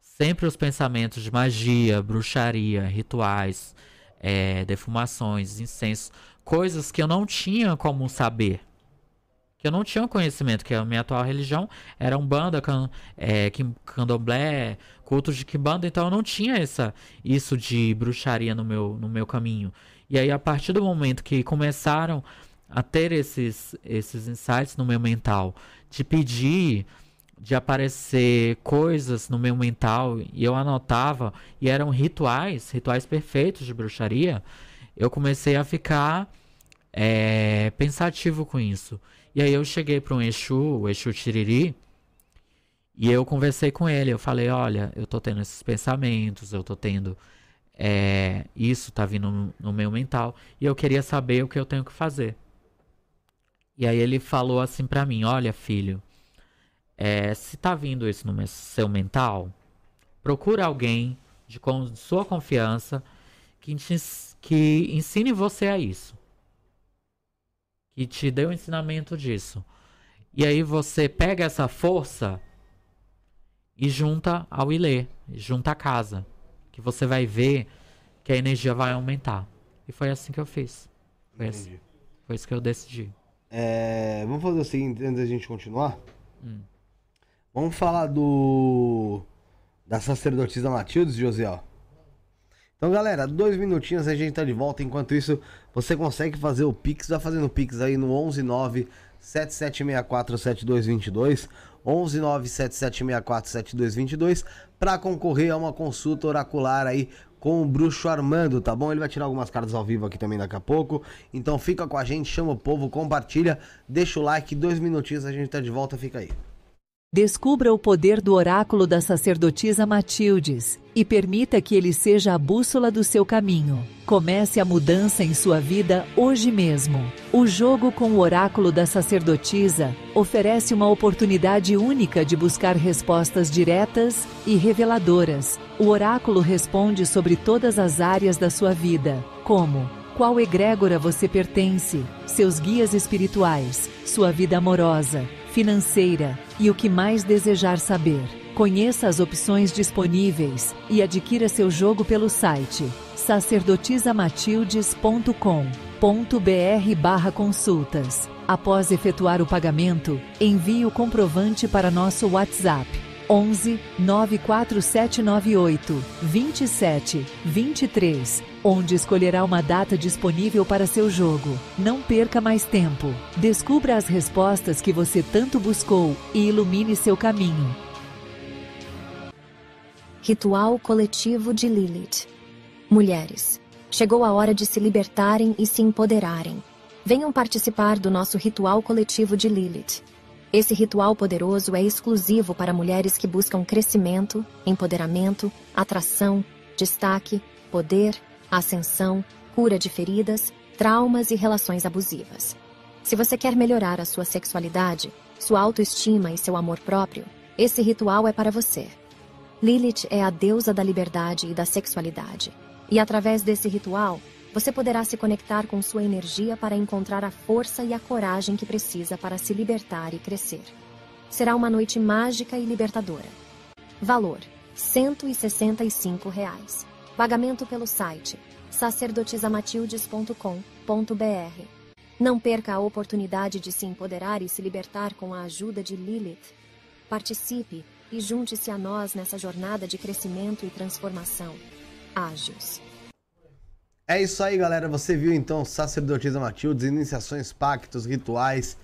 S7: Sempre os pensamentos de magia, bruxaria, rituais, é, defumações, incensos, coisas que eu não tinha como saber que eu não tinha conhecimento, que a minha atual religião era um banda, can, é, candomblé, cultos de quimbanda, então eu não tinha essa, isso de bruxaria no meu, no meu caminho. E aí, a partir do momento que começaram a ter esses, esses insights no meu mental, de pedir, de aparecer coisas no meu mental, e eu anotava, e eram rituais, rituais perfeitos de bruxaria, eu comecei a ficar é, pensativo com isso. E aí eu cheguei para um Exu, o Exu Tiriri, e eu conversei com ele. Eu falei: olha, eu tô tendo esses pensamentos, eu tô tendo. É, isso tá vindo no, meu mental. E eu queria saber o que eu tenho que fazer. E aí ele falou assim para mim: olha, filho, é, se tá vindo isso no seu mental, procura alguém de com sua confiança que, te, que ensine você a isso que te deu o ensinamento disso. E aí você pega essa força e junta ao Ilê, junta a casa, que você vai ver que a energia vai aumentar. E foi assim que eu fiz. Foi, assim, foi isso que eu decidi.
S2: É, vamos fazer o seguinte, antes da gente continuar. Hum. Vamos falar do da sacerdotisa Matildes, Josiel. Então, galera, dois minutinhos a gente tá de volta. Enquanto isso, você consegue fazer o Pix. Vai fazendo o Pix aí no 119 7764 7222. 119 7764 7222 para concorrer a uma consulta oracular aí com o bruxo Armando, tá bom? Ele vai tirar algumas cartas ao vivo aqui também daqui a pouco. Então fica com a gente, chama o povo, compartilha, deixa o like, dois minutinhos a gente tá de volta, fica aí.
S10: Descubra o poder do oráculo da sacerdotisa Matildes e permita que ele seja a bússola do seu caminho. Comece a mudança em sua vida hoje mesmo. O jogo com o oráculo da sacerdotisa oferece uma oportunidade única de buscar respostas diretas e reveladoras. O oráculo responde sobre todas as áreas da sua vida, como qual egrégora você pertence, seus guias espirituais, sua vida amorosa, financeira e o que mais desejar saber. Conheça as opções disponíveis e adquira seu jogo pelo site sacerdotisamatildes.com.br consultas. Após efetuar o pagamento, envie o comprovante para nosso WhatsApp 11 94798 27 23, onde escolherá uma data disponível para seu jogo. Não perca mais tempo. Descubra as respostas que você tanto buscou e ilumine seu caminho.
S11: Ritual coletivo de Lilith. Mulheres, chegou a hora de se libertarem e se empoderarem. Venham participar do nosso ritual coletivo de Lilith. Esse ritual poderoso é exclusivo para mulheres que buscam crescimento, empoderamento, atração, destaque, poder, ascensão, cura de feridas, traumas e relações abusivas. Se você quer melhorar a sua sexualidade, sua autoestima e seu amor próprio, esse ritual é para você. Lilith é a deusa da liberdade e da sexualidade. E através desse ritual, você poderá se conectar com sua energia para encontrar a força e a coragem que precisa para se libertar e crescer. Será uma noite mágica e libertadora. Valor: 165 reais. Pagamento pelo site sacerdotisamatildes.com.br. Não perca a oportunidade de se empoderar e se libertar com a ajuda de Lilith. Participe e junte-se a nós nessa jornada de crescimento e transformação. Ágios.
S2: É isso aí, galera. Você viu então Sacerdotisa Matildes, iniciações, pactos, rituais.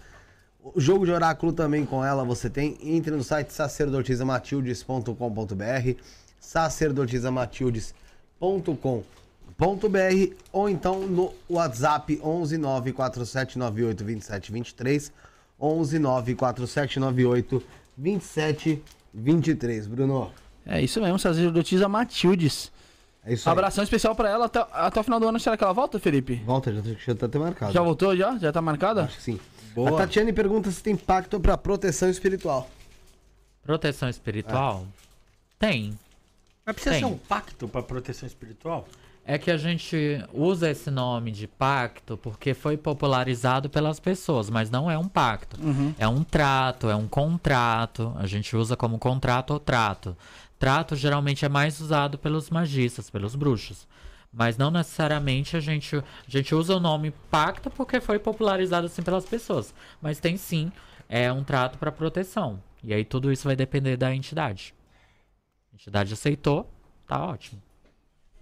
S2: O jogo de oráculo também com ela você tem. Entre no site sacerdotisamatildes.com.br, sacerdotisamatildes.com.br ou então no WhatsApp 11 94798 2723, 11 94798 2723. Bruno.
S1: É isso mesmo, sacerdotisa Matildes.
S2: É isso aí.
S1: Abração especial pra ela até, até o final do ano. Será que ela volta, Felipe?
S2: Volta, já, já tá até marcado.
S1: Já voltou já? Já tá marcada?
S2: Acho que sim.
S1: Boa.
S2: A Tatiane pergunta se tem pacto pra proteção espiritual.
S7: Proteção espiritual? Tem.
S3: Mas precisa
S7: Tem.
S3: ser um pacto pra proteção espiritual?
S7: É que a gente usa esse nome de pacto porque foi popularizado pelas pessoas, mas não é um pacto.
S1: Uhum.
S7: É um trato, é um contrato. A gente usa como contrato ou trato. Trato geralmente é mais usado pelos magistas, pelos bruxos. Mas não necessariamente a gente, a gente usa o nome pacto porque foi popularizado assim pelas pessoas. Mas tem sim é um trato para proteção. E aí tudo isso vai depender da entidade. A entidade aceitou, tá ótimo.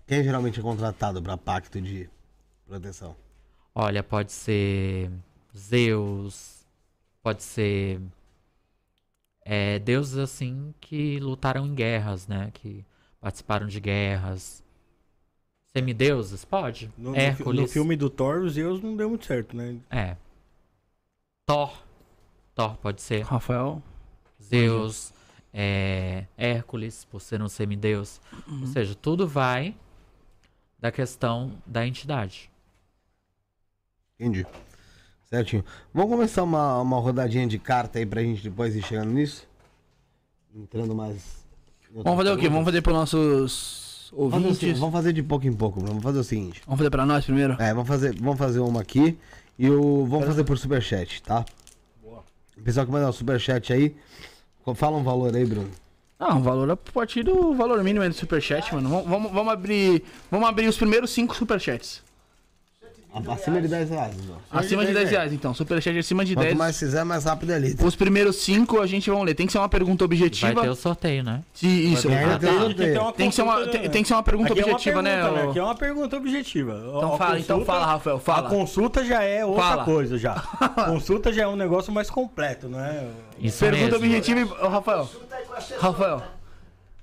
S2: Quem geralmente é contratado pra pacto de proteção?
S7: Olha, pode ser Zeus, pode ser é, deuses assim que lutaram em guerras, né? Que participaram de guerras. Semideuses? Pode.
S3: No,
S7: Hércules.
S3: no filme do Thor, os Zeus não deu muito certo, né?
S7: É. Thor. Thor pode ser.
S1: Rafael.
S7: Zeus. é, Hércules, por ser um semideus. Ou seja, tudo vai da questão da entidade.
S2: Entendi. Certinho. Vamos começar uma, uma rodadinha de carta aí pra gente depois ir chegando nisso? Entrando mais.
S1: Vamos fazer o quê? Vamos fazer pros nossos
S2: Vamos fazer,
S1: ouvintes.
S2: vamos fazer de pouco em pouco, Bruno. Vamos fazer o seguinte.
S1: Vamos fazer pra nós primeiro?
S2: É, vamos fazer, vamos fazer uma aqui e o vamos fazer por superchat, tá? O pessoal que mandar o superchat aí, fala um valor aí, Bruno.
S1: Ah, o valor é a partir do valor mínimo do superchat, mano. Vamos abrir. Vamos abrir os primeiros cinco superchats.
S2: Acima de 10 reais, ó.
S1: Acima de 10 reais, então. Superchat acima de
S2: Quanto
S1: 10.
S2: mais fizer, mais rápido é ali.
S1: Os primeiros cinco a gente vai ler. Tem que ser uma pergunta objetiva.
S7: Vai ter o sorteio, né?
S1: Se- Isso.
S2: Vai ter-
S1: Ah,
S2: tem-
S1: tá.
S2: tem- tem
S1: Tem que ser uma, tem, tem que ser uma pergunta
S3: Aqui é uma
S1: objetiva,
S3: pergunta,
S1: né?
S3: Aqui é uma pergunta objetiva.
S1: Então fala, então fala, Rafael, fala.
S3: A consulta já é outra
S1: Fala.
S3: coisa já. consulta já é um negócio mais completo, não é?
S7: Isso
S1: Pergunta
S7: mesmo.
S1: objetiva e. Rafael. Rafael.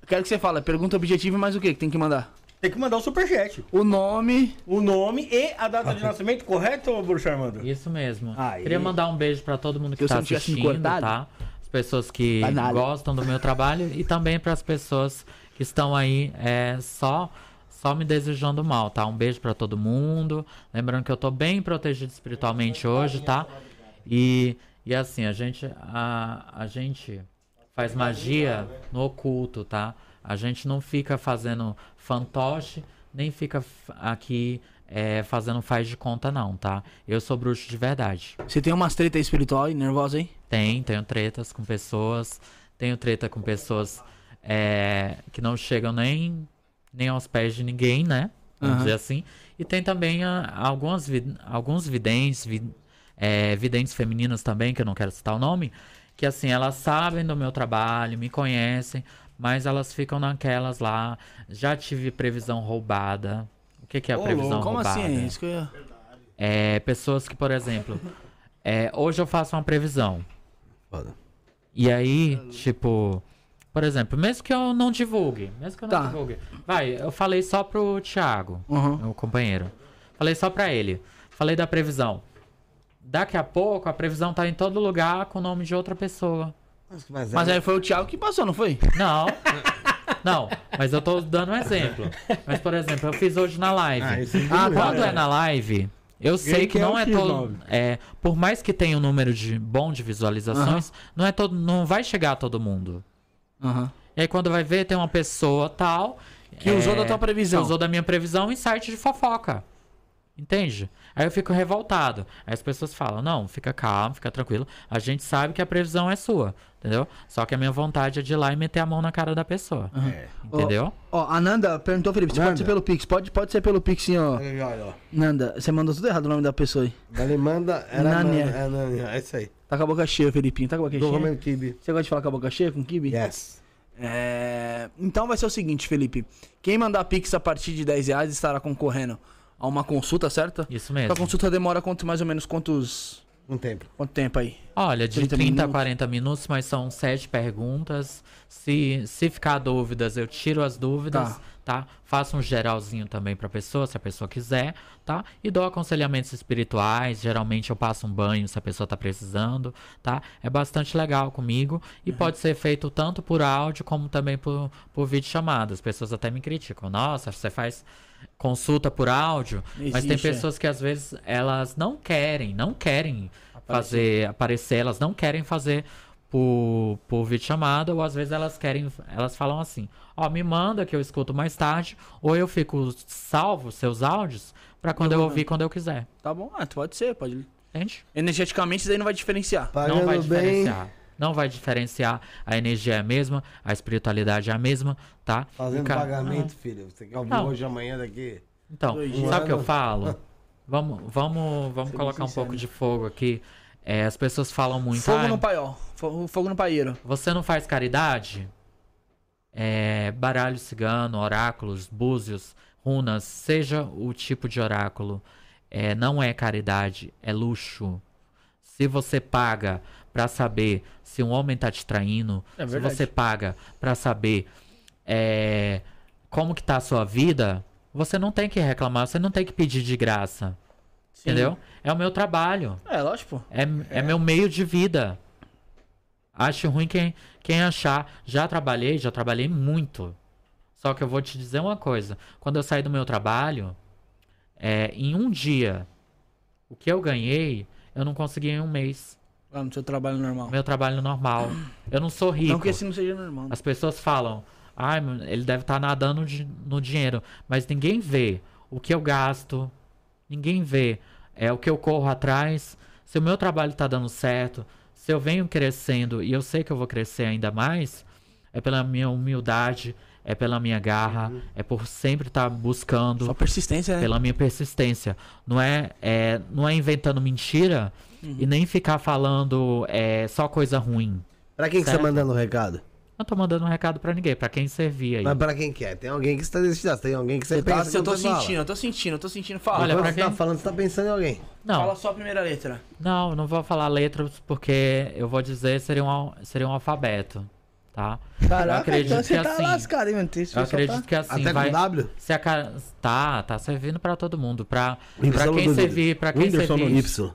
S1: eu Quero que você fale. Pergunta objetiva e mais o que que tem que mandar?
S3: Tem que mandar o superchat.
S1: O nome.
S3: O nome e a data de nascimento, correto, Bruxo Armando?
S7: Isso mesmo.
S3: Aí.
S7: Queria mandar um beijo pra todo mundo que tá
S1: me
S7: assistindo, tá? As pessoas que
S1: nada.
S7: gostam do meu trabalho e também para as pessoas que estão aí é, só só me desejando mal, tá? Um beijo pra todo mundo. Lembrando que eu tô bem protegido espiritualmente hoje, tá? E, e assim, a gente a, a gente faz magia no oculto, tá? A gente não fica fazendo fantoche, nem fica aqui é, fazendo faz de conta, não, tá? Eu sou bruxo de verdade.
S1: Você tem umas treta espiritual e nervosa aí?
S7: Tem, tenho tretas com pessoas, tenho treta com pessoas é, que não chegam nem, nem aos pés de ninguém, né? Vamos
S1: Aham.
S7: dizer assim. E tem também ah, algumas, vi- alguns videntes, vi- é, videntes femininas também, que eu não quero citar o nome, que assim, elas sabem do meu trabalho, me conhecem, mas elas ficam naquelas lá. Já tive previsão roubada. O que, que é a
S1: Ô,
S7: previsão
S1: louco, Como
S7: roubada?
S1: assim? É isso que eu.
S7: É, pessoas que, por exemplo, é, hoje eu faço uma previsão.
S2: Foda.
S7: E aí, tipo, por exemplo, mesmo que eu não divulgue, mesmo que eu não
S1: Tá.
S7: divulgue. Vai, eu falei só pro Thiago,
S1: Uhum.
S7: meu companheiro. Falei só pra ele. Falei da previsão. Daqui a pouco a previsão tá em todo lugar com o nome de outra pessoa.
S2: Mas,
S1: Mas aí foi o Thiago que passou, não foi?
S7: Não. Não, mas eu tô dando um exemplo. Mas, por exemplo, eu fiz hoje na live.
S3: Ah, esse
S7: Ah,
S3: é
S7: quando
S3: é.
S7: é na live, eu sei que
S3: que é
S7: não é
S3: X9.
S7: todo. É, por mais que tenha um número de bom de visualizações, não é todo, não vai chegar a todo mundo.
S1: Aham.
S7: E aí quando vai ver, tem uma pessoa tal.
S1: Que usou da tua previsão.
S7: Que usou da minha previsão em site de fofoca. Entende? Aí eu fico revoltado. Aí as pessoas falam: não, fica calmo, fica tranquilo. A gente sabe que a previsão é sua. Entendeu? Só que a minha vontade é de ir lá e meter a mão na cara da pessoa. Entendeu?
S1: Ó, a Nanda perguntou, Felipe, se pode
S2: Nanda.
S1: ser pelo Pix. Pode, pode ser pelo Pix, sim, ó.
S2: Olha, olha, ó.
S1: Nanda, você mandou tudo errado o nome da pessoa aí.
S2: Ele manda. Era.
S1: Nânia.
S2: É, Nânia. É isso aí.
S1: Tá com a boca cheia, Felipinho. Tá com a boca
S2: Do
S1: cheia?
S2: Romero Kibe.
S1: Você gosta de falar com a boca cheia com o Kibi?
S2: Yes.
S1: É... Então vai ser o seguinte, Felipe. Quem mandar Pix a partir de 10 reais estará concorrendo a uma consulta, certo?
S7: Isso
S1: A
S7: mesmo.
S1: consulta demora quanto, mais ou menos quantos...
S2: Um tempo.
S1: Quanto tempo aí?
S7: Olha, de
S1: 30
S7: 30, a
S1: minutos.
S7: 40 minutos, mas são sete perguntas. Se, se ficar dúvidas, eu tiro as dúvidas, tá? Faço um geralzinho também pra pessoa, se a pessoa quiser, tá? E dou aconselhamentos espirituais. Geralmente eu passo um banho se a pessoa tá precisando, tá? É bastante legal comigo e
S1: Uhum.
S7: pode ser feito tanto por áudio como também por, por vídeo chamada. As pessoas até me criticam. Nossa, você faz consulta por áudio, mas tem
S1: Existe, é.
S7: pessoas que às vezes elas não querem, não querem fazer aparecer, elas não querem fazer por, por videochamada, ou às vezes elas querem, elas falam assim, ó, me manda que eu escuto mais tarde, ou eu fico salvo seus áudios pra quando eu ouvir quando eu quiser.
S1: Tá bom? Ah, pode ser, pode...
S7: Entende?
S1: Energeticamente isso daí não vai diferenciar.
S2: Pagando
S7: não vai
S2: bem.
S7: Não vai diferenciar. A energia é a mesma, a espiritualidade é a mesma, tá?
S2: Fazendo
S7: O ca-
S2: pagamento, filho. Você quer ouvir hoje, amanhã, daqui.
S7: Então,
S1: Dois
S7: sabe o que eu falo? Vamos, vamos, vamos
S1: Ser
S7: colocar um pouco de fogo aqui. É, as pessoas falam muito.
S1: Fogo
S7: "Ai,
S1: no paiol. Fogo, fogo no paieiro.
S7: Você não faz caridade? É, baralho cigano, oráculos, búzios, runas, seja o tipo de oráculo, é, não é caridade, é luxo. Se você paga pra saber se um homem tá te traindo,
S1: É
S7: se você paga pra saber é, como que tá a sua vida, você não tem que reclamar, você não tem que pedir de graça.
S1: Sim.
S7: Entendeu? É o meu trabalho.
S1: É, lógico.
S7: É, é meu meio de vida. Acho ruim quem, quem achar. Já trabalhei, já trabalhei muito. Só que eu vou te dizer uma coisa. Quando eu saí do meu trabalho, é, em um dia, o que eu ganhei, eu não consegui em um mês.
S1: Lá no seu trabalho normal.
S7: Meu trabalho normal. Eu não sou rico.
S1: Não que esse não seja normal.
S7: As pessoas falam, ai, mano, ele deve estar nadando de- no dinheiro. Mas ninguém vê o que eu gasto, ninguém vê é, o que eu corro atrás, se o meu trabalho tá dando certo, se eu venho crescendo e eu sei que eu vou crescer ainda mais, é pela minha humildade, é pela minha garra, é por sempre estar buscando
S1: Só persistência, né?
S7: pela minha persistência. Não é, é, não é inventando mentira e nem ficar falando é, só coisa ruim.
S2: Pra quem que você
S7: Certo.
S2: tá mandando o recado?
S7: Não tô mandando um recado pra ninguém, pra quem servir aí.
S2: Mas pra quem que é? Tem alguém que está decidindo. Tem alguém que você
S1: Eu, tá,
S2: pensa
S1: eu tô
S2: você fala.
S1: sentindo, eu tô sentindo, eu tô sentindo. Fala.
S7: Olha, pra
S2: você tá
S7: quem-
S2: falando, você tá pensando em alguém.
S7: Não,
S1: Fala só a primeira letra.
S7: não, não vou falar letras porque eu vou dizer seria um, seria um alfabeto, tá? eu acredito
S1: então você
S7: que
S1: tá
S7: assim,
S1: lascado, hein, mano?
S7: Eu acredito
S1: tá-
S7: que assim
S2: Até
S7: vai
S2: com W?
S7: se a cara tá, tá servindo pra todo mundo, pra
S2: Y
S7: para quem servir, para quem
S2: Whindersson
S7: servir,
S2: Y.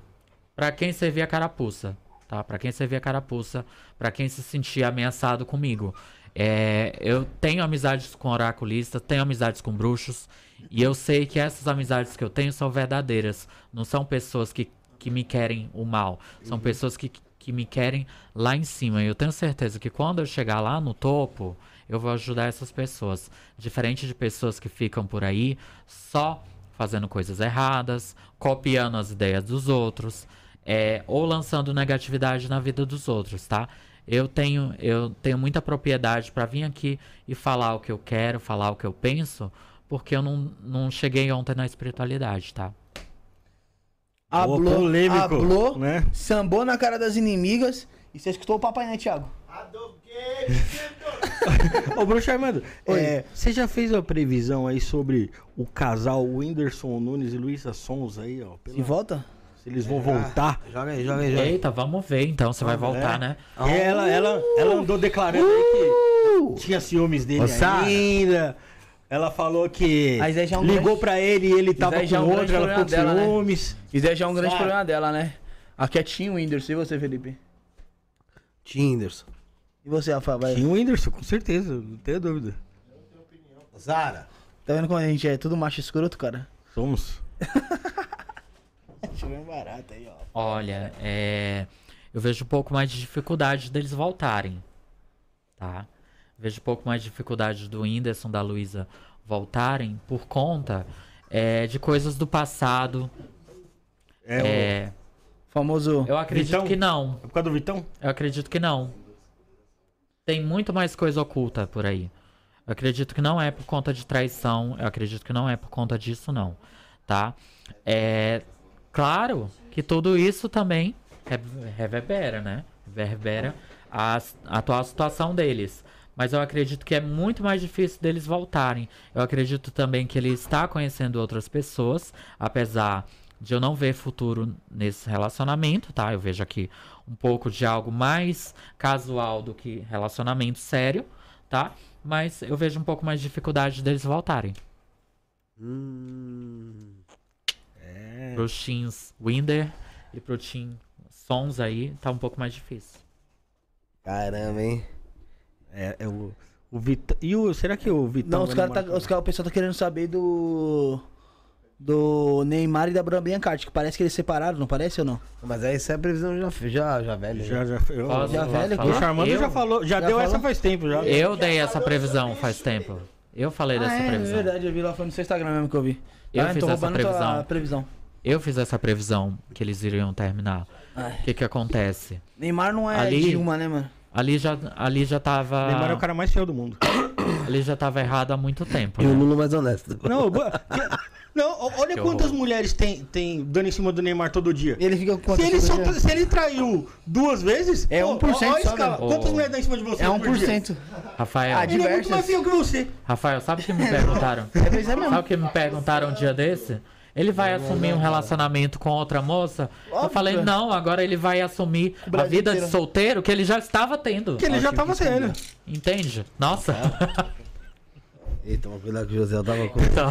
S7: para quem servir a carapuça, tá? Pra quem servir a carapuça, pra quem se sentir ameaçado comigo. É, eu tenho amizades com oraculistas, tenho amizades com bruxos, e eu sei que essas amizades que eu tenho são verdadeiras. Não são pessoas que, que me querem o mal, são pessoas que, que me querem lá em cima. E eu tenho certeza que quando eu chegar lá no topo, eu vou ajudar essas pessoas. Diferente de pessoas que ficam por aí só fazendo coisas erradas, copiando as ideias dos outros, é, ou lançando negatividade na vida dos outros, tá? Eu tenho, eu tenho muita propriedade para vir aqui e falar o que eu quero, falar o que eu penso, porque eu não, não cheguei ontem na espiritualidade, tá?
S1: Hablou,
S3: polêmico,
S1: hablou,
S3: né?
S1: sambou na cara das inimigas. E você escutou o papai, né, Thiago?
S3: Ô, Bruxo Armando, é, você já fez a previsão aí sobre o casal Whindersson Nunes e Luísa Sons aí, ó? pela-
S1: E volta?
S3: Se eles vão voltar.
S2: Joga aí, joga aí, joga aí.
S7: Eita, vamos ver então, você vai voltar, né?
S3: E ela, ela, ela andou declarando aí que tinha ciúmes dele
S2: Moçada.
S3: ainda. Ela falou que
S1: Mas aí já é um
S3: ligou
S1: grande-
S3: pra ele e ele tava
S1: aí já é
S3: com
S1: um grande
S3: ela ficou com
S1: problema dela, né?
S3: ciúmes.
S1: Isso daí já é um grande
S3: Sabe?
S1: problema dela, né? Aqui é Tim Whindersson. E você, Felipe?
S2: Tinderson.
S1: E você, Rafa? Vai.
S3: Tinha o Whindersson, com certeza, não tenho dúvida.
S2: Zara.
S1: Tá vendo como a gente é tudo macho escroto, cara?
S3: Somos.
S1: Chegou barato aí, ó.
S7: Olha, é, eu vejo um pouco mais de dificuldade deles voltarem, tá? Vejo um pouco mais de dificuldade do Whindersson, da Luísa voltarem por conta é, de coisas do passado.
S3: É,
S7: É,
S1: Famoso.
S7: eu acredito
S3: Vitão?
S7: que não.
S3: o... é por causa do Vitão?
S7: Eu acredito que não. Tem muito mais coisa oculta por aí. Eu acredito que não é por conta de traição. Eu acredito que não é por conta disso, não. Tá? É claro que tudo isso também re- reverbera, né? Reverbera a atual situação deles. Mas eu acredito que é muito mais difícil deles voltarem. Eu acredito também que ele está conhecendo outras pessoas, apesar de eu não ver futuro nesse relacionamento, tá? Eu vejo aqui um pouco de algo mais casual do que relacionamento sério, tá? Mas eu vejo um pouco mais de dificuldade deles voltarem.
S2: Hum.
S3: É.
S7: Pro Teams Winder e pro Team Sons aí, tá um pouco mais difícil.
S2: Caramba, hein?
S3: É, é o. O Vitão. E o. Será que o Vitão.
S1: Não, os
S3: vai
S1: cara tá, os cara, o pessoal tá querendo saber do. Do Neymar e da Bruna Biancardi, que parece que eles separaram, não parece ou não?
S2: Mas aí essa é a previsão já, já, já velha.
S3: Já,
S2: Já.
S3: já. Eu,
S7: Posso-
S1: Já
S7: falar?
S3: o Charmando
S7: eu,
S3: já falou. Já,
S1: Já
S3: deu essa
S1: falou?
S3: faz tempo já.
S7: Eu dei essa previsão faz tempo. Eu falei dessa
S1: ah, é,
S7: previsão.
S1: é verdade, eu vi lá foi no seu Instagram mesmo que eu vi.
S7: Eu
S1: Ah,
S7: fiz
S1: tô
S7: essa previsão.
S1: previsão.
S7: Eu fiz essa previsão que eles iriam terminar. O que que acontece?
S1: Neymar não é
S7: Ali-
S1: Dilma, né, mano?
S7: Ali já, ali já tava.
S3: Neymar é o cara mais feio do mundo.
S7: Ali já tava errado há muito tempo.
S2: E o
S7: né?
S2: Lula mais honesto.
S3: Não, não olha
S7: Que
S3: quantas
S7: horror.
S3: mulheres tem, tem dando em cima do Neymar todo dia.
S1: Ele fica com
S3: Se ele,
S1: quantas
S3: só- se ele traiu duas vezes,
S1: É
S3: pô,
S1: 1%
S3: ó, ó
S1: só,
S7: velho.
S3: Quantas mulheres dão em cima de você?
S1: É
S3: por dia?
S1: 1%.
S7: Rafael,
S1: Ah,
S3: Ele é muito mais feio que você.
S7: Rafael, sabe o que me perguntaram?
S1: É é.
S7: Sabe o que me perguntaram um dia desse? Ele vai assumir um relacionamento com outra moça? Eu
S1: Óbvio,
S7: falei,
S1: velho.
S7: não, agora ele vai assumir a vida de
S1: inteiro.
S7: solteiro que ele já estava tendo.
S3: Que ele já tava tendo.
S7: Entende? Nossa.
S2: Eita, cuidado que o José tava com.
S7: Então,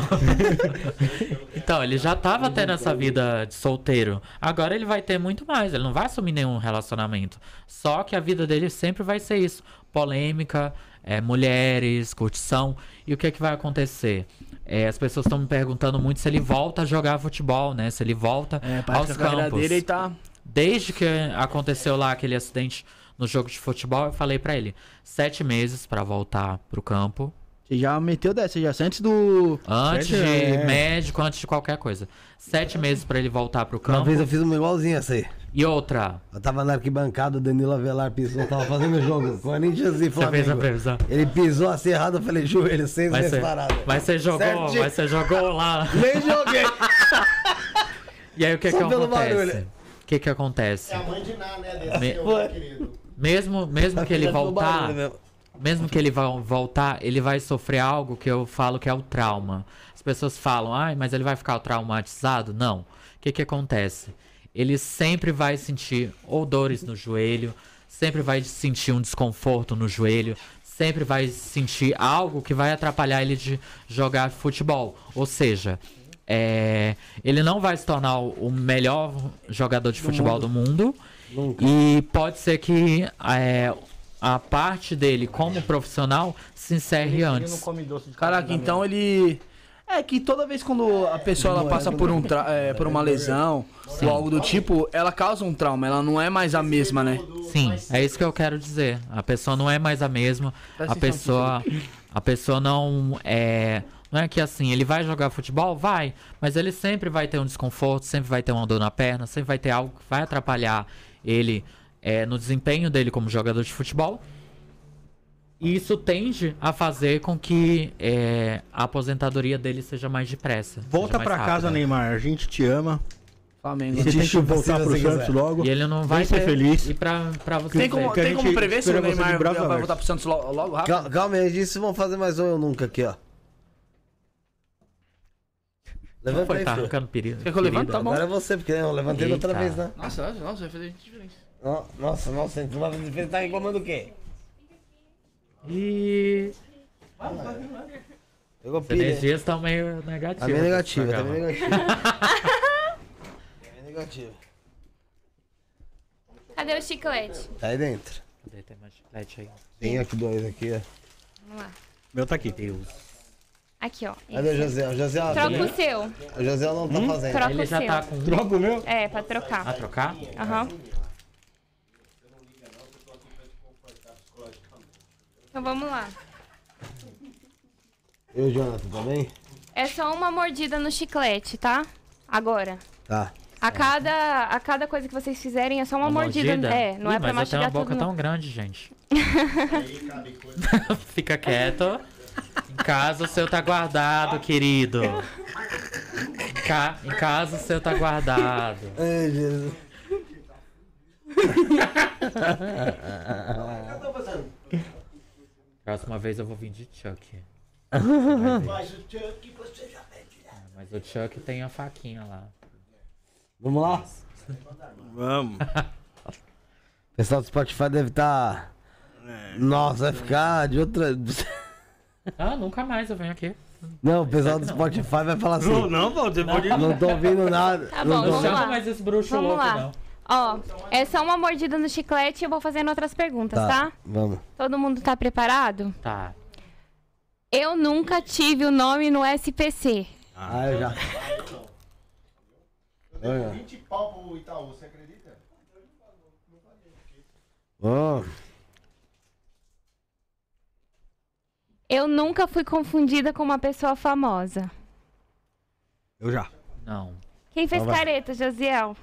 S7: então, ele já tava tendo essa vida de solteiro. Agora ele vai ter muito mais. Ele não vai assumir nenhum relacionamento. Só que a vida dele sempre vai ser isso: polêmica, é, mulheres, curtição. E o que, é que vai acontecer? É, as pessoas estão me perguntando muito se ele volta a jogar futebol, né? Se ele volta
S1: É,
S7: aos campos.
S1: dele ele tá.
S7: Desde que aconteceu lá aquele acidente no jogo de futebol, eu falei pra ele: sete meses pra voltar pro campo.
S1: Você já meteu dessa, já antes do.
S7: Antes de
S3: é.
S7: médico, antes de qualquer coisa. Sete meses pra ele voltar pro
S2: Uma
S7: campo.
S2: vez eu fiz uma igualzinha essa aí.
S7: E outra,
S2: Eu tava na arquibancada, o Danilo Avelar pisou, tava fazendo o jogo. Corinthians e
S7: você fez a
S2: Flamengo.
S7: previsão.
S2: Ele pisou assim errado, eu falei, joelho, seis meses
S7: você,
S2: parado.
S7: mas você jogou,
S2: Certinho.
S7: mas você jogou lá.
S2: Nem joguei.
S7: E aí o que
S2: Só
S7: que
S2: pelo
S7: acontece?
S2: barulho.
S7: O que que acontece?
S4: É a mãe de Ná, né? Desse
S7: Me-
S4: querido.
S7: Mesmo, mesmo que ele voltar,
S2: barulho mesmo.
S7: que ele vá voltar, ele vai sofrer algo que eu falo que é o trauma. As pessoas falam, ai, mas ele vai ficar traumatizado? Não. O que que acontece? Ele sempre vai sentir ou dores no joelho, sempre vai sentir um desconforto no joelho, sempre vai sentir algo que vai atrapalhar ele de jogar futebol. Ou seja, é, ele não vai se tornar o melhor jogador de futebol do mundo. E pode ser que é, a parte dele como profissional se encerre antes.
S1: Caraca, então ele. É que toda vez quando a pessoa ela passa por, um tra- é, por uma lesão ou algo do tipo, ela causa um trauma, ela não é mais a mesma, né?
S7: Sim, é isso que eu quero dizer. A pessoa não é mais a mesma. A pessoa, a pessoa não é, não é que assim, ele vai jogar futebol, vai, mas ele sempre vai ter um desconforto, sempre vai ter uma dor na perna, sempre vai ter algo que vai atrapalhar ele é, no desempenho dele como jogador de futebol. E isso tende a fazer com que é, a aposentadoria dele seja mais depressa.
S3: Volta pra casa. Neymar. A gente te ama.
S1: Flamengo.
S3: Você tem que voltar pro
S2: você
S3: Santos
S2: quiser.
S3: logo.
S7: E ele não vai
S3: ser
S7: ter-
S3: feliz.
S7: E pra, pra você
S1: Tem como,
S3: a
S1: tem como prever se o Neymar vai voltar pro Santos logo, logo rápido?
S2: Cal- Calma aí, disso vão fazer mais um eu nunca aqui, ó. Levanta aí,
S7: tá perigo.
S1: Quer que eu levante? Tá bom.
S2: Agora é você, porque eu levantei da outra
S7: Eita.
S2: vez, né?
S1: Nossa, nossa, vai fazer diferença.
S2: Nossa, nossa, tu vai tá reclamando o quê?
S7: E
S2: Pegou
S7: as
S2: pilha.
S7: energias estão meio negativas.
S2: Tá meio negativa, tá meio negativa. Tá meio negativa.
S5: Cadê o chiclete?
S2: Tá aí dentro.
S7: Cadê? Tem mais chiclete aí.
S2: Tem aqui dois aqui, ó.
S5: Vamos lá.
S3: Meu tá aqui.
S7: Deus.
S5: Aqui, ó.
S2: Cadê o José? O José, ó,
S5: Troca
S2: tá-
S5: o seu.
S2: o José não tá fazendo.
S5: Troca
S7: Ele
S5: o
S7: já
S5: seu.
S7: tá com.
S3: Troca o meu?
S5: É, pra trocar.
S7: Ah, trocar?
S5: Aham. Então vamos lá.
S2: E o Jonathan, tá bem?
S5: É só uma mordida no chiclete, tá? Agora.
S2: Tá.
S5: A cada, a cada coisa que vocês fizerem é só uma, mordida. É, não
S7: Ih,
S5: é pra
S7: mas eu tenho
S5: mastigar
S7: uma boca tão
S5: não.
S7: grande, gente. Fica quieto. Em casa o seu tá guardado, querido. Em, ca... em casa o seu tá guardado.
S2: Ai, Jesus.
S7: Próxima vez eu vou vir de Chuck.
S4: Mas o Chuck você já pede.
S7: Ah, Mas o Chuck tem a faquinha lá.
S2: Vamos lá?
S3: Vamos.
S2: O pessoal do Spotify deve estar.
S3: É.
S2: Nossa, vai ficar de outra.
S7: Ah, nunca mais eu venho aqui.
S2: Não, o pessoal do Spotify vai falar assim.
S3: Não, não, você pode.
S2: Não tô ouvindo nada.
S5: Tá
S2: não
S5: bom,
S2: tô
S5: vamos
S7: Chama
S5: lá.
S7: mais esse bruxo
S5: Vamos
S7: louco,
S5: lá.
S7: não.
S5: Ó, é só uma mordida no chiclete e eu vou fazendo outras perguntas, tá?
S2: Vamos.
S5: Todo mundo tá preparado?
S7: Tá.
S5: Eu nunca tive o nome no SPC.
S2: Ah, eu já.
S4: Eu devo 20 pau pro Itaú, você acredita?
S2: Ó,
S5: Eu nunca fui confundida com uma pessoa famosa.
S3: Eu já.
S7: Não.
S5: Quem fez
S2: vai.
S5: careta, Josiel?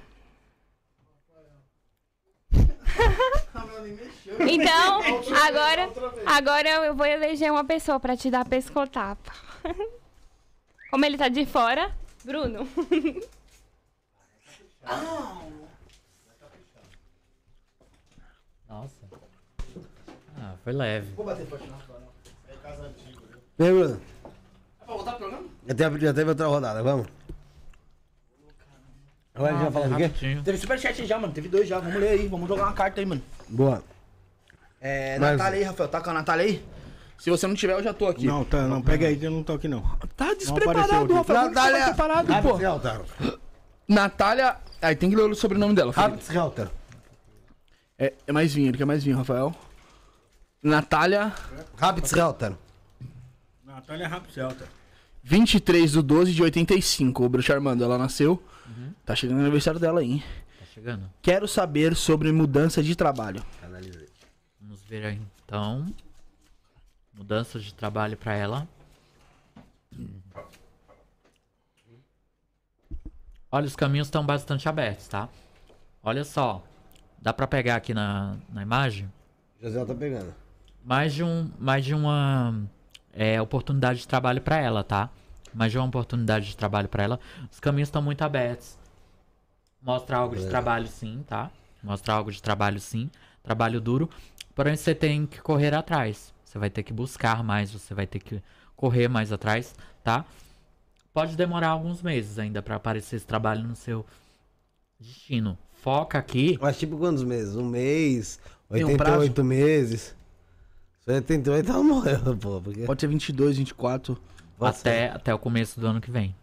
S5: Então, agora, agora eu vou eleger uma pessoa pra te dar pescotapa. Como ele tá de fora, Bruno.
S7: Nossa. Ah, foi leve.
S2: Vem, Bruno.
S1: Pra voltar pro programa?
S2: Já teve outra rodada, vamos? Agora a gente vai falar do quê?
S7: Rapidinho.
S1: Teve superchat já, mano. Teve dois já. Vamos ler aí. Vamos jogar uma carta aí, mano.
S2: Boa.
S1: É,
S2: Mas-
S1: Natália aí, Rafael. Tá com a Natália aí? Se você não tiver, eu já tô aqui.
S3: Não, tá, não, pega aí eu não tô aqui não.
S1: Tá
S3: apareceu
S1: despreparado,
S3: aqui.
S1: Rafael. Tá
S2: Natália.
S1: preparado,
S2: Rápido,
S1: pô.
S2: Helter.
S1: Natália. Aí tem que ler o sobrenome dela, Felipe.
S2: Rápido, Helter.
S1: É, é mais vinho, ele quer mais vinho, Rafael. Natália,
S2: Rápido, Helter.
S3: Natália Rapcelta.
S1: 23 do 12 de 85. O Bruxo Armando, ela nasceu. Tá chegando o aniversário dela aí, hein?
S7: Tá chegando.
S1: Quero saber sobre mudança de trabalho.
S7: Vamos ver aí, então. Mudança de trabalho pra ela. Olha, os caminhos estão bastante abertos, tá? Olha só. Dá pra pegar aqui na, na imagem
S2: José tá pegando.
S7: mais de, um, mais de uma é, oportunidade de trabalho pra ela, tá? Mais de uma oportunidade de trabalho pra ela. Os caminhos estão muito abertos. Mostra algo de trabalho sim, tá? Mostra algo de trabalho sim. Trabalho duro. Porém, você tem que correr atrás. Você vai ter que buscar mais, você vai ter que correr mais atrás, tá? Pode demorar alguns meses ainda pra aparecer esse trabalho no seu destino. Foca aqui.
S2: Mas tipo quantos meses? Um mês?
S1: Tem um
S2: 88 meses? Se 88 ela morreu, pô. Porque...
S1: Pode ser 22, 24.
S7: Até, até o começo do ano que vem.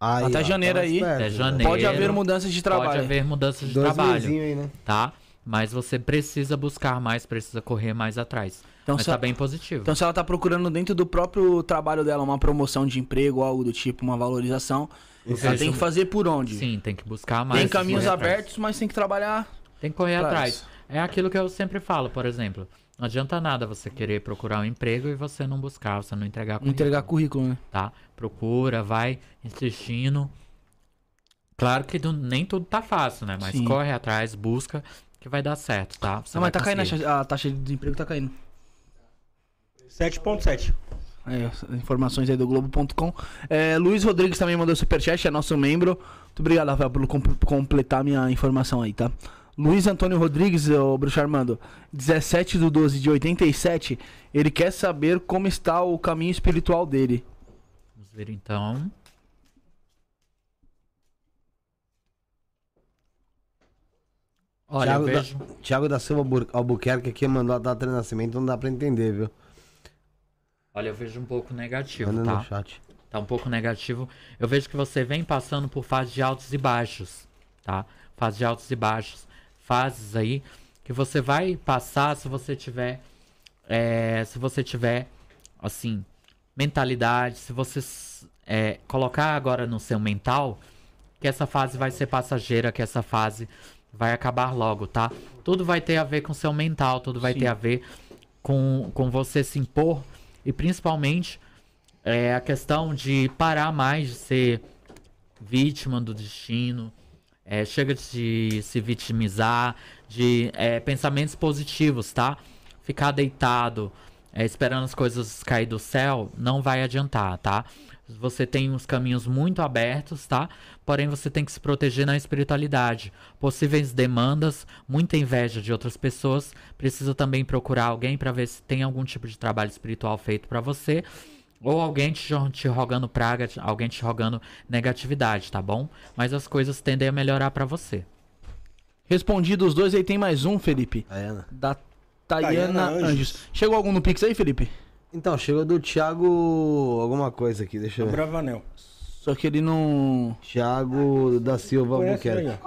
S2: Aí,
S1: até
S2: ó,
S1: janeiro
S2: tá
S1: aí.
S7: Até janeiro.
S1: Pode haver mudanças de trabalho.
S7: Pode haver mudanças de
S2: Dois
S7: trabalho,
S2: aí, né?
S7: tá? Mas você precisa buscar mais, precisa correr mais atrás.
S1: Então,
S7: Mas tá
S1: ela-
S7: bem positivo.
S1: Então, se ela tá procurando dentro do próprio trabalho dela uma promoção de emprego, algo do tipo, uma valorização, ela
S7: vejo-
S1: tem que fazer por onde?
S7: Sim, tem que buscar mais.
S1: tem caminhos
S7: correr atrás.
S1: abertos, mas tem que trabalhar.
S7: Tem que correr
S1: atrás.
S7: atrás. É aquilo que eu sempre falo, por exemplo. Não adianta nada você querer procurar um emprego e você não buscar, você não entregar currículo,
S1: Entregar currículo, né?
S7: tá? Procura, vai insistindo. Claro que não- nem tudo tá fácil, né? Mas
S1: Sim.
S7: corre atrás, busca, que vai dar certo, tá? Você
S1: Não, mas tá caindo a
S7: conseguir.
S1: taxa- a taxa de desemprego, tá caindo.
S3: 7.7.
S1: Aí, as informações aí do Globo.com. É, Luiz Rodrigues também mandou superchat, é nosso membro. Muito obrigado, Rafael, por com- completar minha informação aí, tá? Luiz Antônio Rodrigues, o Bruxo Armando, 17 do 12 de 87, ele quer saber como está o caminho espiritual dele.
S7: Vamos ver então. Olha,
S2: Thiago,
S7: eu vejo.
S2: da, Thiago da Silva Albu- Albuquerque aqui mandou a data de nascimento, não dá pra entender, viu?
S7: Olha, eu vejo um pouco negativo,
S2: Manda no
S7: tá?
S2: chat.
S7: Tá um pouco negativo. Eu vejo que você vem passando por fases de altos e baixos, tá? Fase de altos e baixos. Fases aí que você vai passar se você tiver. é, se você tiver, assim, mentalidade, se você é, colocar agora no seu mental que essa fase vai ser passageira, que essa fase vai acabar logo, tá? Tudo vai ter a ver com seu mental, tudo vai ter a ver com, com você se impor e principalmente é, a questão de parar mais de ser vítima do destino. É, chega de se vitimizar, de é, pensamentos positivos, tá? Ficar deitado, é, esperando as coisas cair do céu, não vai adiantar, tá? Você tem uns caminhos muito abertos, tá? Porém, você tem que se proteger na espiritualidade. Possíveis demandas, muita inveja de outras pessoas. Precisa também procurar alguém para ver se tem algum tipo de trabalho espiritual feito para você. Ou alguém te, te rogando praga, alguém te rogando negatividade, tá bom? Mas as coisas tendem a melhorar pra você.
S1: Respondido os dois, aí tem mais um, Felipe.
S2: Tayana.
S1: Da Tayana,
S2: Tayana
S1: Anjos.
S2: Anjos.
S1: Chegou algum no Pix aí, Felipe?
S2: Então, chegou do Thiago alguma coisa aqui, deixa eu ver.
S3: Bravanel.
S1: Só que ele não.
S2: Thiago da Silva Albuquerque.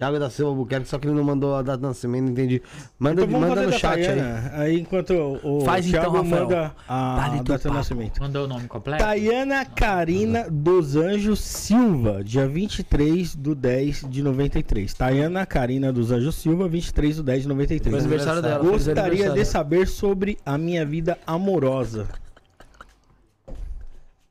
S2: Thiago da Silva Albuquerque, só que ele não mandou a data de nascimento, não entendi. Manda,
S3: Então
S2: manda no
S3: da
S2: chat aí.
S3: Tayana, aí. enquanto o,
S1: Faz então,
S3: Thiago
S1: Rafael.
S3: manda a
S1: teu
S3: data de nascimento.
S7: Mandou o nome completo?
S3: Tayana Karina dos Anjos Silva, dia 23 do 10 de 93. Tayana Karina dos Anjos Silva, 23 do 10 de 93.
S1: Foi aniversário dela.
S3: Gostaria de saber sobre a minha vida amorosa.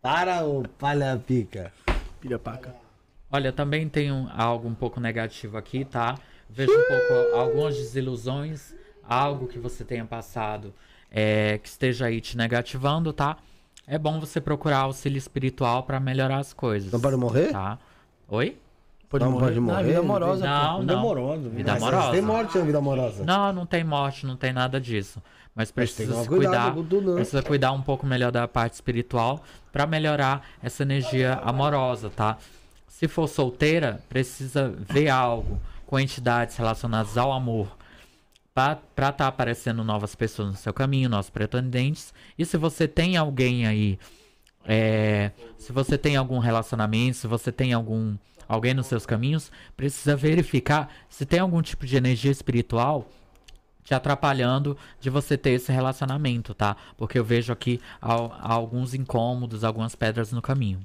S2: Para o palha pica.
S1: Pilha paca.
S7: Olha, também tem um- algo um pouco negativo aqui, tá? Vejo um pouco algumas desilusões, algo que você tenha passado é, que esteja aí te negativando, tá? É bom você procurar auxílio espiritual pra melhorar as coisas.
S2: Não pode morrer?
S7: Tá? Oi?
S1: Pode
S2: Não
S1: morrer.
S2: pode morrer,
S1: Ah, vida
S2: não
S1: amorosa.
S7: Não,
S3: Vida
S7: não.
S3: amorosa.
S7: Vida
S2: Mas
S7: amorosa.
S2: Tem morte na vida amorosa.
S7: Não, não tem morte, não tem nada disso. Mas
S2: Mas
S7: precisa
S2: cuidado
S7: cuidar,
S2: tudo, né?
S7: precisa cuidar um pouco melhor da parte espiritual pra melhorar essa energia amorosa, tá? Se for solteira, precisa ver algo com entidades relacionadas ao amor pra estar tá aparecendo novas pessoas no seu caminho, novos pretendentes. E se você tem alguém aí, é, se você tem algum relacionamento, se você tem algum alguém nos seus caminhos, precisa verificar se tem algum tipo de energia espiritual te atrapalhando de você ter esse relacionamento, tá? Porque eu vejo aqui al- alguns incômodos, algumas pedras no caminho.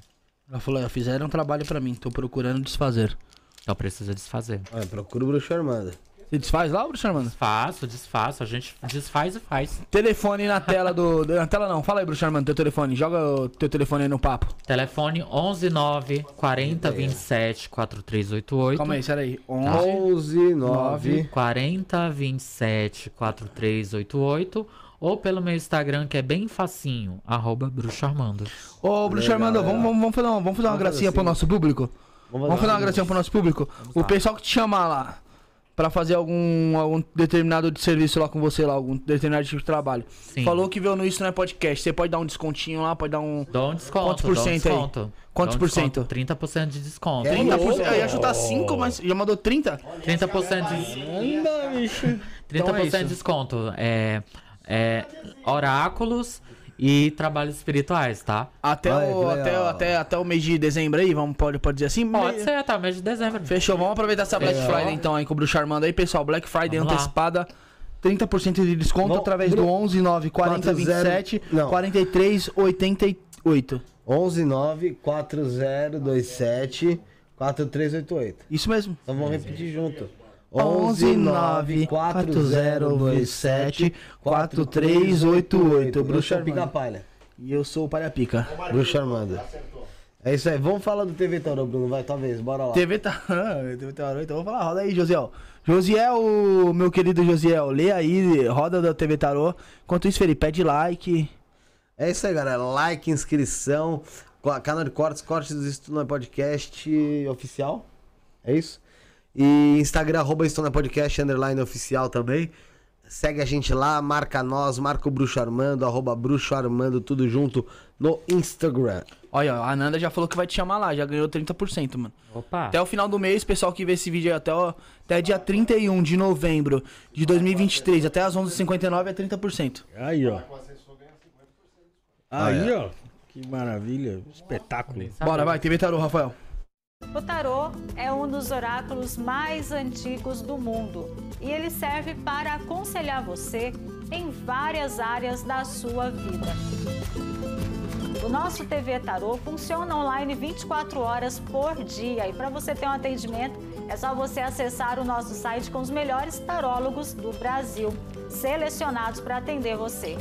S1: Ela falou, "É, fizeram um trabalho pra mim, tô procurando desfazer.
S7: Então precisa desfazer.
S2: Olha, procura o bruxo Armando.
S1: Você desfaz lá, Bruxo Armando?
S7: Desfaço, desfaço, a gente desfaz e faz.
S1: Telefone na tela do. Na tela não, fala aí, Bruxo Armando, teu telefone. Joga o teu telefone aí no papo.
S7: Telefone 119 40 27 4388.
S1: Calma aí, sério aí. 11.
S2: 11, 9.
S7: 40 27 4388 ou pelo meu Instagram que é bem facinho, arroba Bruxo Armando.
S1: Ô, Bruxo
S2: Legal,
S1: Armando,
S2: legal.
S1: vamos, vamos, vamos fazer uma, vamos fazer uma
S2: Vamos fazer
S1: gracinha
S2: assim.
S1: pro nosso público?
S2: Vamos
S1: Vamos fazer uma gracinha pro nosso público? O
S7: lá.
S1: pessoal que te chamar lá pra fazer algum, algum determinado de serviço lá com você lá, algum determinado tipo de trabalho.
S7: Sim.
S1: Falou que viu no Isso Não é Podcast. Você pode dar um descontinho lá, pode dar um.
S7: Dou um desconto.
S1: Quantos por
S7: dou um
S1: cento aí?
S7: desconto.
S1: Quantos
S7: um
S1: por cento?
S7: desconto, 30% de desconto.
S2: É
S1: 30%.
S2: louco.
S1: Eu ia chutar 5, mas já mandou 30?
S7: 30% de,
S3: Anda, bicho.
S7: 30%
S1: Então é
S7: de desconto. É, é oráculos e trabalhos espirituais, tá?
S1: Até, o, até, até, até o mês de dezembro aí, vamos, pode, pode dizer assim?
S7: Pode ser até o mês de dezembro.
S1: Fechou, vamos aproveitar essa Black
S7: Fechou.
S1: Friday então aí com o Bruxo Armando aí, pessoal. Black Friday
S7: Vamos lá.
S1: antecipada. 30% de desconto
S2: Vamos,
S1: através do
S2: Bruno.
S1: 11 9 40 27
S2: Não.
S1: 43 88.
S2: 11, 9, 4027 4388.
S1: Isso mesmo.
S2: Então vamos repetir junto.
S1: 11 9 4027 4388. Bruxo
S2: Bruxo Pica. Palha.
S1: E eu sou o Palha Pica.
S2: Bruxo Armando. É isso aí. Vamos falar do TV Tarô, Bruno. Vai, talvez. Bora lá.
S1: TV tá. TV Tarô, então vamos falar, roda aí, Josiel. Josiel, meu querido Josiel, lê aí, roda da TV Tarô. Enquanto isso, Felipe, pede like.
S2: É isso aí, galera. Like, inscrição. Canal de cortes, cortes do Estúdio Podcast oficial. É isso? E Instagram, arroba Estúdio Podcast, underline oficial também. Segue a gente lá, marca nós, marca o Bruxo Armando, arroba Bruxo Armando, tudo junto no Instagram.
S1: Olha, a Nanda já falou que vai te chamar lá, já ganhou 30%, mano.
S7: Opa.
S1: Até o final do mês, pessoal que vê esse vídeo aí até, o, até dia 31 de novembro de 2023, até as 11h59 é 30%.
S3: Aí, ó. Aí, ó. Que maravilha. Espetáculo.
S1: Bora, vai, TV Tarô, Rafael.
S12: O tarô é um dos oráculos mais antigos do mundo e ele serve para aconselhar você em várias áreas da sua vida. O nosso TV Tarô funciona online 24 horas por dia e para você ter um atendimento é só você acessar o nosso site com os melhores tarólogos do Brasil, selecionados para atender você.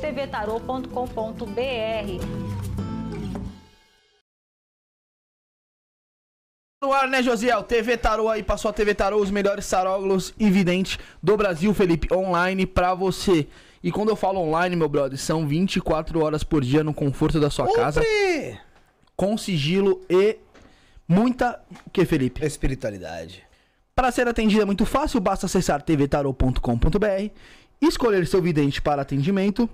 S12: tvtarô.com.br
S1: No ar, né, Josiel? TV Tarô aí, passou a TV Tarô, os melhores taróglos e videntes do Brasil, Felipe, online pra você. E quando eu falo online, meu brother, são 24 horas por dia no conforto da sua casa, com sigilo e muita. O que, Felipe?
S2: Espiritualidade.
S1: Para ser atendido é muito fácil, basta acessar tvtarô.com.br, escolher seu vidente para atendimento,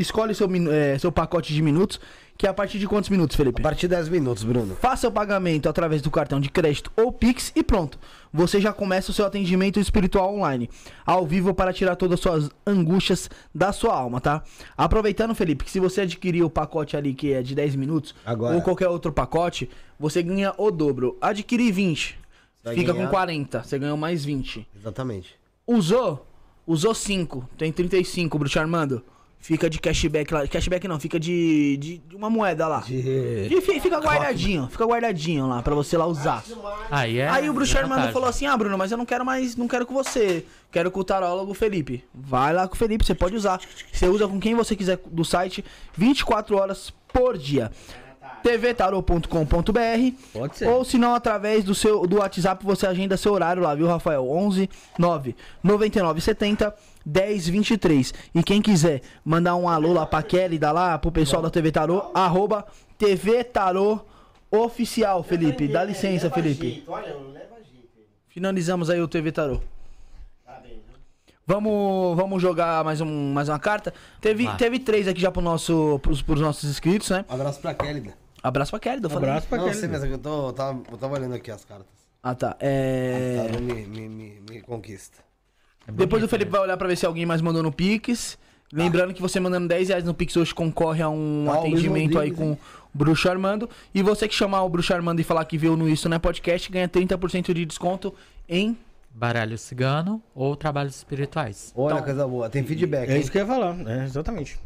S1: escolhe seu, eh, seu pacote de minutos, que é a partir de quantos minutos, Felipe?
S2: A partir de 10 minutos, Bruno.
S1: Faça o pagamento através do cartão de crédito ou Pix e pronto. Você já começa o seu atendimento espiritual online, ao vivo para tirar todas as suas angústias da sua alma, tá? Aproveitando, Felipe, que se você adquirir o pacote ali que é de 10 minutos
S2: Agora.
S1: ou qualquer outro pacote, você ganha o dobro. Adquirir 20,
S2: Vai
S1: fica
S2: ganhar-
S1: com 40, você ganhou mais 20.
S2: Exatamente.
S1: Usou? Usou 5, tem 35, Bruxo Armando. Fica de cashback lá. Cashback não, fica de, de, de uma moeda lá.
S2: De...
S1: E fi- fica guardadinho, fica guardadinho lá pra você lá usar.
S7: Aí é.
S1: Aí o Bruxo Armando falou assim: Ah, Bruno, mas eu não quero mais, não quero com você. Quero com o tarólogo Felipe. Vai lá com o Felipe, você pode usar. Você usa com quem você quiser do site 24 horas por dia. tvtarô.com.br
S3: Pode ser.
S1: ou se não através do seu do WhatsApp você agenda seu horário lá, viu, Rafael? 11 9 99 70 10 23. E quem quiser mandar um alô lá pra Kelly, dá lá pro pessoal da TV Tarô, arroba TV Tarô Oficial, Felipe. Dá licença, Felipe.
S4: Olha, leva jeito.
S1: Finalizamos aí o TV Tarô.
S4: Tá bem?
S1: Vamos, vamos jogar mais, um, mais uma carta. Teve,
S7: Vai.
S1: teve três aqui já pro nosso, pros, pros nossos inscritos, né?
S2: Abraço pra Kelly. né?
S1: Abraço pra Kelly, tô falando.
S3: Abraço pra
S2: Não,
S3: Kelly.
S2: sei mesmo, que eu, tô, eu, tava, eu tava olhando aqui as cartas.
S1: Ah, tá. É...
S2: Tá, me, me, me, me conquista.
S1: Depois o Felipe vai olhar pra ver se alguém mais mandou no Pix. Lembrando que você mandando 10 reais no Pix hoje concorre a um
S2: Ah, o Luiz
S1: atendimento aí
S2: Rodrigues,
S1: com o Bruxo Armando. E você que chamar o Bruxo Armando e falar que viu no Isso Não é Podcast, ganha 30% de desconto em...
S7: Baralho cigano ou trabalhos espirituais.
S2: Olha,
S1: Então-
S2: coisa boa. Tem feedback,
S3: É
S2: hein?
S3: isso que eu ia falar, é, exatamente.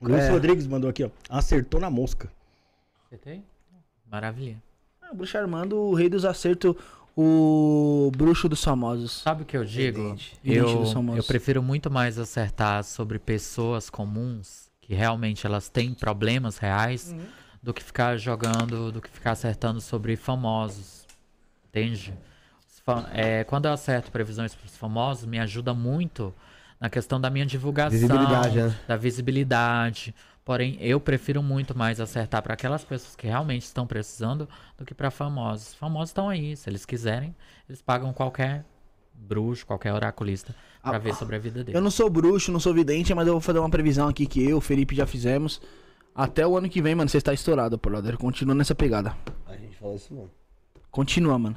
S3: O Luiz
S1: É.
S3: Rodrigues mandou aqui, ó. Acertou na mosca.
S7: Acertei? Maravilha.
S1: Ah, o Bruxo Armando, o rei dos acertos, o bruxo dos famosos.
S7: Sabe o que eu digo?
S2: Vidente.
S7: Eu, eu prefiro muito mais acertar sobre pessoas comuns, que realmente elas têm problemas reais,
S1: Uhum.
S7: do que ficar jogando, do que ficar acertando sobre famosos. Entende? É, quando eu acerto previsões para os famosos, me ajuda muito na questão da minha divulgação,
S2: Visibilidade, né?
S7: da visibilidade. Porém, eu prefiro muito mais acertar para aquelas pessoas que realmente estão precisando do que para famosos. Famosos estão aí, se eles quiserem, eles pagam qualquer bruxo, qualquer oraculista para
S1: Ah,
S7: ver sobre a vida
S1: Eu
S7: deles.
S1: não sou bruxo, não sou vidente, mas eu vou fazer uma previsão aqui que eu e o Felipe já fizemos. Até o ano que vem, mano, você está estourado, brother. Continua nessa pegada.
S2: A gente falou isso mesmo.
S1: Continua, mano.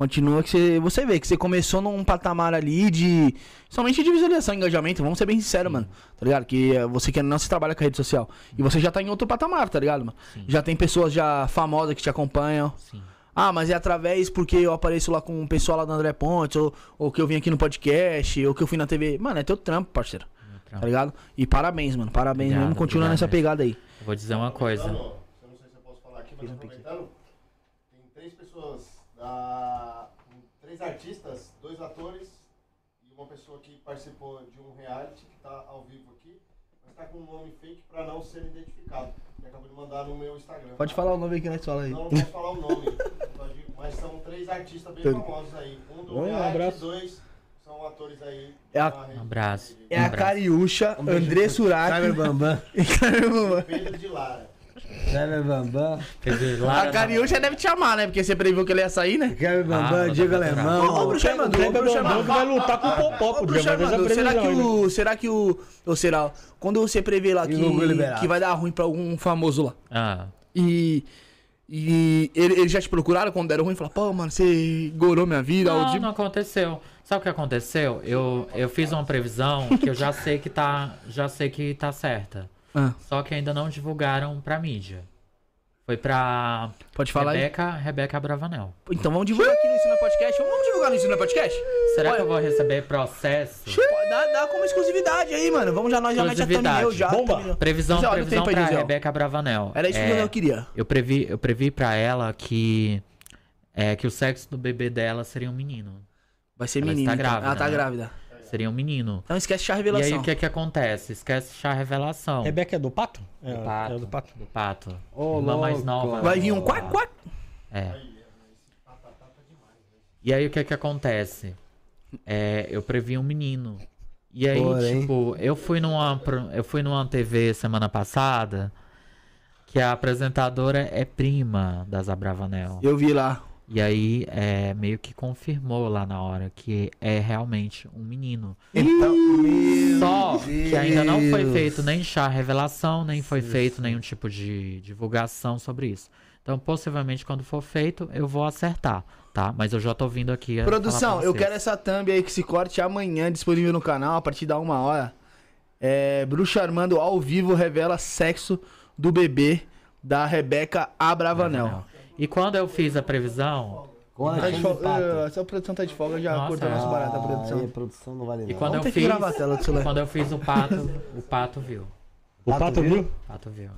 S1: Continua que você, você vê que você começou num patamar ali de. Somente de visualização e engajamento, vamos ser bem sinceros, mano. Tá ligado? Que você quer não se trabalha com a rede social. E você já tá em outro patamar, tá ligado, mano?
S7: Sim.
S1: Já tem pessoas já famosas que te acompanham.
S7: Sim.
S1: Ah, mas é através porque eu apareço lá com o pessoal lá do André Pontes, ou, ou que eu vim aqui no podcast, ou que eu fui na TV. Mano, é teu trampo, parceiro. Tá ligado? E parabéns, mano. Parabéns
S7: Obrigado,
S1: mesmo. Continua
S7: obrigado
S1: nessa
S7: mesmo.
S1: pegada aí.
S7: Eu vou dizer uma coisa.
S4: Aproveitando, Eu não sei se eu posso falar aqui, mas aproveitando, tem três pessoas da. Três artistas, dois atores e uma pessoa que participou de um reality que tá ao vivo aqui, mas tá com um nome fake pra não ser identificado. E acabou de mandar no meu Instagram.
S1: Pode falar o nome aí que nós fala aí.
S4: Não, não posso falar o nome, mas são três artistas bem
S1: Tudo.
S4: famosos aí. Um do
S3: Um
S4: reality,
S3: abraço.
S4: dois são atores aí.
S1: É a-
S7: Um abraço.
S1: É
S7: Um
S1: a
S7: abraço.
S1: Cariúcha,
S2: Um
S1: André.
S2: Cyber Bambam.
S1: e.
S4: Pedro de Lara.
S2: Cyber Bambam.
S1: A
S7: lá.
S1: Cariúcha deve te amar, né? Porque você previu que ele ia sair, né?
S2: Cyber Bambam,
S7: Ah,
S2: Diego
S7: tá
S2: Alemão.
S1: Bruxo Armando, ô,
S3: Kleber
S1: Bruxo
S3: Bambam que
S1: Armando.
S3: vai lutar com o Popó, já
S1: Armando,
S3: fazer a
S1: será que o. Será que o. Ô, será? Quando você prevê lá
S2: o
S1: que, que vai dar ruim pra algum famoso lá.
S7: Ah,
S1: E. E ele- eles já te procuraram quando deram ruim e falaram, pô, mano, você gorou minha vida. ou
S7: não,
S1: de-
S7: não aconteceu. Sabe o que aconteceu? Eu, eu fiz uma previsão que eu já sei que tá, já sei que tá certa.
S1: Ah,
S7: Só que ainda não divulgaram pra mídia. Foi pra
S1: Pode falar aí.
S7: Rebeca, Rebeca Bravanel.
S1: Então vamos divulgar aqui no Ensino Podcast. Vamos divulgar no Ensino Podcast?
S7: Será
S1: Olha,
S7: que eu vou receber processo?
S1: Dá, dá como exclusividade aí, mano. Vamos já, nós já mete a thumbnail já. thumbnail.
S7: Previsão,
S1: o
S7: previsão
S1: tempo aí,
S7: pra
S1: Zé.
S7: Rebeca Bravanel.
S1: Era isso que eu queria.
S7: Eu previ, eu previ pra ela que, é, que o sexo do bebê dela seria um menino.
S1: Vai ser
S7: Ela
S1: menino.
S7: está
S1: então.
S7: grávida,
S1: Ela tá
S7: né?
S1: grávida.
S7: Seria um menino.
S1: Então esquece chá
S7: E
S1: revelação.
S7: aí o que que acontece? Esquece chá revelação.
S3: Rebeca é do pato? É,
S7: Do pato.
S3: é do pato.
S7: Do pato.
S2: Ô,
S7: Irmã mais nova.
S1: Vai vir um quack, quack.
S7: É. E aí o que que acontece? É, eu previ um menino. E aí,
S2: Porém.
S7: tipo, eu fui numa eu fui numa TV semana passada que a apresentadora é prima das Abravanel.
S1: Eu vi lá.
S7: E aí é, meio que confirmou lá na hora que é realmente um menino.
S2: Então,
S7: Só que ainda não foi
S2: Deus.
S7: feito nem chá revelação, nem foi feito nenhum tipo de divulgação sobre isso. Então, possivelmente, quando for feito, eu vou acertar, tá? Mas eu já tô vindo aqui.
S1: Produção, eu quero essa thumb aí que se corte amanhã, disponível no canal, a partir da uma hora. É, Bruxa Armando ao vivo revela sexo do bebê da Rebeca Abravanel.
S7: E quando eu fiz a previsão,
S2: Quando
S1: Tá
S2: é
S1: de folga,
S2: pato?
S1: eh, essa produção tá de folga, já
S7: Nossa,
S1: cortou
S7: é.
S1: nosso barato, a
S2: Ah,
S1: produção.
S2: aí, produção não vale
S7: e
S2: não.
S7: quando eu fiz,
S1: gravar a tela
S7: quando eu fiz o pato, o pato viu.
S3: O pato viu?
S7: O pato viu.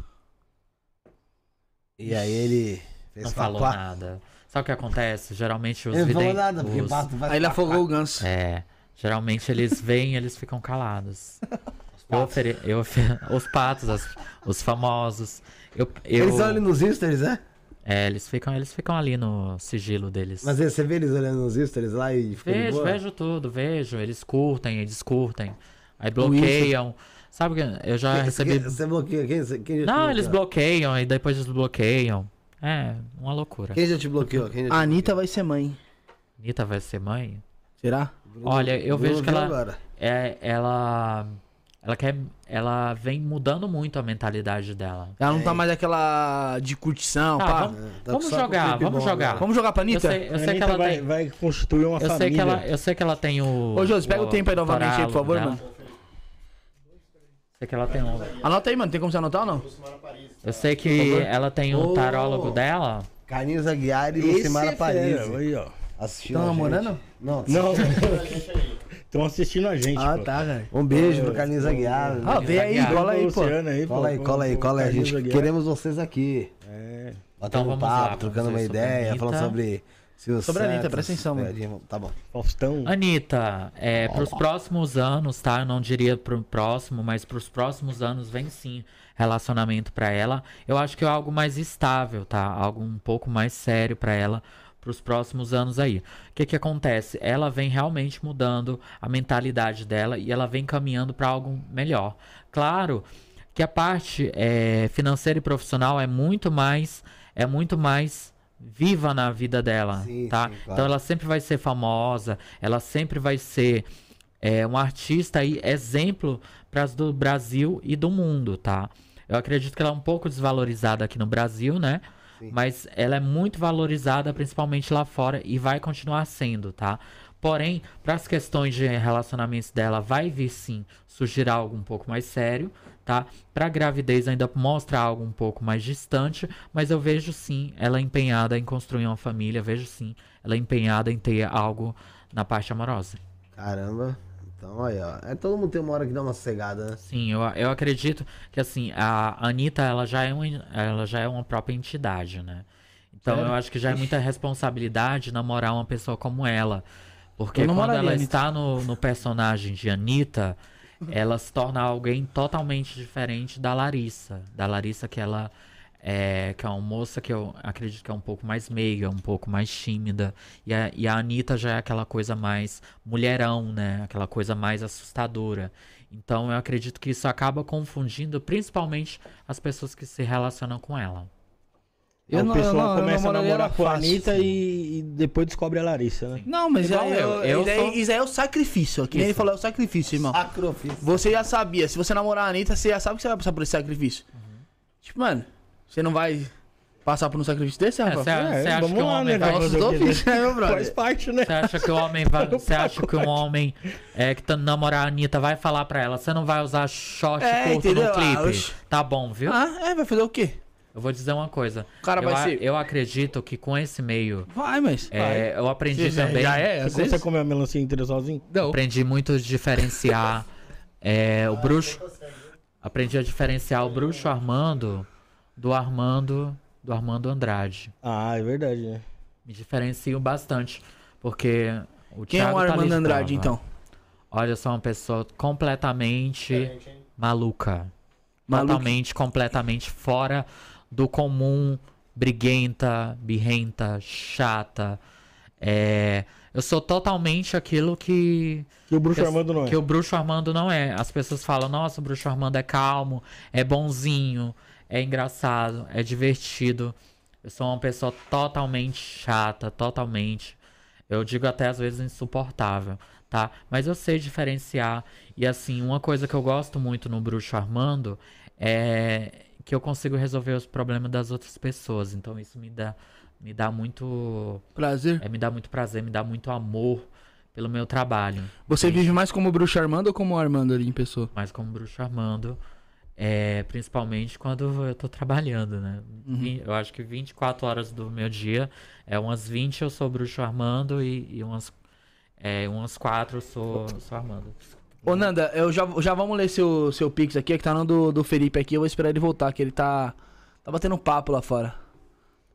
S2: E aí ele fez
S7: Não falou nada. Sabe o que acontece? Geralmente os
S2: Ele não falou nada, porque o
S7: os-
S2: pato vai
S1: Aí ele afogou o ganso.
S7: É, geralmente eles vêm e eles ficam calados. Eu ofere... eu Os patos, as- os famosos. Eu, eu...
S2: Eles ali nos stories, é?
S7: É, eles ficam, eles ficam ali no sigilo deles.
S2: Mas você vê eles olhando nos stories lá e fica
S7: Vejo,
S2: boa?
S7: vejo tudo, vejo. Eles curtem, eles curtem. Aí bloqueiam. Sabe que eu já recebi.
S2: Você bloqueia? Quem, quem
S7: Não, eles bloqueiam e depois desbloqueiam. É, uma loucura.
S2: Quem já te bloqueou? Quem já te
S1: A Anitta vai ser mãe.
S7: Anitta vai ser mãe?
S1: Será?
S7: Olha, eu
S2: Bruno
S7: vejo que ela.
S2: agora.
S7: É, ela. Ela quer. Ela vem mudando muito a mentalidade dela.
S1: Ela não tá mais aquela de curtição,
S7: Tá,
S1: pá.
S7: vamos,
S2: tá
S7: vamos jogar, vamos
S2: bom
S7: jogar.
S2: agora.
S1: Vamos jogar pra
S7: Eu
S1: Anitta?
S7: sei, eu
S3: A
S7: sei que ela
S3: vai,
S7: tem.
S3: vai constituir uma
S7: Eu sei,
S3: família.
S7: que ela, eu sei que ela tem o.
S1: Ô, Josi, pega o tempo aí novamente aí, por favor,
S7: dela.
S1: mano.
S7: Sei que ela tem um.
S1: Anota aí, mano. Tem como você anotar ou não?
S7: Eu sei que ela tem o tarólogo dela.
S2: Carlinhos Aguiar e Lucimara
S3: é
S2: Paris.
S3: fera, aí, ó.
S2: Assistindo
S1: Tão
S2: a gente.
S1: namorando?
S2: Não.
S3: Não. Estão assistindo a gente.
S1: Ah,
S3: pô.
S1: tá, cara.
S2: Um beijo pro Carlinhos Aguiar.
S1: Ah, vem aí, cola aí, pô.
S3: Aí, pô.
S2: Cola aí, cola aí, cola aí. A gente
S3: Aguiar.
S2: queremos vocês aqui.
S3: É.
S2: Batendo um
S7: vamos lá,
S2: papo,
S7: vamos
S2: trocando uma ideia,
S7: Anitta.
S2: falando sobre. Silvio
S1: Sobre a Anitta, presta atenção, mano.
S2: pegadinha, Tá bom.
S3: Faustão.
S7: Anitta, é, pros próximos anos, tá? Eu não diria pro próximo, mas pros próximos anos vem sim relacionamento pra ela. Eu acho que é algo mais estável, tá? Algo um pouco mais sério pra ela pros próximos anos aí. O que que acontece? Ela vem realmente mudando a mentalidade dela e ela vem caminhando pra algo melhor. Claro que a parte é, financeira e profissional é muito mais é muito mais viva na vida dela,
S2: Sim,
S7: tá?
S2: sim, claro.
S7: Então ela sempre vai ser famosa, ela sempre vai ser é, um artista e exemplo para as do Brasil e do mundo, tá? Eu acredito que ela é um pouco desvalorizada aqui no Brasil, né? Mas ela é muito valorizada, principalmente lá fora, e vai continuar sendo, tá? Porém, para as questões de relacionamentos dela, vai vir sim surgir algo um pouco mais sério, tá? Para gravidez ainda mostra algo um pouco mais distante, mas eu vejo sim ela empenhada em construir uma família, vejo sim ela empenhada em ter algo na parte amorosa.
S2: Caramba. Então aí, ó. É, todo mundo tem uma hora que dá uma sossegada, né?
S7: Sim, eu, eu acredito que assim, a Anitta, ela já é, um, ela já é uma própria entidade, né? Então
S1: Sério?
S7: eu acho que já é muita responsabilidade namorar uma pessoa como ela. Porque quando ela está no, no personagem de Anitta, ela se torna alguém totalmente diferente da Larissa. Da Larissa que ela é, que é uma moça que eu acredito que é um pouco mais meiga, um pouco mais tímida. E a, e a Anitta já é aquela coisa mais mulherão, né? Aquela coisa mais assustadora. Então eu acredito que isso acaba confundindo principalmente as pessoas que se relacionam com ela.
S3: Eu o
S1: não-
S3: pessoal
S1: eu não- eu
S3: começa a namorar com a. Anitta e, e depois descobre a Larissa, né?
S1: Não, mas
S7: Igual
S1: aí,
S7: eu,
S1: eu,
S7: eu
S1: isso, aí,
S7: sou-
S1: isso aí é o sacrifício. Nem ele falou, é o sacrifício, irmão.
S2: Sacrifício.
S1: Você já sabia, se você namorar a Anitta, você já sabe que você vai passar por esse sacrifício. Tipo, mano, você não vai passar por um sacrifício desse,
S7: É,
S1: Rafa?
S7: Você você acha
S3: vamos
S7: que o
S3: lá,
S7: homem
S3: né,
S7: vai.
S1: né, meu brother?
S3: Faz parte, né?
S7: Você acha que o homem vai. Você acha que um homem é, que tá namorar a Anitta vai falar pra ela, você não vai usar short
S1: É,
S7: curto
S1: entendeu?
S7: no clipe?
S1: Ah, oxe.
S7: tá bom, viu?
S1: Ah, é, vai fazer o quê?
S7: Eu vou dizer uma coisa.
S1: O cara
S7: eu,
S1: vai ser-
S7: eu acredito que com esse meio.
S1: Vai, mas.
S7: É, eu aprendi
S1: Já-
S7: também.
S1: já é, às
S3: Você
S1: vezes.
S3: comer a melancia inteira sozinho?
S1: Não.
S7: Aprendi muito a diferenciar é, o bruxo. Aprendi a diferenciar o bruxo Armando do Armando do Armando Andrade.
S3: Ah, é verdade, né?
S7: Me diferencio bastante. Porque o
S1: Quem é
S7: Thiago
S1: o
S7: tá ali
S1: Armando
S7: de
S1: Andrade, então?
S7: Olha, eu sou uma pessoa completamente maluca.
S1: Maluca.
S7: Totalmente, completamente fora do comum, briguenta, birrenta, chata. É, eu sou totalmente aquilo que.
S3: Que o bruxo
S7: que,
S3: Armando não é.
S7: Que o bruxo Armando não é. As pessoas falam, nossa, o bruxo Armando é calmo, é bonzinho, é engraçado, é divertido. Eu sou uma pessoa totalmente chata, totalmente. Eu digo até às vezes insuportável, tá? Mas eu sei diferenciar. E assim, uma coisa que eu gosto muito no Bruxo Armando é que eu consigo resolver os problemas das outras pessoas. Então isso me dá, me dá muito.
S1: Prazer.
S7: É, me dá muito prazer, me dá muito amor pelo meu trabalho.
S1: Você
S7: entende?
S1: vive mais como bruxo Armando ou como Armando ali em pessoa?
S7: mais como bruxo Armando. É, principalmente quando eu tô trabalhando, né?
S1: Uhum.
S7: Eu acho que 24 horas do meu dia, é umas 20 eu sou bruxo Armando e, e umas, é, umas 4 eu sou, sou Armando.
S1: Ô, Nanda, eu já, já vamos ler seu, seu Pix aqui, que tá no do, do Felipe aqui. Eu vou esperar ele voltar, que ele tá. Tá batendo papo lá fora.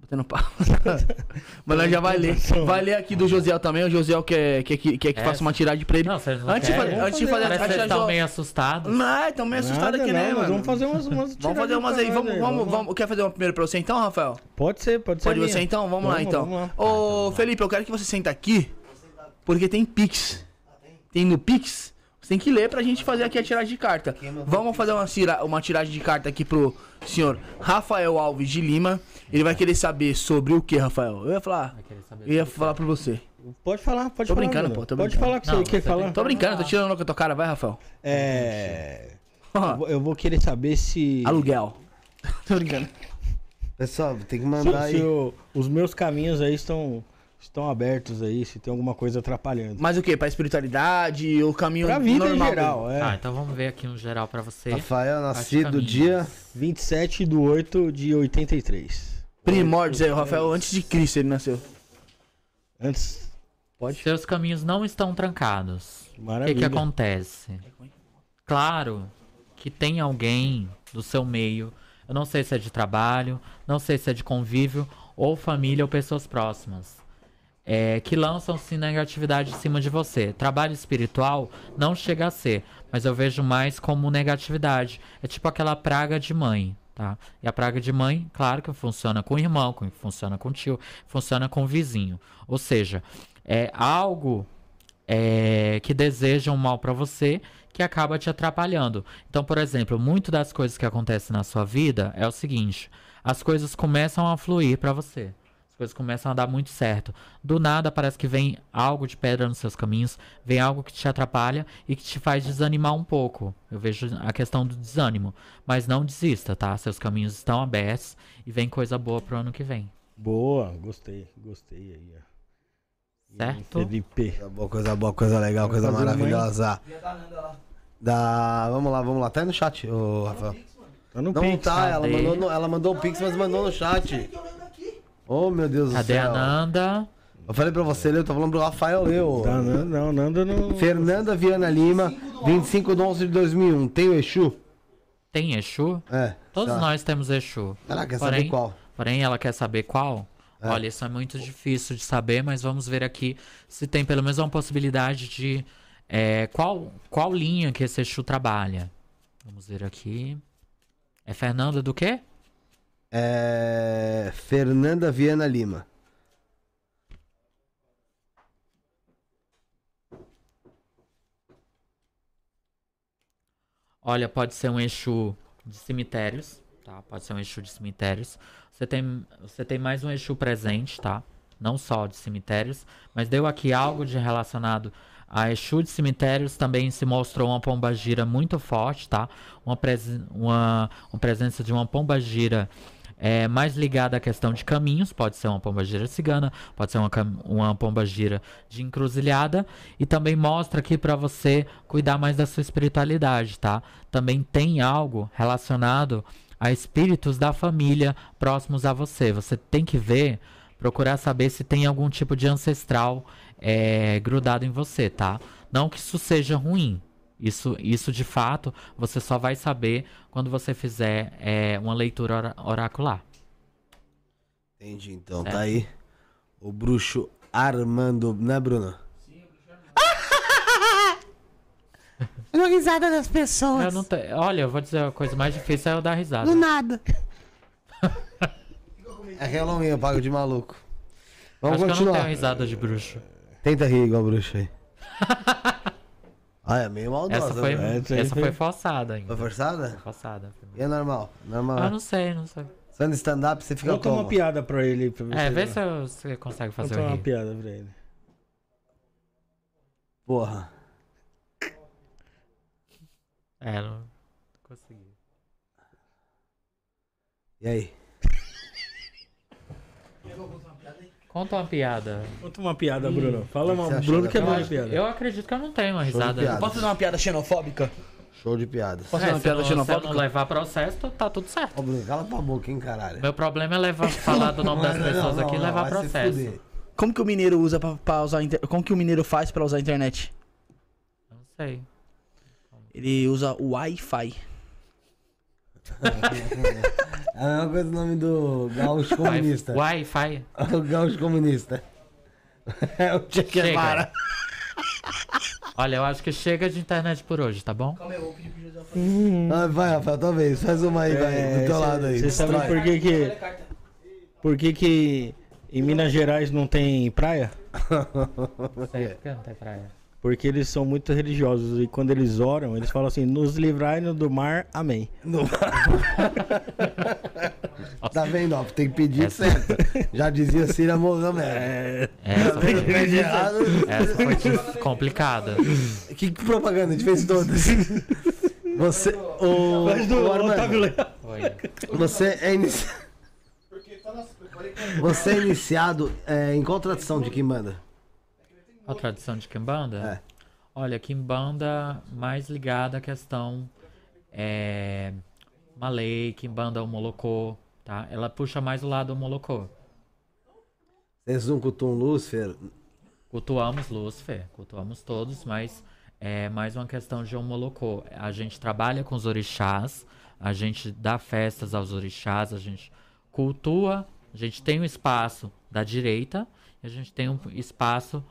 S1: Batendo papo. Mas nós já vai ler. Vai ler aqui do Josiel também. O Josiel quer, quer, que- quer que
S7: É.
S1: faça uma tiragem pra ele.
S7: Não, vocês não
S1: antes, de
S7: querem?
S1: fa- antes de fazer a
S7: que vocês
S1: tiragem.
S7: estão meio assustados.
S1: Não, estão meio assustados
S3: Nada,
S1: aqui,
S3: não,
S1: né, mano?
S3: vamos fazer umas- umas
S1: Vamos fazer umas aí. Vamos,
S3: aí,
S1: vamos,
S3: vamos.
S1: vamos. Quer fazer uma primeiro pra você então, Rafael?
S3: Pode ser, pode ser.
S1: Pode
S3: minha.
S1: você então? Vamos, lá então.
S3: Vamos lá.
S1: Ô, Felipe, eu quero que você senta aqui, porque tem Pix. Tem no Pix. Você tem que ler pra gente fazer aqui a tiragem de carta. Vamos fazer uma, tira- uma tiragem de carta aqui pro senhor Rafael Alves de Lima. Ele vai querer saber sobre o que, Rafael? Eu ia falar. Eu ia falar pra você.
S3: Pode falar, pode
S1: Tô
S3: falar.
S1: brincando, pô. Tô
S3: pode
S1: brincando.
S3: falar o que você quer falar.
S1: Tô brincando, tô tirando com a tua cara. Vai, Rafael.
S3: É. Eu vou- querer saber se.
S1: Aluguel. tô brincando.
S2: Pessoal, tem que
S3: Se,
S2: mandar
S3: se
S2: aí.
S3: o- os meus caminhos aí estão, estão abertos aí, se tem alguma coisa atrapalhando.
S1: Mas o que? Pra espiritualidade? O caminho
S3: Pra vida em
S1: normal
S3: geral, é.
S7: Ah, então vamos ver aqui um geral pra você.
S2: Rafael, nascido dia.
S3: 27 de 8 de 83.
S1: Primórdios aí, o Rafael, antes de Cristo ele nasceu.
S3: Antes. Pode.
S7: Seus caminhos não estão trancados. O que,
S3: Maravilha.
S7: que acontece? Claro que tem alguém do seu meio, eu não sei se é de trabalho, não sei se é de convívio, ou família ou pessoas próximas, é, que lançam-se negatividade em cima de você. Trabalho espiritual não chega a ser, mas eu vejo mais como negatividade. É tipo aquela praga de mãe. Tá? E a praga de mãe, claro que funciona com o irmão, funciona com o tio, funciona com o vizinho. Ou seja, é algo é, que desejam mal pra você que acaba te atrapalhando. Então, por exemplo, muito das coisas que acontecem na sua vida é o seguinte: as coisas começam a fluir pra você. As coisas começam a dar muito certo. Do nada parece que vem algo de pedra nos seus caminhos, vem algo que te atrapalha e que te faz desanimar um pouco. Eu vejo a questão do desânimo, mas não desista, tá? Seus caminhos estão abertos e vem coisa boa pro ano que vem.
S3: Boa, gostei, gostei aí,
S7: Certo?
S3: Felipe.
S2: Coisa boa, coisa boa, coisa legal, coisa maravilhosa. Da... Vamos lá, vamos lá. Tá aí no chat, ô Rafael.
S3: Tá no
S2: Não
S3: Pix.
S2: tá, ela mandou, no- ela mandou o Pix, mas mandou no chat. Oh, meu Deus
S7: Cadê
S2: do
S7: a
S2: céu.
S7: Nanda?
S2: Eu falei pra você, eu tô falando pro Rafael Leu.
S3: Tá, não, não, Nanda não.
S2: Fernanda Viana Lima, 25 de 11 de 2001. Tem o Exu?
S7: Tem Exu?
S2: É.
S7: Todos
S2: tá.
S7: nós temos Exu.
S2: Ela quer
S7: Porém-
S2: saber qual?
S7: Porém, ela quer saber qual?
S2: É.
S7: Olha, isso é muito difícil de saber, mas vamos ver aqui se tem pelo menos uma possibilidade de é, qual, qual linha que esse Exu trabalha. Vamos ver aqui. É Fernanda do quê?
S2: É. Fernanda Viana Lima.
S7: Olha, pode ser um Exu de cemitérios, tá? Pode ser um Exu de cemitérios. Você tem, você tem mais um Exu presente, tá? Não só de cemitérios, mas deu aqui algo de relacionado a Exu de cemitérios. Também se mostrou uma pombagira muito forte, tá? Uma, uma, uma presença de uma pombagira é, mais ligada à questão de caminhos, pode ser uma pombagira cigana, pode ser uma, uma pombagira de encruzilhada, e também mostra aqui para você cuidar mais da sua espiritualidade, tá? Também tem algo relacionado a espíritos da família próximos a você. Você tem que ver, procurar saber se tem algum tipo de ancestral é, grudado em você, tá? Não que isso seja ruim. Isso, isso de fato você só vai saber quando você fizer é, uma leitura ora- oracular.
S2: Entendi, então
S7: Certo.
S2: tá aí. O bruxo Armando, né, Bruno?
S13: Dou risada das pessoas.
S7: Eu não te- Olha, eu vou dizer a coisa mais difícil é eu dar risada.
S13: Do nada.
S2: É Halloween, eu pago de maluco. Vamos
S7: Acho que eu não
S2: continuar.
S7: tenho risada de bruxo.
S2: Tenta rir igual bruxo aí. ah, é meio maldosa.
S7: Essa foi,
S2: né?
S7: essa foi forçada ainda.
S2: Foi forçada?
S7: Forçada.
S2: E é normal? Normal.
S7: Eu não sei, não sei.
S2: Você anda stand-up, você fica
S3: Conta uma piada pra ele. Pra
S7: É, vê se você consegue fazer
S3: Conta
S7: eu
S3: uma
S7: rir.
S3: piada pra ele.
S2: Porra.
S7: É, não consegui.
S2: E aí?
S7: Conta uma piada.
S3: Conta uma piada, Bruno. Fala
S2: O que
S3: uma. Bruno que é bom
S2: piada?
S3: de piada.
S7: Eu acredito que eu não tenho uma
S2: Show de
S7: risada.
S2: piada.
S1: Posso fazer uma piada xenofóbica?
S2: Show de piada.
S1: Posso fazer
S7: É,
S1: uma
S7: se
S1: piada
S7: não, se eu
S1: xenofóbica?
S7: não levar processo, tá- tá tudo certo.
S2: Ô, Bruno, cala tua boca, hein, caralho.
S7: Meu problema é levar, falar do nome das
S2: Não, não,
S7: pessoas
S2: não,
S7: aqui e
S2: não,
S7: levar
S2: vai se
S7: processo.
S2: fuder.
S1: Como que o mineiro usa pra, pra usar a inter... Como que o mineiro faz pra usar a internet?
S7: Não sei.
S1: Ele usa o Wi-Fi.
S2: É a mesma coisa o nome do gaúcho comunista.
S7: Wi-Fi.
S2: o gaúcho comunista. É o Che Guevara.
S7: Olha, eu acho que chega de internet por hoje, tá bom?
S2: Ah, vai, Rafael, talvez. Faz uma aí, vai, do teu lado aí.
S3: Você sabe por que que. Por que que em Minas Gerais não tem praia?
S7: Sei, por que não tem praia?
S3: Porque eles são muito religiosos e quando eles oram, eles falam assim: nos livrai do mar, amém.
S2: Tá vendo, ó? Tem que pedir certo. Já dizia Cira Mohamed.
S3: É.
S7: Essa
S2: Tá
S7: foi,
S2: errado.
S7: essa foi complicada.
S2: Que propaganda? A gente fez todas. Você. O,
S3: Mas do
S2: o Armando,
S3: Otávio Leal.
S7: Foi.
S2: Você é iniciado. Você é iniciado é, em qual tradição de Kimbanda?
S7: A tradição de Kimbanda?
S2: É.
S7: Olha, Kimbanda mais ligada à questão é, Malay, Kimbanda Molocô, tá? Ela puxa mais o lado Molocô.
S2: Vocês um Kutum Lúcifer?
S7: Cultuamos Lúcifer, cultuamos todos, mas é mais uma questão de Omolocô. A gente trabalha com os orixás, a gente dá festas aos orixás, a gente cultua, a gente tem um espaço da direita e a gente tem um espaço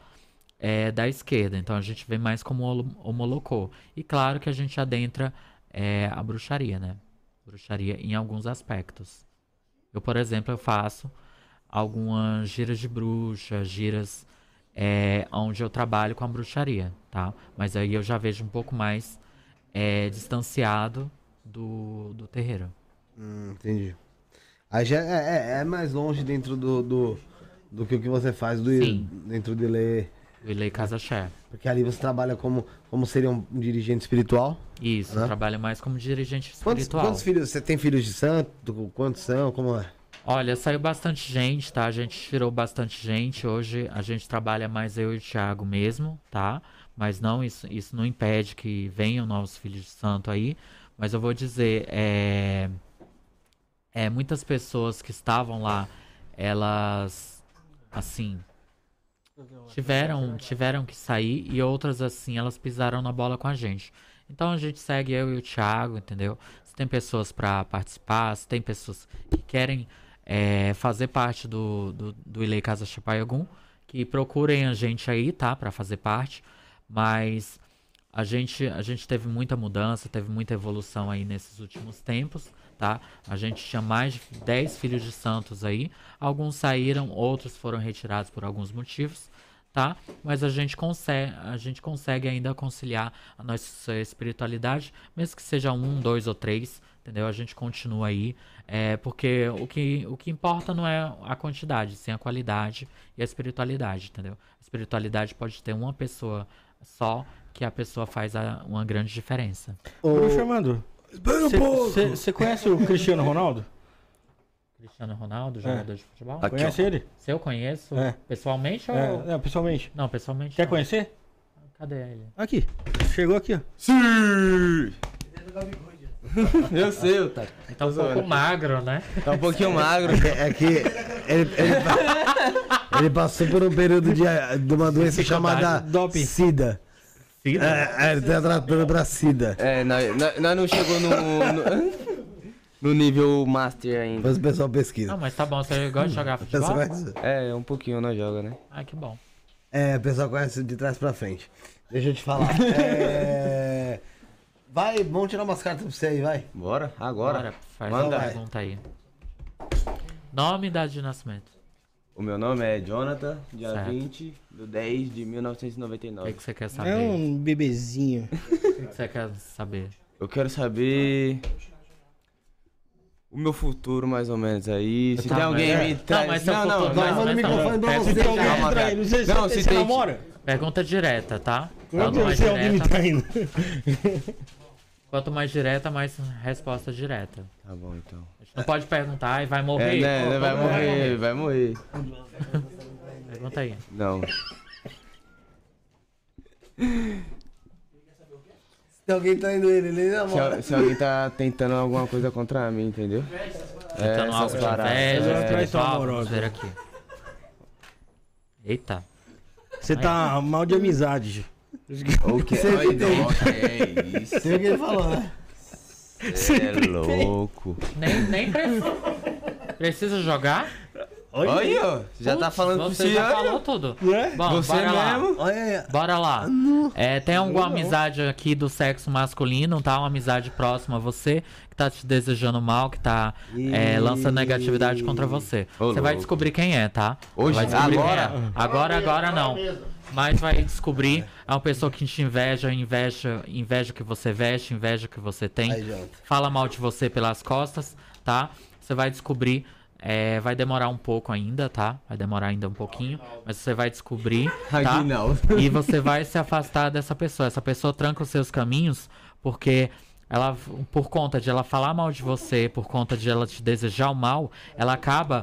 S7: é, da esquerda. Então a gente vê mais como Olo- Omolocô. E claro que a gente adentra é, a bruxaria, né? Bruxaria em alguns aspectos. Eu, por exemplo, eu faço algumas giras de bruxa, giras é, onde eu trabalho com a bruxaria, tá? Mas aí eu já vejo um pouco mais é, distanciado do, do terreiro.
S2: Hum, entendi. Aí já é, é- é mais longe dentro do, do, do que o que você faz do,
S7: Sim.
S2: dentro de ler.
S7: Ilê Casa Xé.
S2: Porque ali você trabalha como, como seria um dirigente espiritual.
S7: Isso,
S2: Né?
S7: trabalho mais como dirigente
S2: Quantos,
S7: espiritual.
S2: quantos filhos? Você tem filhos de santo? Quantos são? Como é?
S7: Olha, saiu bastante gente, tá? A gente tirou bastante gente. Hoje a gente trabalha mais eu e o Thiago mesmo, tá? Mas não, isso, isso não impede que venham novos filhos de santo aí. Mas eu vou dizer, é, é muitas pessoas que estavam lá, elas, assim, tiveram, tiveram que sair e outras, assim, elas pisaram na bola com a gente. Então a gente segue eu e o Thiago, entendeu? Se tem pessoas para participar, se tem pessoas que querem é, fazer parte do, do, do Ilê Casa Chapaiagum, que procurem a gente aí, tá? Para fazer parte. Mas a gente, a gente teve muita mudança, teve muita evolução aí nesses últimos tempos, tá? A gente tinha mais de 10 filhos de santos aí. Alguns saíram, outros foram retirados por alguns motivos, tá? Mas a gente consegue, a gente consegue ainda conciliar a nossa espiritualidade, mesmo que seja um, dois ou três, entendeu? A gente continua aí, é, porque o que, o que importa não é a quantidade, sim a qualidade e a espiritualidade, entendeu? A espiritualidade pode ter uma pessoa só que a pessoa faz a- uma grande diferença.
S3: Bruxo Você conhece o Cristiano Ronaldo?
S7: Cristiano Ronaldo, jogador de futebol?
S3: Aqui, Conhece ó. ele?
S7: Se eu conheço,
S3: É.
S7: pessoalmente ou...
S3: É, não, pessoalmente.
S7: Não, pessoalmente
S3: Quer
S7: não.
S3: conhecer?
S7: Cadê ele?
S3: Aqui. Chegou aqui, ó.
S2: Sim!
S6: Eu sei, Otário.
S7: Tá um pouco magro, né?
S6: Tá um pouquinho magro.
S2: É que ele, ele, pa- ele passou por um período de, de uma doença chamada SIDA.
S7: SIDA?
S2: É, é, ele tá tratando pra SIDA.
S6: É, nós, nós- nós não chegou no, no, no nível master ainda.
S2: Depois o pessoal pesquisa.
S7: Não, mas tá bom. Você gosta de jogar futebol?
S2: Vai-
S6: É, um pouquinho nós joga, né?
S7: Ah, que bom.
S2: É, o pessoal conhece de trás pra frente. Deixa eu te falar. É... Vai, vamos tirar umas cartas pra você aí, vai.
S6: Bora, agora.
S7: Bora, faz
S6: Manda.
S7: uma pergunta aí. Nome e idade de nascimento.
S6: O meu nome é Jonathan, dia
S7: Certo.
S6: 20 de 10 de
S7: O
S6: 1999.
S7: que, que você quer saber?
S3: É um bebezinho.
S7: O que, que você quer saber?
S6: Eu quero saber o meu futuro, mais ou menos, aí. Se
S7: Tá,
S6: tem alguém me
S7: Não,
S6: traz. Não, não,
S7: futuro,
S6: não.
S7: mais ou menos, não.
S2: microfone pra você,
S3: Se tem alguém me traindo, você,
S6: Não,
S3: você,
S6: se
S3: você
S6: tem-
S3: namora?
S7: Pergunta direta, tá?
S3: É
S7: Quanto
S3: que
S7: mais
S3: se alguém me traindo?
S7: quanto mais direta, mais resposta direta.
S6: Tá bom, então.
S7: A gente não pode perguntar e vai
S6: É,
S7: morrer.
S6: né, né, vai morrer, vai morrer.
S7: Pergunta aí.
S6: Não.
S2: Se alguém tá indo ele, ele
S6: Se,
S2: namora.
S6: al- se alguém tá tentando alguma coisa contra mim, entendeu? É,
S7: Tentando algo
S6: essas
S7: de inveja,
S3: sua
S7: espiritual, vamos
S3: amorosa.
S7: ver aqui. Eita.
S3: Você tá mal de amizade.
S6: Ok,
S2: Sempre
S6: ai,
S2: tem.
S6: não, que é isso?
S2: Sei o que ele falou, né?
S6: Cê é louco.
S7: Nem, nem precisa. Precisa jogar?
S6: Olha, ó, já tá
S7: Putz,
S6: falando por
S7: Você já falou tudo.
S3: Né?
S7: Bom,
S6: Você
S7: bora lá.
S6: mesmo?
S2: Olha aí.
S7: Bora lá. É, tem alguma amizade aqui do sexo masculino, tá? Uma amizade próxima a você, que tá te desejando mal, que tá é, lançando negatividade contra você.
S6: Ô,
S7: Você vai
S6: louco.
S7: descobrir quem é, tá?
S6: Hoje?
S7: vai
S6: Agora?
S7: é. Agora, agora não. Mas vai descobrir. É uma pessoa que te inveja, inveja, inveja o que você veste, inveja o que você tem. Fala mal de você pelas costas, tá? Você vai descobrir. é, vai demorar um pouco ainda, tá? Vai demorar ainda um pouquinho, mas você vai descobrir, tá? E você vai se afastar dessa pessoa. Essa pessoa tranca os seus caminhos porque ela, por conta de ela falar mal de você, por conta de ela te desejar o mal, ela acaba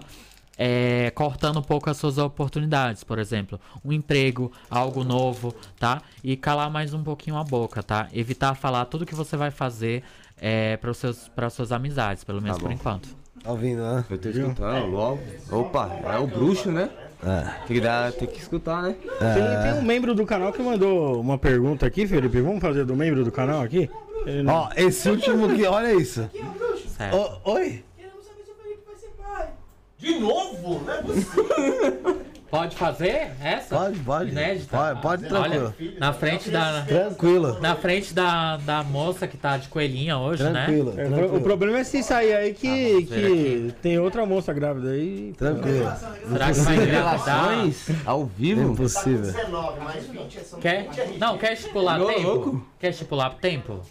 S7: é, cortando um pouco as suas oportunidades, por exemplo, um emprego, algo novo, tá? E calar mais um pouquinho a boca, tá? Evitar falar tudo que você vai fazer é, para seus para suas amizades, pelo menos
S6: Tá
S7: por enquanto.
S2: Tá ouvindo, né?
S6: Eu tô escutando logo. Opa, é o bruxo, né?
S2: É.
S6: Tem que, dar, tem que escutar, né?
S3: Tem, tem um membro do canal que mandou uma pergunta aqui, Felipe. Vamos fazer do membro do canal aqui? Ele não-
S2: Ó, esse último aqui, olha isso.
S7: Certo.
S2: Ô, oi?
S4: De novo? Não é possível.
S7: Pode fazer essa?
S2: Pode, pode.
S7: Inédita?
S2: Pode, pode, tranquilo.
S7: Olha, na frente da
S2: Tranquilo.
S7: na frente da, da moça que tá de coelhinha hoje,
S2: Tranquilo,
S7: né?
S3: É, o pro- o
S2: tranquilo.
S3: problema é se sair aí que,
S7: Ah,
S3: que tem outra moça grávida aí.
S2: Tranquilo.
S7: Será que vai engravidar?
S6: Relações ao vivo?
S2: Impossível.
S4: 19 mais 20 são
S7: Quer?
S4: 20 é.
S7: Não, quer estipular tempo?
S6: louco.
S7: Quer estipular tempo?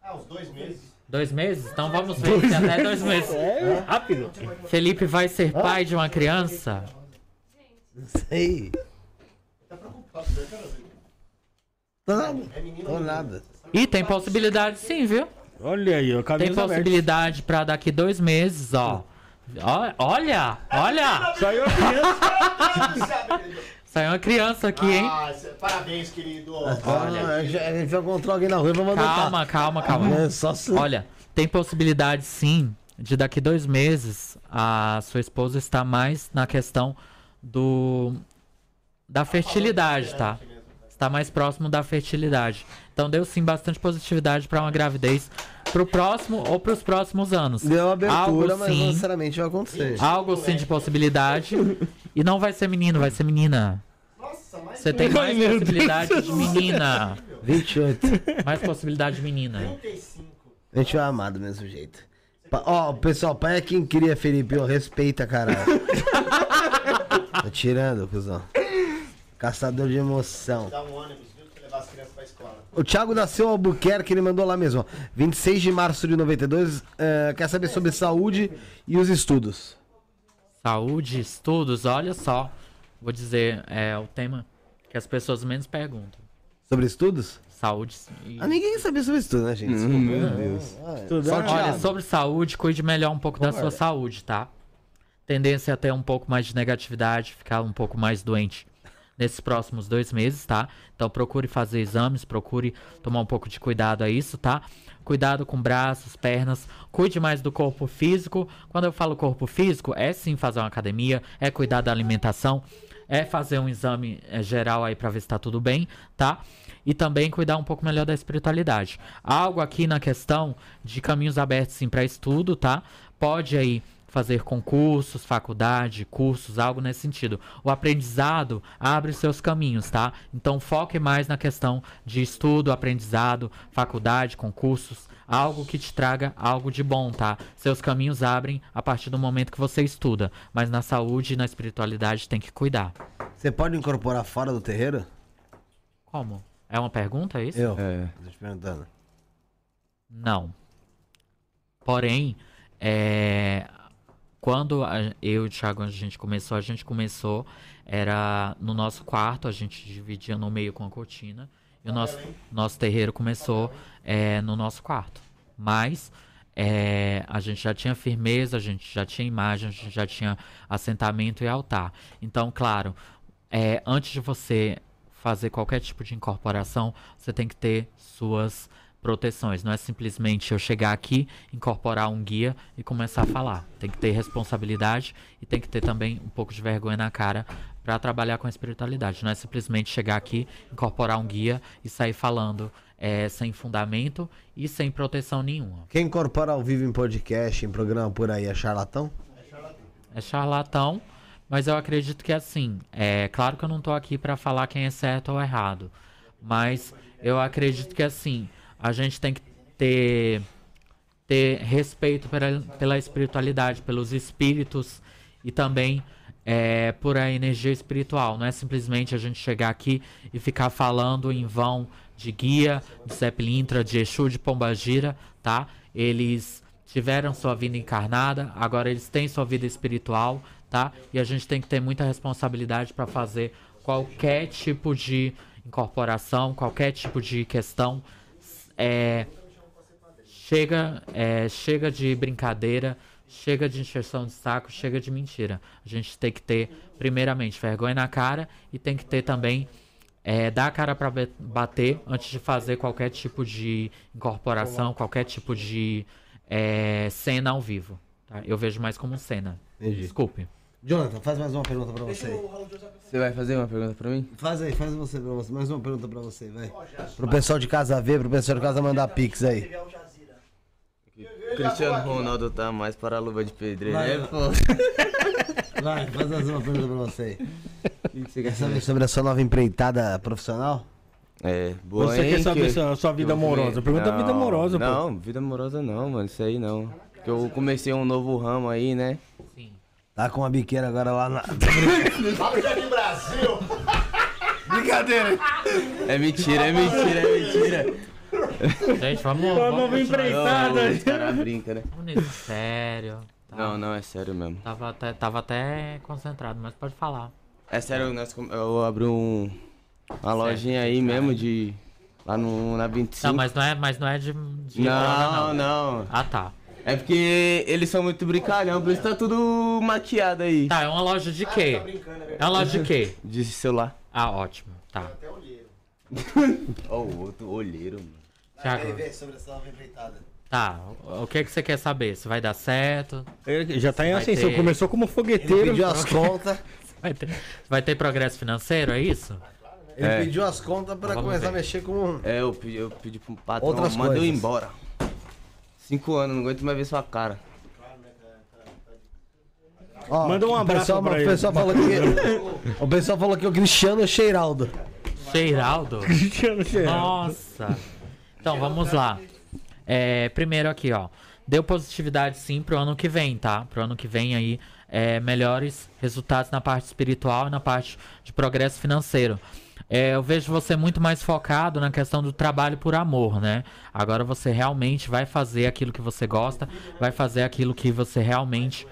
S4: Ah, uns dois meses.
S7: Dois meses? Então vamos ver se até dois meses.
S3: É rápido.
S7: Felipe vai ser pai de uma criança?
S2: Não sei.
S4: Tá preocupado, né, cara?
S2: Tô nada.
S4: É
S2: Tô
S4: menina?
S2: nada.
S7: E tem possibilidade sim, viu?
S3: Olha aí, ó.
S7: Tem
S3: abertos.
S7: possibilidade pra daqui dois meses, ó. Ó, Olha, olha!
S3: Saiu a criança.
S7: Saiu uma criança aqui, hein?
S4: Ah, parabéns, querido.
S2: Olha, a gente a gente vai encontrar alguém na rua e vamos adotar.
S7: Calma, calma, calma.
S2: É só se...
S7: Olha, tem possibilidade sim de daqui dois meses a sua esposa estar mais na questão do da fertilidade, tá? Está mais próximo da fertilidade. Então deu sim bastante positividade para uma gravidez pro próximo ou pros próximos anos.
S2: Deu abertura,
S7: Algo
S2: mas não
S7: sim,
S2: necessariamente vai acontecer.
S7: algo sim de possibilidade. E não vai ser menino, vai ser menina.
S4: Nossa, mais
S7: Você tem mais
S3: Meu Deus
S7: possibilidade de menina.
S2: 28.
S7: Mais possibilidade de menina.
S4: 35.
S2: A gente vai amar do mesmo jeito. Ó, pessoal, pai é quem cria, Felipe. Ó, respeita, caralho. Tô tirando, cuzão. Caçador de emoção.
S4: Dá um ônibus, viu? Que levar as crianças pra escola.
S2: O Thiago nasceu Albuquerque, ele mandou lá mesmo. ó. 26 de março de 92. eh, quer saber sobre saúde e os estudos.
S7: Saúde, estudos, olha só. Vou dizer, é o tema que as pessoas menos perguntam.
S2: Sobre estudos?
S7: Saúde. e-
S2: Ah, ninguém quer saber sobre estudos, né, gente?
S6: Hum,
S2: Meu Deus. Só o
S7: Olha,
S2: Thiago.
S7: sobre saúde, cuide melhor um pouco da sua saúde, tá? Tendência a ter um pouco mais de negatividade, ficar um pouco mais doente. Nesses próximos dois meses, tá? Então procure fazer exames, procure tomar um pouco de cuidado a isso, tá? Cuidado com braços, pernas, cuide mais do corpo físico. Quando eu falo corpo físico, é sim fazer uma academia, é cuidar da alimentação, é fazer um exame é, geral aí pra ver se tá tudo bem, tá? E também cuidar um pouco melhor da espiritualidade. Algo aqui na questão de caminhos abertos sim para estudo, tá? Pode aí fazer concursos, faculdade, cursos, algo nesse sentido. O aprendizado abre seus caminhos, tá? Então foque mais na questão de estudo, aprendizado, faculdade, concursos, algo que te traga algo de bom, tá? Seus caminhos abrem a partir do momento que você estuda, mas na saúde e na espiritualidade tem que cuidar.
S2: Você pode incorporar fora do terreiro?
S7: Como? É uma pergunta, é isso?
S2: Eu? É. Tô te perguntando.
S7: Não. Porém, é, quando a- eu e o Thiago a gente começou, a gente começou, era no nosso quarto, a gente dividia no meio com a cortina. E o nosso, nosso terreiro começou é, no nosso quarto. Mas é, a gente já tinha firmeza, a gente já tinha imagem, a gente já tinha assentamento e altar. Então, claro, é, antes de você fazer qualquer tipo de incorporação, você tem que ter suas proteções. Não é simplesmente eu chegar aqui, incorporar um guia e começar a falar. Tem que ter responsabilidade e tem que ter também um pouco de vergonha na cara para trabalhar com a espiritualidade. Não é simplesmente chegar aqui, incorporar um guia e sair falando é, sem fundamento e sem proteção nenhuma.
S2: Quem incorpora ao vivo em podcast, em programa por aí, é charlatão?
S7: É charlatão, mas eu acredito que assim, é claro que eu não tô aqui para falar quem é certo ou errado, mas eu acredito que assim, a gente tem que ter ter respeito pela, pela espiritualidade, pelos espíritos e também é, por a energia espiritual. Não é simplesmente a gente chegar aqui e ficar falando em vão de guia, de Zé Pilintra, de Exu, de Pombagira, tá? Eles tiveram sua vida encarnada, agora eles têm sua vida espiritual, tá? E a gente tem que ter muita responsabilidade para fazer qualquer tipo de incorporação, qualquer tipo de questão. É, chega, é, chega de brincadeira, chega de encheção de saco, chega de mentira. A gente tem que ter, primeiramente, vergonha na cara e tem que ter também é, dar a cara para bater antes de fazer qualquer tipo de incorporação, qualquer tipo de é, cena ao vivo. tá? Eu vejo mais como cena.
S2: Entendi.
S7: Desculpe.
S2: Jonathan, faz mais uma pergunta pra você.
S6: Você vai fazer uma pergunta pra mim?
S2: Faz aí, faz você pra você. Mais uma pergunta pra você, vai. Pro pessoal de casa ver, pro pessoal de casa mandar pix aí.
S6: Cristiano Ronaldo tá mais para a luva de pedreiro,
S2: Vai,
S6: né,
S2: vai.
S6: pô?
S2: Vai, faz mais uma pergunta pra você aí.
S6: O que você quer
S2: saber sobre a sua nova empreitada profissional?
S6: É, boa,
S3: Você quer saber
S6: que-
S3: sua- sua vida
S6: que
S3: amorosa? Pergunta a vida
S6: Não,
S3: amorosa, pô.
S6: Não, vida amorosa não, mano, isso aí não. Que eu comecei um novo ramo aí, né?
S2: Tá com uma biqueira agora lá na.
S4: Fala Jardim Brasil!
S2: Brincadeira!
S6: É mentira, é mentira, é mentira.
S7: Gente, vamos. Vamos continuar.
S3: empreitada.
S6: Não, os caras brincam, né?
S7: Vamos sério. tá?
S6: Não, não, é sério mesmo.
S7: Tava até, tava até concentrado, mas pode falar.
S6: É sério, nós, eu abri um, uma lojinha aí mesmo de. Lá no, na 25.
S7: Não, mas não é, mas não é de. de
S6: Não,
S7: droga,
S6: não.
S7: Ah, tá.
S6: É porque eles são muito brincalhão, por isso tá tudo maquiado aí.
S7: Tá, é uma loja de quê? É uma loja de quê?
S6: De celular.
S7: Ah, ótimo. Tá.
S6: Ó, o outro olheiro, mano.
S7: Thiago,
S2: sobre essa nova empreitada.
S7: tá. O o que que você quer saber? Se vai dar certo?
S3: Ele já tá em
S7: Vai
S3: ascensão.
S7: ter-
S3: Começou como
S2: Ele
S3: fogueteiro.
S2: pediu as contas.
S7: Vai ter, vai ter progresso financeiro, é isso?
S2: Ele
S6: É.
S2: pediu as contas pra
S7: Vamos
S2: começar a
S7: ver.
S2: mexer com.
S6: É, eu pedi, eu pedi pro patrão,
S2: Outras
S6: mandou eu
S2: coisas.
S6: embora. Cinco anos, não aguento mais ver sua cara.
S2: Ó,
S3: Manda um
S2: o
S3: abraço
S2: pessoal,
S3: pra
S2: o
S3: ele.
S2: pessoal falou que O pessoal falou que é o Cristiano Cheiraldo.
S7: Cheiraldo?
S3: Cristiano Cheiraldo.
S7: Nossa. Então, vamos lá. É, primeiro aqui, ó. Deu positividade sim pro ano que vem, tá? Pro ano que vem aí, é, melhores resultados na parte espiritual e na parte de progresso financeiro. É, eu vejo você muito mais focado na questão do trabalho por amor, né? Agora você realmente vai fazer aquilo que você gosta, vai fazer aquilo que você realmente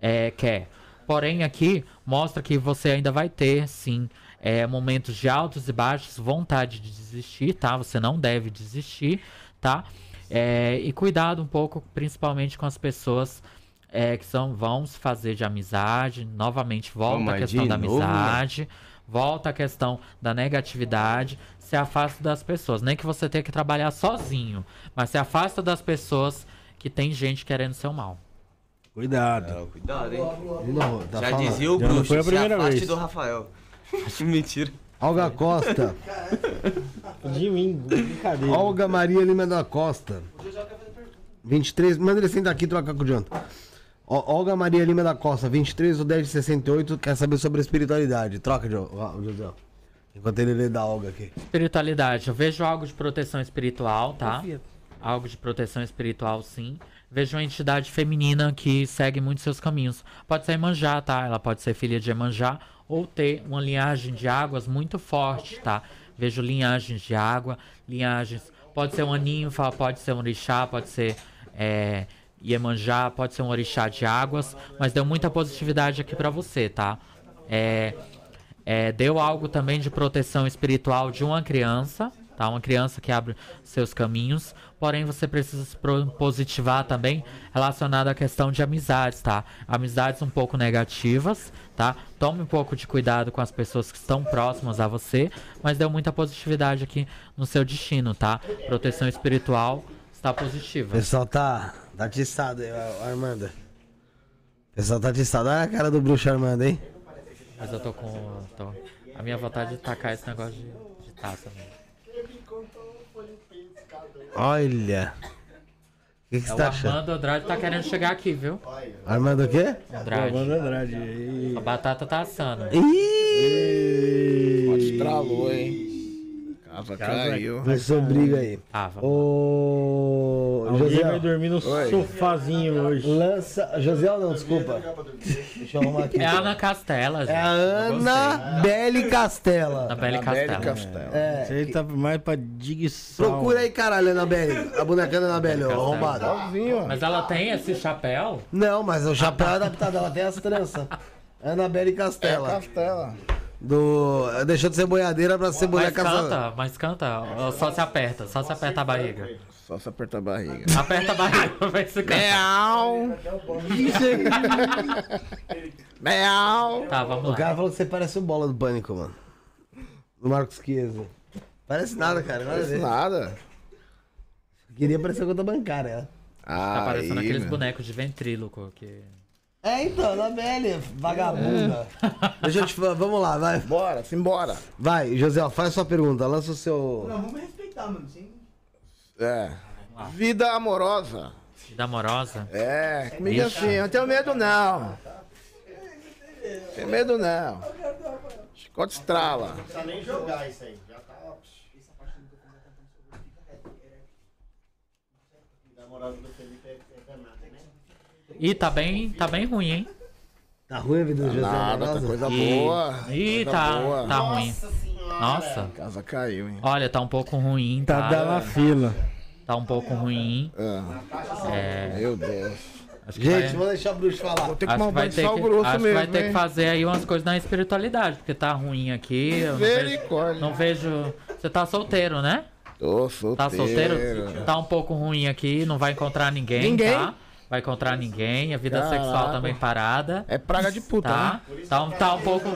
S7: é, quer. Porém, aqui mostra que você ainda vai ter, sim, é, momentos de altos e baixos, vontade de desistir, tá? Você não deve desistir, tá? É, e cuidado um pouco, principalmente com as pessoas é, que são, vão se fazer de amizade. Novamente, volta a questão da
S6: novo, mano?
S7: amizade. Volta a questão da negatividade, se afasta das pessoas. Nem que você tenha que trabalhar sozinho, mas se afasta das pessoas que tem gente querendo seu mal.
S3: Cuidado.
S6: Cuidado, hein?
S2: De novo, tá
S6: Já
S2: falando.
S6: dizia o
S3: Já
S6: bruxo,
S3: foi a
S6: se
S3: primeira
S6: afaste
S3: vez.
S6: do Rafael. Acho mentira.
S2: Olga Costa.
S3: De mim, brincadeira.
S2: Olga Maria Lima da Costa. 23. Manda ele sentar aqui e trocar com o Jonathan. Olga Maria Lima da Costa, 23 ou 10 de 68, quer saber sobre a espiritualidade. Troca, José. Enquanto ele lê da Olga aqui.
S7: Espiritualidade, eu vejo algo de proteção espiritual, tá? Algo de proteção espiritual, sim. Vejo uma entidade feminina que segue muito seus caminhos. Pode ser Emanjá, tá? Ela pode ser filha de Emanjá ou ter uma linhagem de águas muito forte, tá? Vejo linhagens de água, linhagens. Pode ser um aninho, fa- pode ser um orixá, pode ser é, Iemanjá, pode ser um orixá de águas, mas deu muita positividade aqui pra você, tá? É, é, deu algo também de proteção espiritual de uma criança, tá? Uma criança que abre seus caminhos. Porém, você precisa se positivar também relacionado à questão de amizades, tá? Amizades um pouco negativas, tá? Tome um pouco de cuidado com as pessoas que estão próximas a você, mas deu muita positividade aqui no seu destino, tá? Proteção espiritual está positiva.
S2: pessoal tá, tá atiçado Armando. O pessoal tá atiçado. Olha a cara do bruxo Armando, hein?
S7: Mas eu tô com. tô- A minha vontade de tacar esse negócio de, de taça mesmo.
S2: Olha. O que, que
S7: É
S2: você
S7: o
S2: tá achando?
S7: Armando Andrade tá querendo chegar aqui, viu?
S2: Armando o quê?
S7: Andrade.
S3: Armando Andrade. E-
S7: A batata tá assando.
S2: Ih!
S14: Travou, hein? Casa caiu.
S2: Começou briga aí.
S7: Ah.
S2: Ô.
S3: Alguém
S2: José.
S3: vai dormir no
S14: Oi.
S3: sofazinho hoje.
S2: Lança. José, não, desculpa. Deixa eu arrumar aqui.
S7: É a Ana Castela, gente.
S2: É a. Ana Belli Castela.
S7: Ana Belli
S14: Anabelle
S7: Castela.
S14: Castelo.
S2: É.
S3: Aí tá mais pra diguição.
S2: Procura aí, caralho, Anabelle. A boneca da Anabelle, ó, arrombada.
S7: Mas ela tem esse chapéu?
S2: Não, mas o chapéu é adaptado, ela tem as tranças. Anabelle
S14: É
S2: Castela.
S14: Castela.
S2: Do... Deixou de ser boiadeira pra ser
S7: Mas
S2: boneca.
S7: canta, mas canta. Só se aperta, só se aperta a barriga.
S14: Só se aperta a barriga.
S7: Aperta a barriga pra ver se canta.
S14: Meau. Meau.
S7: Tá, vamos
S2: O
S7: lá.
S2: cara falou que você parece o bola do pânico, mano. Do Marcos Chiesa. Parece nada, cara. Nada
S14: Parece nada.
S2: Queria parecer conta bancária. ela.
S7: Tá parecendo
S14: Aí,
S7: aqueles
S14: meu.
S7: bonecos de ventríloco que.
S2: É, então, Anabelle, vagabunda. Deixa eu te falar, vamos lá, vai.
S14: Bora, simbora.
S2: Vai, José, ó, faz sua pergunta, lança o seu.
S1: vamos respeitar, mano. Sim.
S14: É. Vida amorosa.
S7: Vida amorosa.
S14: É, comigo
S7: Ixi.
S14: assim, eu não tenho medo não. Tem medo não. Chicote estrala.
S4: Não precisa nem jogar isso aí. Já tá. ó, Namorado do Felipe é, é danado, né?
S7: Ih, tá bem, tá bem ruim, hein?
S2: Tá ruim a vida do José
S14: Nada, tá coisa
S7: Ih,
S14: boa.
S7: Ih, tá,
S14: boa.
S7: tá ruim.
S4: senhora!
S7: Nossa.
S14: A casa caiu, hein?
S7: Olha, tá um pouco ruim,
S3: Tá
S7: tá?
S3: dando a fila.
S7: Tá um pouco ruim.
S14: Ah,
S7: É.
S14: meu Deus.
S7: Acho
S2: Gente,
S7: vai-
S2: vou deixar o bruxo falar.
S14: Vou ter que tomar um banho de
S7: ter
S14: sal
S7: que,
S14: grosso
S7: acho que
S14: mesmo,
S7: vai ter que fazer aí umas coisas na espiritualidade, porque tá ruim aqui. Eu não vejo,
S14: Misericórdia.
S7: não vejo. Você tá solteiro, né?
S14: Tô solteiro.
S7: Tá solteiro? Tá um pouco ruim aqui, não vai encontrar ninguém,
S14: Ninguém?
S7: tá? Vai encontrar ninguém, a vida
S14: Caraca.
S7: sexual também parada.
S14: É praga de puta,
S7: Tá?
S14: né?
S7: Tá, um- tá um pouco.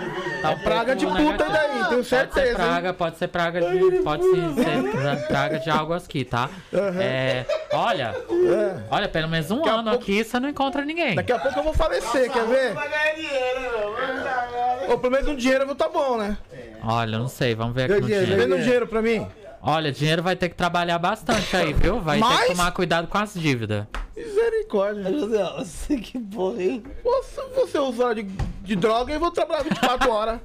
S7: Tá um
S14: praga de
S7: pouco
S14: puta
S7: negativo.
S14: daí, tenho
S7: Pode
S14: certeza,
S7: ser
S14: hein?
S7: praga, pode ser praga de. Pode ser, ser praga de algo aqui, tá? É, olha, olha, pelo menos um
S14: Daqui
S7: ano
S14: pouco-
S7: aqui você não encontra ninguém.
S14: Daqui a pouco eu vou falecer, quer ver? Ou pelo menos um dinheiro eu vou tá bom, né?
S7: Olha, não sei, vamos ver aqui no
S2: dinheiro,
S7: dinheiro.
S14: Vendo um dinheiro pra mim.
S7: Olha, dinheiro vai ter que trabalhar bastante aí, viu? Vai ter
S14: Mas-
S7: que tomar cuidado com as dívidas.
S14: Misericórdia.
S2: José, você que porra, hein?
S14: Se você usar de, de droga, eu vou trabalhar 24 horas.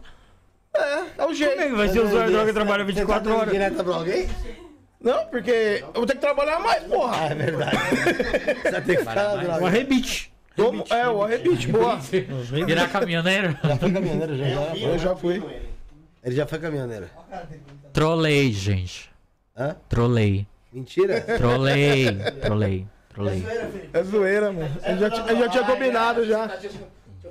S14: É, é o jeito.
S3: Vai ser usar droga e trabalha 24
S2: Você tá
S3: horas.
S2: direta pra alguém?
S14: Não, porque eu vou ter que trabalhar mais, porra.
S2: É verdade. Você vai ter que ficar
S3: Um
S2: droga.
S3: arrebite.
S14: Tomo- é, o arrebite, boa.
S7: Virar caminhoneiro?
S2: Já foi caminhoneiro, já? já?
S14: Eu já fui.
S2: Ele já foi caminhoneiro.
S7: Trolei, gente.
S2: Hã?
S7: Trolei.
S2: Mentira?
S7: Trolei. Trolei. Trolei.
S14: É zoeira, mano. Eu já, eu já tinha combinado já.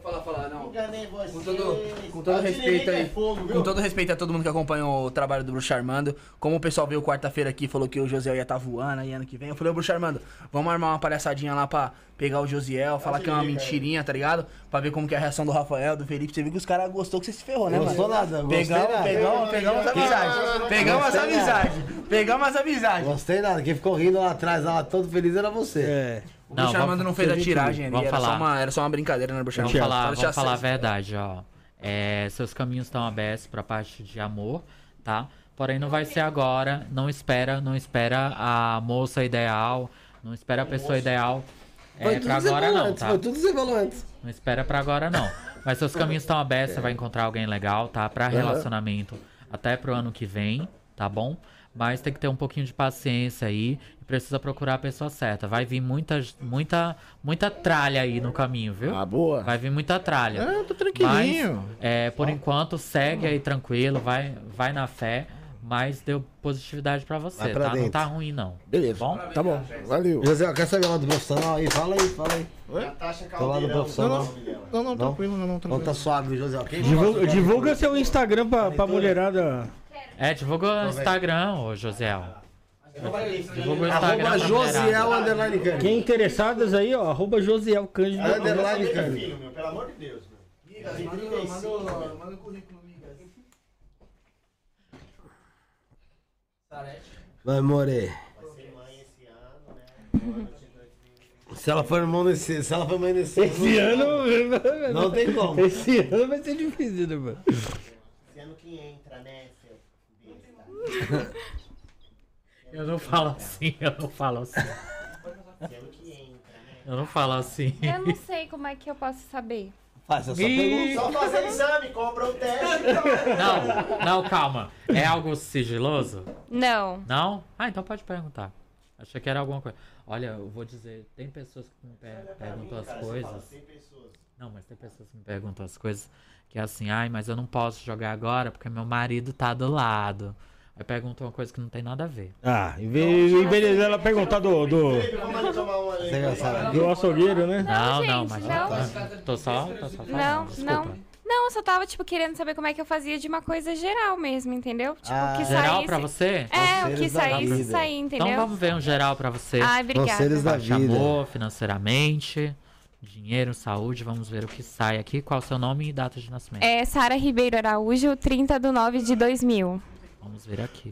S1: Falar, falar, não.
S4: Enganei você.
S1: Com todo, com todo
S4: Aqui
S1: respeito aí,
S4: quer fogo,
S1: com todo respeito a todo mundo que acompanha o trabalho do Bruxo Armando, como o pessoal veio quarta-feira aqui e falou que o Josiel ia estar voando aí ano que vem, eu falei, ô Bruxo Armando, vamos armar uma palhaçadinha lá pra pegar o Josiel, falar que é uma mentirinha, tá ligado? Pra ver como que é a reação do Rafael, do Felipe, você viu que os caras gostou que você se ferrou, né,
S2: Gostou
S1: mano?
S2: nada, gostei
S1: Pegamos,
S2: nada.
S1: pegamos, pegamos as amizades, pegamos as amizades, pegamos as amizades.
S2: Gostei nada. Quem ficou rindo lá atrás, lá todo feliz era você.
S3: É.
S1: O Bruxo Armando não fez a tiragem ali, era só,
S7: falar.
S1: uma, era só uma brincadeira, né, Bruxo
S7: Vamos falar,
S1: Só
S7: vamos falar a verdade, ó. É, seus caminhos estão abertos pra parte de amor, tá? Porém, não vai ser agora. Não espera, não espera a moça ideal, não espera a pessoa ideal. É,
S2: Foi tudo
S7: pra agora não,
S2: antes,
S7: tá?
S2: Foi tudo.
S7: Não espera pra agora não. Mas seus caminhos estão abertos, você vai encontrar alguém legal, tá? Pra relacionamento até pro ano que vem, tá bom? Mas tem que ter um pouquinho de paciência aí precisa procurar a pessoa certa. Vai vir muita, muita, muita tralha aí no caminho, viu?
S14: Ah, boa.
S7: Vai vir muita tralha.
S14: Ah, eu tô tranquilinho.
S7: Mas, é, por enquanto, segue aí tranquilo, vai, vai na fé. Mas deu positividade pra você,
S2: pra
S7: tá? Não
S2: dentro.
S7: tá ruim, não.
S14: Beleza.
S7: Bom?
S14: Tá bom. Valeu.
S2: José, quer saber lá do profissional aí? Fala aí, fala aí.
S4: Natasha
S2: Tô lá
S4: Caldeirão.
S2: profissional.
S14: Não, não, tranquilo, não, não,
S2: Então
S14: tranquilo.
S2: tá suave, José. Quem
S3: Divulga, divulga seu Instagram pra, pra mulherada.
S7: É, divulga o Instagram, ô Josiel.
S2: Arroba Josiel. Underline Cândido.
S3: Quem interessadas aí, ó, arroba Josiel Cândido.
S2: Underline Cândido.
S4: Pelo amor de Deus, meu.
S1: Migas, manda,
S4: 35,
S1: manda,
S4: meu.
S1: manda o currículo, Migas. Sarete.
S2: Vai, More.
S4: Vai ser mãe esse ano, né?
S2: Se ela for irmão nesse. Se ela for mãe nesse.
S3: Esse ano.
S2: Não tem como.
S3: Esse ano vai ser difícil, né, mano?
S4: Esse ano que entra, né, seu?
S7: Eu não falo assim, eu não falo assim. Eu não falo assim.
S5: Eu não sei como é que eu posso saber.
S2: Faz essa
S7: Ih.
S2: pergunta.
S4: Só fazer exame, compra o teste.
S7: Não, não, calma. É algo sigiloso?
S5: Não.
S7: Não? Ah, então pode perguntar. Achei que era alguma coisa. Olha, eu vou dizer, tem pessoas que me per- perguntam as coisas.
S4: Tem pessoas.
S7: Não, mas tem pessoas que me perguntam as coisas que é assim, ai, mas eu não posso jogar agora porque meu marido tá do lado. Aí perguntam uma coisa que não tem nada a ver.
S3: Ah, em vez, em vez dela perguntar do, do,
S2: já sabe.
S3: do açougueiro, né?
S7: Não, não,
S5: gente,
S7: mas
S5: não.
S7: tô só, tô só falando,
S5: Não,
S7: desculpa.
S5: não. Não, eu só tava, tipo, querendo saber como é que eu fazia de uma coisa geral mesmo, entendeu? Tipo,
S2: Ah,
S5: que
S7: Geral
S5: saísse...
S7: pra você?
S5: É, o que saísse,
S2: vida.
S5: sair, entendeu?
S7: Então vamos ver um geral pra você.
S5: Ai, obrigada.
S2: Conselhos da vida.
S7: amor, financeiramente, dinheiro, saúde. Vamos ver o que sai aqui. Qual o seu nome e data de nascimento?
S5: É Sara Ribeiro Araújo, 30 de 9 de 2000.
S7: Vamos ver aqui.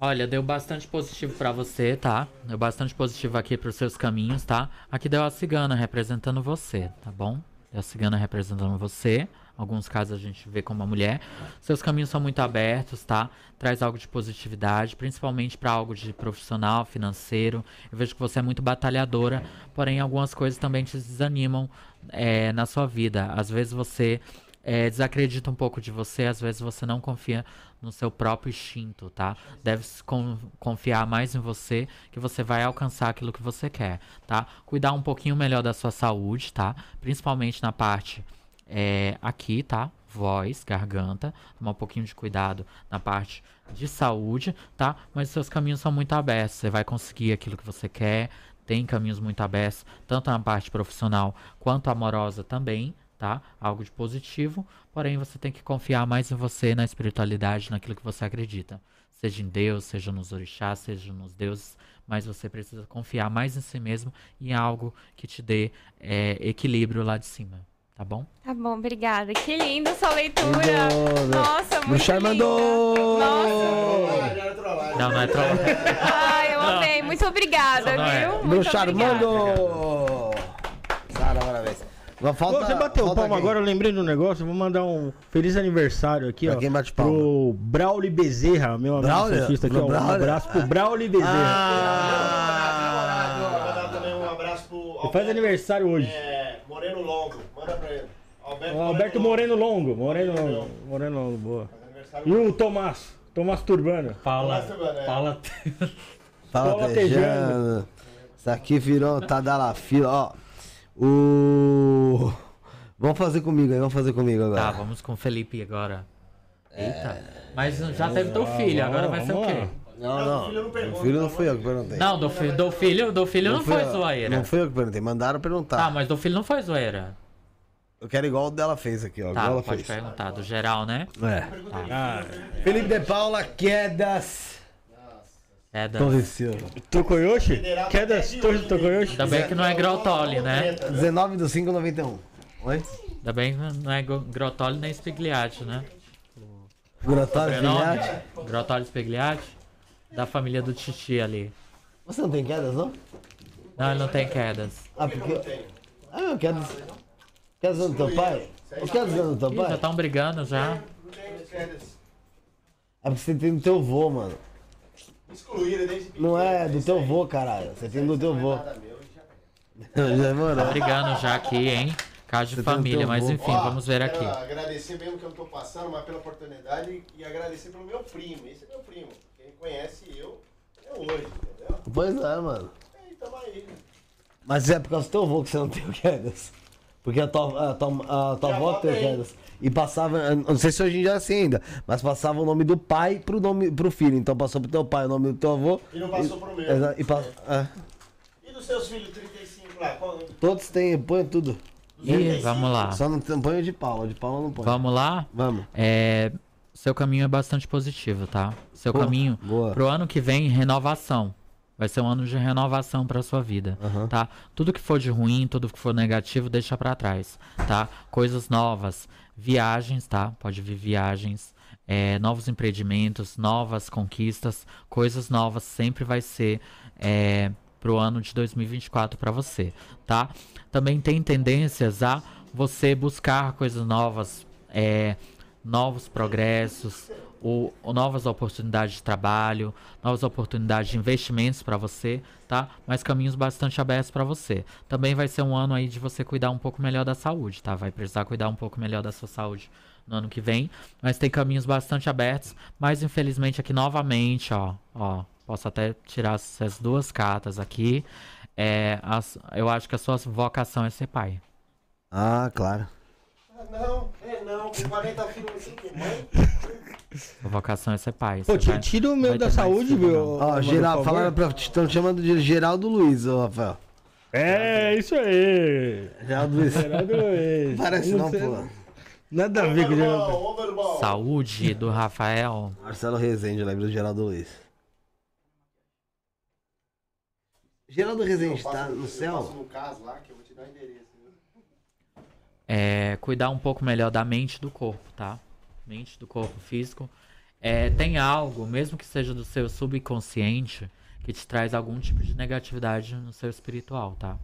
S7: Olha, deu bastante positivo pra você, tá? Deu bastante positivo aqui pros seus caminhos, tá? Aqui deu a cigana representando você, tá bom? Deu a cigana representando você. Alguns casos a gente vê como uma mulher. Seus caminhos são muito abertos, tá? Traz algo de positividade, principalmente pra algo de profissional, financeiro. Eu vejo que você é muito batalhadora, porém algumas coisas também te desanimam é, na sua vida. Às vezes você é, desacredita um pouco de você, às vezes você não confia no seu próprio instinto, tá? Deve se con- confiar mais em você, que você vai alcançar aquilo que você quer, tá? Cuidar um pouquinho melhor da sua saúde, tá? Principalmente na parte é, aqui, tá? Voz, garganta, tomar um pouquinho de cuidado na parte de saúde, tá? Mas seus caminhos são muito abertos, você vai conseguir aquilo que você quer, tem caminhos muito abertos, tanto na parte profissional quanto amorosa também, tá? Algo de positivo, porém você tem que confiar mais em você, na espiritualidade, naquilo que você acredita. Seja em Deus, seja nos orixás, seja nos deuses, mas você precisa confiar mais em si mesmo e em algo que te dê é, equilíbrio lá de cima, tá bom?
S5: Tá bom, obrigada. Que linda sua leitura.
S2: Lindo,
S5: Nossa, muito
S2: Bruxar
S5: linda.
S2: mandou!
S4: Ah, trollagem.
S7: Não, não é troll.
S5: Ai, eu amei. Muito obrigada,
S7: Só não é.
S5: viu? Obrigada.
S2: mandou! Sara, parabéns. Agora Falta,
S3: Pô, você bateu o
S2: falta
S3: palmo
S2: quem?
S3: agora, eu lembrei do negócio. eu Vou mandar um feliz aniversário aqui,
S2: Pra
S3: ó.
S2: quem bate palma?
S3: Pro Brauli Bezerra, meu amigo
S2: Braulio?
S3: surfista aqui,
S2: Pro
S3: ó. Um abraço pro Brauli Bezerra.
S4: Vou mandar também um abraço pro
S3: Ele faz aniversário hoje.
S4: É, Moreno Longo. Manda pra ele. Alberto,
S3: Alberto Moreno Longo. Moreno Longo. Moreno Longo, boa.
S4: Aniversário
S3: E o Tomás. Tomás Turbano.
S7: Fala,
S4: é.
S7: fala.
S2: Fala, Tejano. Isso aqui virou, tá da la fila, ó. O. Vamos fazer comigo aí, vamos fazer comigo agora.
S7: Tá, vamos com o Felipe agora. Eita. Mas já teve teu filho, agora vai ser o quê?
S2: Não, não. O filho não fui eu que perguntei.
S7: Não, do, fi, do filho, do filho não,
S2: fui
S7: foi zoeira.
S2: Não foi eu que perguntei, mandaram perguntar.
S7: Tá, mas do filho não foi zoeira.
S2: Eu quero igual o dela fez aqui, ó.
S7: Tá,
S2: igual ela
S7: pode
S2: fez.
S7: perguntar, do geral, né?
S2: É.
S7: Tá.
S2: Felipe de Paula, quedas.
S7: Quedas.
S2: Torre Silva.
S3: Tokoyoshi? Quedas Torre do Tokoyoshi?
S7: Ainda bem que não é Grotoli, né?
S2: 19 do 5, 91. Oi?
S7: Ainda bem que não é Grotoli nem Spigliatti, né?
S2: Grotoli
S7: Sobrenome?
S2: Spigliatti?
S7: Grotoli Spigliatti? Da família do Titi ali.
S2: Você não tem quedas, não?
S7: Não, ele não tem quedas.
S2: Ah, porque. Ah, meu, quedas. Quedas do teu pai? O quedas do teu
S7: Ih, já
S2: pai?
S7: estão brigando já.
S2: É porque você tem do teu vô, mano.
S4: Excluíram desde
S2: Não é do teu vô, caralho. Você tem do teu vô. Já é moral.
S7: Tá brigando já aqui, hein? Caso de família, mas enfim,
S4: Ó,
S7: vamos ver aqui.
S4: Quero agradecer mesmo que eu não tô passando, mas pela oportunidade e agradecer pelo meu primo. Esse é meu primo. Conhece eu é hoje, entendeu?
S2: Pois é, mano.
S4: E tamo aí.
S2: Mas é por causa do teu avô que você não tem o quedas. Porque a tua, a tua, a tua avó tem o quedas. E passava, não sei se hoje em dia é assim ainda, mas passava o nome do pai pro, nome, pro filho. Então passou pro teu pai o nome do teu avô.
S4: E não passou pro meu.
S2: Exa- E, pa- é.
S4: E dos seus filhos 35 lá? Qual-
S2: Todos têm, põe tudo.
S7: Ih, vamos lá.
S2: Só não tem, põe o de Paula, de Paula não põe.
S7: Vamos lá?
S2: Vamos.
S7: É, seu caminho é bastante positivo, tá? Seu
S2: Pô,
S7: caminho
S2: boa.
S7: pro ano que vem, renovação. Vai ser um ano de renovação pra sua vida,
S2: Aham.
S7: tá? Tudo que for de ruim, tudo que for negativo, deixa pra trás, tá? Coisas novas, viagens, tá? Pode vir viagens, é, novos empreendimentos, novas conquistas, coisas novas sempre vai ser é, pro ano de 2024 pra você, tá? Também tem tendências a você buscar coisas novas, é, novos progressos, o, o novas oportunidades de trabalho, novas oportunidades de investimentos para você, tá? Mas caminhos bastante abertos para você. Também vai ser um ano aí de você cuidar um pouco melhor da saúde, tá? Vai precisar cuidar um pouco melhor da sua saúde no ano que vem, mas tem caminhos bastante abertos, mas infelizmente aqui novamente, ó, ó, posso até tirar essas duas cartas aqui. É, as- eu acho que a sua vocação é ser pai.
S2: Ah, claro.
S4: Não, é não, com 40 filhos que mãe.
S7: A vocação é ser pai.
S3: Pô, tira- o meu da saúde, meu.
S2: Ó, geral, falaram pra. Estão chamando de Geraldo Luiz, ô Rafael.
S3: É, isso aí.
S2: Geraldo Luiz.
S3: Geraldo Luiz.
S2: Parece não,
S3: sei-
S2: pô.
S3: Nada a ver com o Geraldo.
S7: Saúde do Rafael.
S2: Marcelo Rezende, lembra do Geraldo Luiz. Geraldo Rezende tá no
S4: Eu
S2: céu?
S4: passo no caso lá, que eu vou te dar o endereço.
S7: É, cuidar um pouco melhor da mente e do corpo, tá? Mente do corpo físico. É, tem algo, mesmo que seja do seu subconsciente, que te traz algum tipo de negatividade no seu espiritual, tá?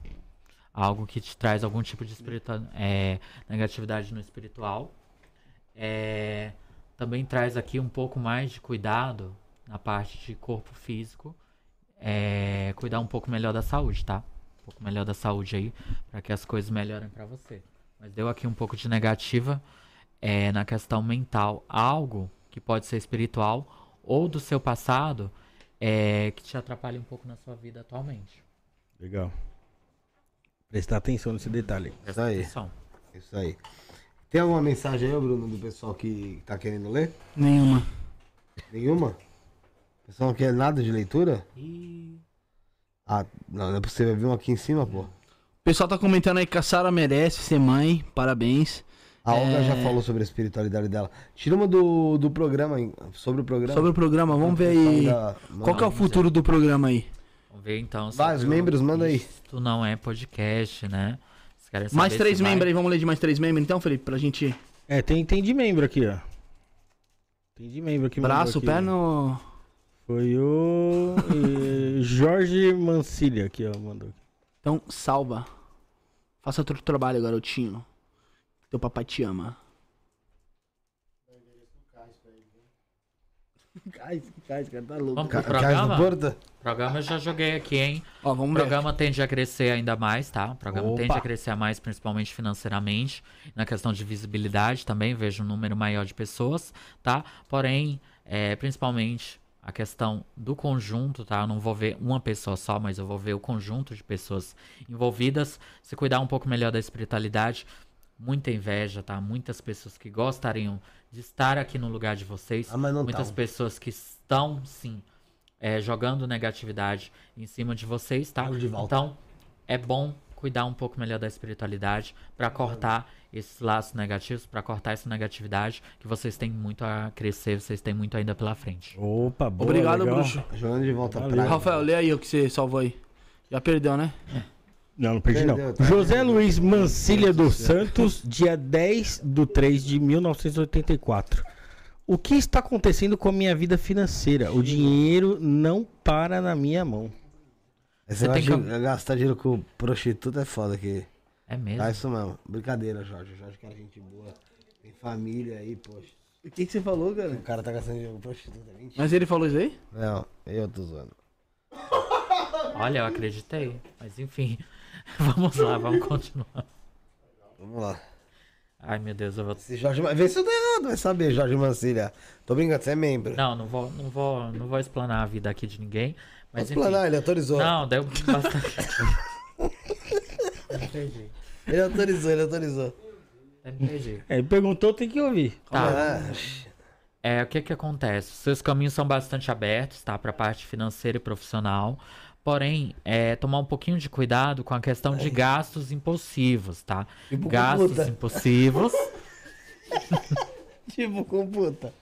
S7: Algo que te traz algum tipo de é, negatividade no espiritual. É, também traz aqui um pouco mais de cuidado na parte de corpo físico. É, cuidar um pouco melhor da saúde, tá? Um pouco melhor da saúde aí, para que as coisas melhorem para você. Mas deu aqui um pouco de negativa é, na questão mental. Algo que pode ser espiritual ou do seu passado é, que te atrapalha um pouco na sua vida atualmente.
S3: Legal. Prestar atenção nesse detalhe.
S2: Isso aí.
S7: Atenção.
S2: Isso aí. Tem alguma mensagem aí, Bruno, do pessoal que tá querendo ler?
S1: Nenhuma.
S2: Nenhuma? O pessoal não quer nada de leitura?
S7: Ih,
S2: Ah, não, não é possível. Viu um aqui em cima, pô.
S1: O pessoal tá comentando aí que a Sara merece ser mãe. Parabéns.
S2: A Olga
S1: É.
S2: já falou sobre a espiritualidade dela. Tira uma do, do programa, hein? sobre o programa.
S1: Sobre o programa, vamos ver aí.
S2: da-
S1: Qual que é o futuro do programa aí?
S7: vamos ver então.
S2: Vai, os membros, manda aí.
S7: Isto não é podcast, né?
S1: Mais três
S7: se vai-
S1: membros aí, vamos ler de mais três membros então, Felipe, pra gente.
S3: É, tem, tem de membro aqui, ó. Tem de membro aqui.
S1: Braço,
S3: aqui.
S1: pé no.
S3: Foi o Jorge Mancilha aqui, ó, mandou. aqui.
S1: Então, salva. Faça outro trabalho, garotinho. Teu papai te ama. Cai, cai, cara tá louco.
S7: Vamos pro
S2: Ca- Cais do
S7: programa? Programa eu já joguei aqui, hein?
S1: Ó, vamos
S7: O
S1: ver.
S7: programa tende a crescer ainda mais, tá? O programa
S1: Opa.
S7: tende a crescer mais, principalmente financeiramente. Na questão de visibilidade também, vejo um número maior de pessoas, tá? Porém, é, principalmente a questão do conjunto, tá? Eu não vou ver uma pessoa só, mas eu vou ver o conjunto de pessoas envolvidas. Se cuidar um pouco melhor da espiritualidade, muita inveja, tá? Muitas pessoas que gostariam de estar aqui no lugar de vocês.
S2: Ah, mas não
S7: muitas
S2: tão.
S7: pessoas que estão, sim, é, jogando negatividade em cima de vocês, tá?
S2: de.
S7: Então, é bom cuidar um pouco melhor da espiritualidade para cortar esses laços negativos, para cortar essa negatividade, que vocês têm muito a crescer, vocês têm muito ainda pela frente.
S3: Opa, boa,
S1: Obrigado,
S3: legal.
S1: bruxo.
S2: Jogando de volta
S3: Valeu.
S2: pra.
S1: Rafael, lê aí o que você salvou aí. Já perdeu, né?
S3: Não, não perdi
S2: Perdeu,
S3: não.
S2: tá?
S3: José Luiz Mancilha dos Santos, dia 10 de 3 de 1984. O que está acontecendo com a minha vida financeira? O dinheiro não para na minha mão.
S2: Esse
S7: Você tem que-
S2: gastar dinheiro com prostituta é foda aqui.
S7: É mesmo?
S2: É isso mesmo. Brincadeira, Jorge. Jorge, cara, gente boa. Tem família aí, poxa.
S1: O que, que você falou, cara?
S2: O cara tá gastando dinheiro com prostituta. Mentira.
S1: Mas ele falou isso aí?
S2: Não, eu tô zoando.
S7: Olha, eu acreditei. Mas enfim, vamos lá, vamos continuar.
S2: Vamos lá.
S7: Ai, meu Deus, eu vou.
S2: Se Jorge... Vê se eu tô errado, vai saber, Jorge Mancilha. Tô brincando, você é membro.
S7: Não, não vou, não vou, não vou explanar a vida aqui de ninguém. Mas enfim.
S2: explanar, ele autorizou.
S7: Não, deu bastante. Perdi.
S2: Ele autorizou, ele autorizou.
S7: Perdi.
S3: É, ele perguntou, tem que ouvir.
S7: Tá.
S2: Ah,
S7: É, o que que acontece? Seus caminhos são bastante abertos, tá? Pra parte financeira e profissional. Porém, é tomar um pouquinho de cuidado com a questão de gastos impulsivos, tá?
S2: Tipo
S7: gastos
S2: puta.
S7: impulsivos.
S2: tipo com puta.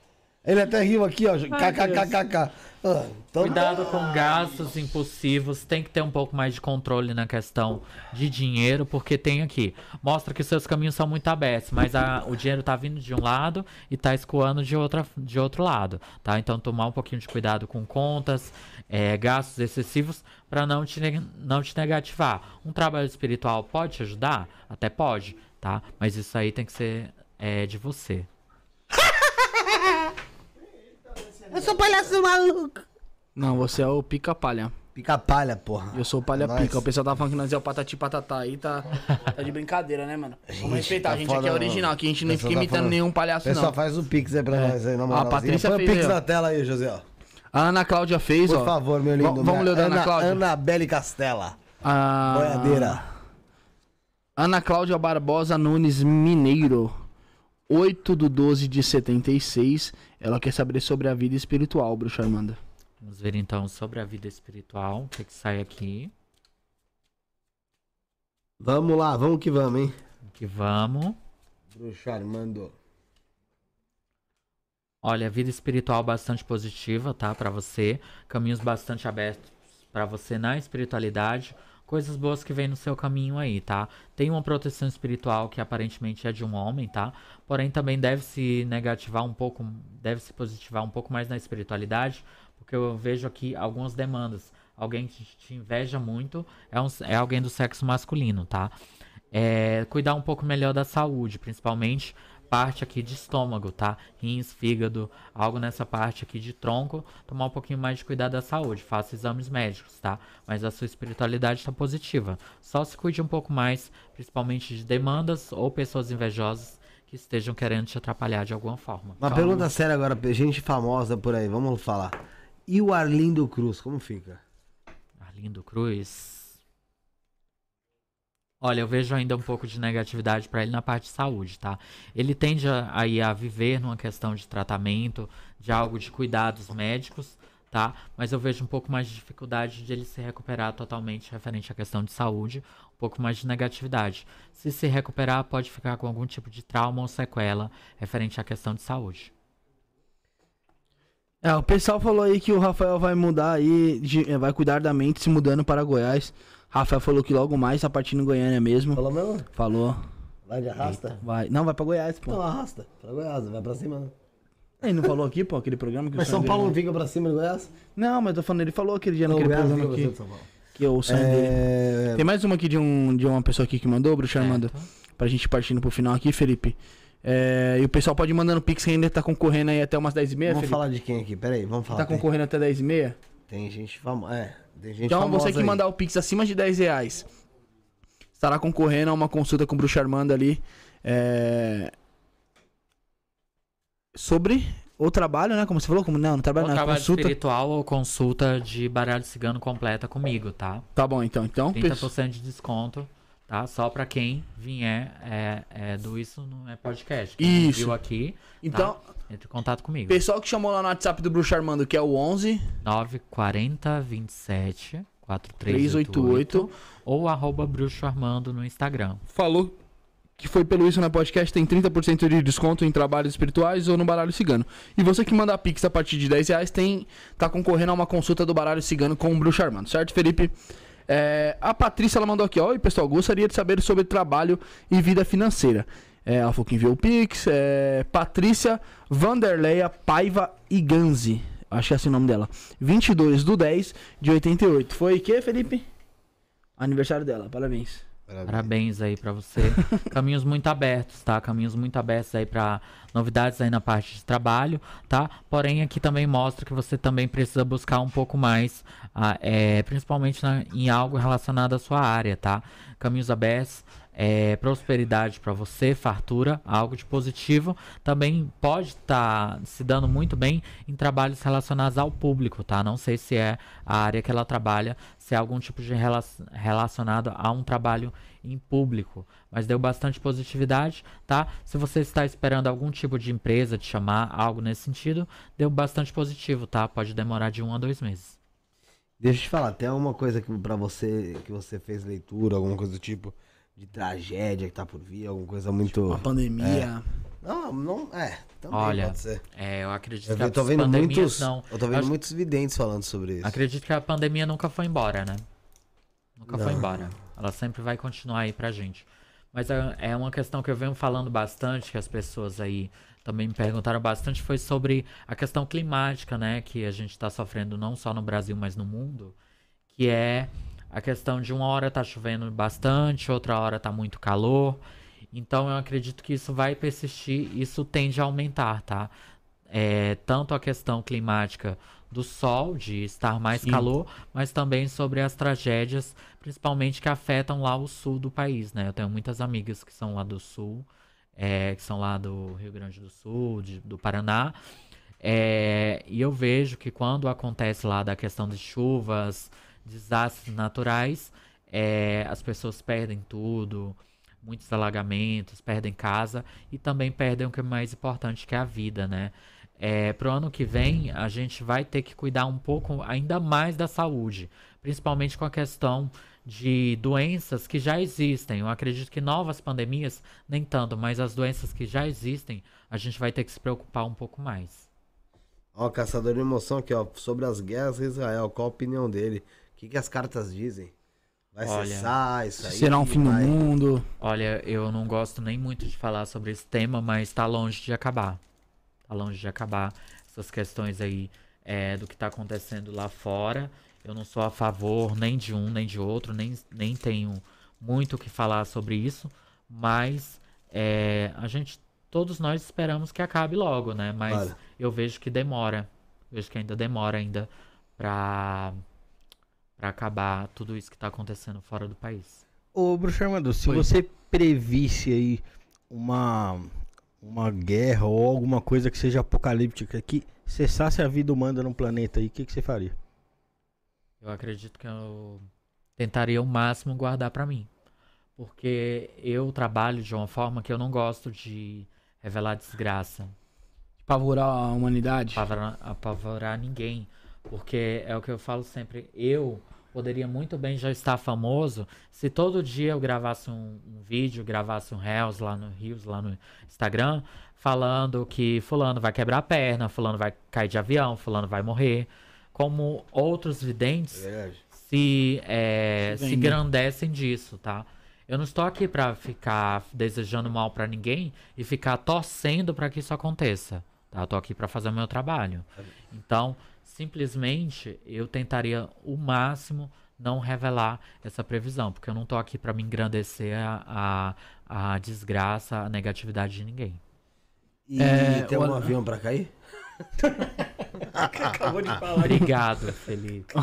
S2: Ele até riu aqui, ó. KKKKK. Ah, então-
S7: Cuidado com gastos impulsivos, tem que ter um pouco mais de controle na questão de dinheiro, porque tem aqui, mostra que seus caminhos são muito abertos, mas a- o dinheiro tá vindo de um lado e tá escoando de, outra, de outro lado, tá? Então tomar um pouquinho de cuidado com contas, é, gastos excessivos, para não te, não te negativar. Um trabalho espiritual pode te ajudar? Até pode, tá? Mas isso aí tem que ser é, de você.
S13: Eu sou palhaço maluco.
S1: Não, você é o pica-palha.
S2: Pica-palha, porra.
S1: Eu sou o palha
S2: Nós.
S1: pica. O pessoal tá falando que nós é o patati patatá aí, tá, tá de brincadeira, né, mano? Vamos respeitar,
S2: tá
S1: a gente
S2: foda,
S1: aqui é original, aqui a gente não fica
S2: tá
S1: imitando
S2: falando-
S1: nenhum palhaço,
S2: Pessoal,
S1: não.
S2: faz o pix aí pra
S1: É.
S2: nós aí, na
S1: A
S2: moralzinha.
S1: Patrícia
S2: Põe
S1: fez
S2: o pix
S1: aí, ó.
S2: na tela aí, José, ó.
S1: A Ana Cláudia fez,
S2: Por
S1: ó.
S2: favor, meu lindo.
S1: Va- Vamos ler o da Ana Cláudia?
S2: Anabelle Castela.
S1: A...
S2: Boiadeira.
S1: Ana Cláudia Barbosa Nunes Mineiro. 8 do 12 de 76. Ela quer saber sobre a vida espiritual, bruxa Armanda.
S7: Vamos ver então sobre a vida espiritual, o que, que sai aqui.
S2: Vamos lá, vamos que vamos, hein?
S7: Que vamos.
S2: Bruxo Armando.
S7: Olha, vida espiritual bastante positiva, tá? Pra você. Caminhos bastante abertos pra você na espiritualidade. Coisas boas que vem no seu caminho aí, tá? Tem uma proteção espiritual que aparentemente é de um homem, tá? Porém, também deve se negativar um pouco, deve se positivar um pouco mais na espiritualidade, porque eu vejo aqui algumas demandas. Alguém que te inveja muito é, um- é alguém do sexo masculino, tá? É, cuidar um pouco melhor da saúde, principalmente parte aqui de estômago, tá? Rins, fígado, algo nessa parte aqui de tronco, tomar um pouquinho mais de cuidado da saúde, faça exames médicos, tá? Mas a sua espiritualidade está positiva. Só se cuide um pouco mais, principalmente de demandas ou pessoas invejosas que estejam querendo te atrapalhar de alguma forma.
S2: Uma pergunta séria agora, gente famosa por aí, vamos falar. E o Arlindo Cruz, como fica?
S7: Arlindo Cruz. Olha, eu vejo ainda um pouco de negatividade pra ele na parte de saúde, tá? Ele tende a, aí a viver numa questão de tratamento, de algo de cuidados médicos, tá? Mas eu vejo um pouco mais de dificuldade de ele se recuperar totalmente referente à questão de saúde, um pouco mais de negatividade. Se se recuperar, pode ficar com algum tipo de trauma ou sequela referente à questão de saúde.
S1: É, o pessoal falou aí que o Rafael vai mudar aí, de- vai cuidar da mente se mudando para Goiás. Rafael falou que logo mais tá partindo Goiânia mesmo.
S2: Falou mesmo?
S1: Falou.
S2: Vai de arrasta?
S1: Vai. Não, vai pra Goiás, pô.
S2: Não, arrasta. Pra Goiás, vai pra cima, né?
S1: Ele não falou aqui, pô, aquele programa que o
S2: Mas
S1: sonho
S2: São Paulo não fica pra cima de Goiás?
S1: Não, mas eu tô falando, ele falou aquele dia
S2: Não,
S1: naquele
S2: Goiás
S1: programa aqui.
S2: São.
S1: Que é o sonho
S2: É,
S1: dele. Tem mais uma aqui de, um, de uma pessoa aqui que mandou, Bruxa Armando. Pra gente partindo pro final aqui, Felipe. É, e o pessoal pode ir mandando pix que ainda tá concorrendo aí até umas 10h30,
S2: Vamos
S1: Felipe.
S2: falar de quem aqui? Peraí, vamos falar.
S1: Tá
S2: Tem-
S1: concorrendo até 10h30?
S2: Tem gente famosa. É, tem gente
S1: Então você que
S2: aí.
S1: mandar o Pix acima de 10 reais estará concorrendo a uma consulta com o Bruxo Armando ali. é, Sobre o trabalho, né? Como você falou? Como não, não trabalho não, é
S7: trabalho
S1: consulta.
S7: espiritual ou consulta de baralho cigano completa comigo, tá?
S1: Tá bom, então. Então,
S7: 30% de desconto tá? Só pra quem vier é, é, do Isso Não É Podcast.
S1: Isso.
S7: Viu aqui,
S1: Então-
S7: tá? Entre em contato comigo.
S1: Pessoal que chamou lá no WhatsApp do Bruxo Armando, que é o 11
S7: 940 27 4388 ou arroba Bruxo Armando no Instagram.
S1: falou que foi pelo Isso na Podcast, tem 30% de desconto em trabalhos espirituais ou no baralho cigano. E você que manda Pix a partir de 10 reais tem, tá concorrendo a uma consulta do baralho cigano com o Bruxo Armando, certo, Felipe? É, a Patrícia ela mandou aqui, ó, Oi pessoal, gostaria de saber sobre trabalho e vida financeira. É, ela falou que enviou o Pix, é, Patrícia Vanderleia Paiva Iganzi, acho que é assim o nome dela. 22 do 10 de 88. Foi que, Felipe? Aniversário dela, parabéns.
S7: Parabéns aí pra você. Caminhos muito abertos, tá? Caminhos muito abertos aí pra novidades aí na parte de trabalho, tá? Porém, aqui também mostra que você também precisa buscar um pouco mais, ah, é, principalmente na- em algo relacionado à sua área, tá? Caminhos abertos, é, prosperidade pra você, fartura, algo de positivo. Também pode estar se dando muito bem em trabalhos relacionados ao público, tá? Não sei se é a área que ela trabalha, se é algum tipo de rela- relacionado a um trabalho em público, mas deu bastante positividade, tá? Se você está esperando algum tipo de empresa te chamar, algo nesse sentido, deu bastante positivo, tá? Pode demorar de um a dois meses.
S2: Deixa eu te falar, tem alguma coisa que pra você que você fez leitura, alguma coisa do tipo de tragédia que tá por vir, alguma coisa muito.
S1: Uma pandemia.
S2: É. Não, não. É, também
S7: Olha,
S2: pode ser.
S7: é, eu acredito
S2: Eu
S7: que
S2: ve- tô vendo muitos.
S7: não.
S2: Eu tô
S7: Eu
S2: vendo
S7: acho-
S2: muitos videntes falando sobre isso.
S7: Acredito que a pandemia nunca foi embora, né? Nunca foi
S2: Não.
S7: embora. Ela sempre vai continuar aí pra gente. Mas é, é uma questão que eu venho falando bastante, que as pessoas aí também me perguntaram bastante, foi sobre a questão climática, né? Que a gente está sofrendo não só no Brasil, mas no mundo. Que é a questão de uma hora tá chovendo bastante, outra hora tá muito calor. Então eu acredito que isso vai persistir, isso tende a aumentar, tá? É, tanto a questão climática do sol, de estar mais
S1: Sim.
S7: calor, mas também sobre as tragédias, principalmente que afetam lá o sul do país, né? Eu tenho muitas amigas que são lá do sul, é, que são lá do Rio Grande do Sul, de- do Paraná, é, e eu vejo que quando acontece lá da questão de chuvas, desastres naturais, é, as pessoas perdem tudo, muitos alagamentos, perdem casa e também perdem o que é mais importante, que é a vida, né? É, pro ano que vem, a gente vai ter que cuidar um pouco ainda mais da saúde, principalmente com a questão de doenças que já existem. Eu acredito que novas pandemias, nem tanto, mas as doenças que já existem, a gente vai ter que se preocupar um pouco mais.
S2: Ó, Caçador de Emoção aqui, ó. Sobre as guerras de Israel, qual a opinião dele? O que, que as cartas dizem? Vai
S7: Olha,
S2: cessar isso aí?
S1: Será um fim do
S2: vai-
S1: mundo?
S7: Olha, eu não gosto nem muito de falar sobre esse tema, mas tá longe de acabar. Tá longe de acabar essas questões aí é, do que tá acontecendo lá fora. Eu não sou a favor nem de um nem de outro, nem, nem tenho muito o que falar sobre isso, mas é, a gente, todos nós esperamos que acabe logo, né? Mas
S2: Claro.
S7: eu vejo que demora, vejo que ainda demora ainda pra, pra acabar tudo isso que tá acontecendo fora do país.
S3: Ô, Bruxo Armando, se
S7: Oi.
S3: você previsse aí uma, uma guerra ou alguma coisa que seja apocalíptica que cessasse a vida humana no planeta aí, o que, que você faria?
S7: Eu acredito que eu tentaria o máximo guardar pra mim. Porque eu trabalho de uma forma que eu não gosto de revelar desgraça.
S1: Apavorar a humanidade?
S7: Apavorar, apavorar ninguém. Porque é o que eu falo sempre. Eu poderia muito bem já estar famoso se todo dia eu gravasse um, um vídeo, gravasse um Reels lá no Rios, lá no Instagram, falando que fulano vai quebrar a perna, fulano vai cair de avião, fulano vai morrer. Como outros videntes se, é,
S1: Se
S7: se
S1: vendem.
S7: engrandecem disso, tá? Eu não estou aqui pra ficar desejando mal pra ninguém e ficar torcendo pra que isso aconteça, tá? Eu tô aqui pra fazer o meu trabalho. Então, simplesmente eu tentaria o máximo não revelar essa previsão, porque eu não tô aqui pra me engrandecer a, a, a desgraça, a negatividade de ninguém.
S2: E
S1: É,
S2: tem
S1: o-
S2: algum avião pra cair?
S3: Acabou de falar.
S7: Obrigado, Felipe.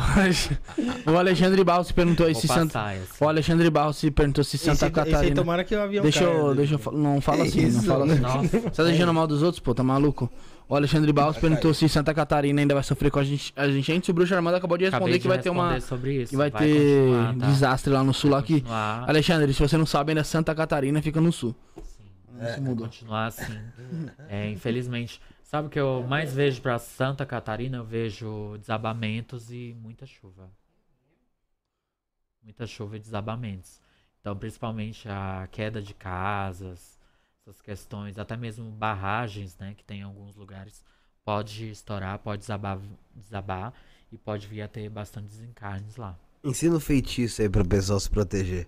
S1: o Alexandre Barros perguntou
S7: Vou
S1: se Santa.
S7: essa.
S1: O Alexandre Barros se perguntou se Santa
S3: Esse- esse aí
S1: Catarina.
S3: tomara que o avião
S1: deixa
S3: caia,
S1: eu,
S3: né?
S1: deixa eu fa- Não fala assim, não
S3: isso?
S1: fala assim.
S3: Nossa.
S1: Você tá deixando mal dos outros, pô, tá maluco? O Alexandre Barros perguntou se Santa Catarina ainda vai sofrer com a gente. A gente antes, o Bruxo Armando acabou de responder
S7: Acabei
S1: que
S7: de
S1: vai ter uma.
S7: responder sobre isso,
S1: Que vai,
S7: vai
S1: ter
S7: tá?
S1: desastre lá no sul lá que.
S7: continuar.
S1: Alexandre, se você não sabe, ainda Santa Catarina fica no sul.
S7: É, continuar assim. É, infelizmente. Sabe o que eu mais vejo pra Santa Catarina? Eu vejo desabamentos e muita chuva. Muita chuva e desabamentos. Então, principalmente a queda de casas, essas questões, até mesmo barragens, né, que tem em alguns lugares, pode estourar, pode desabar, desabar e pode vir a ter bastante desencarnes lá.
S2: Ensina o feitiço aí pro pessoal se proteger.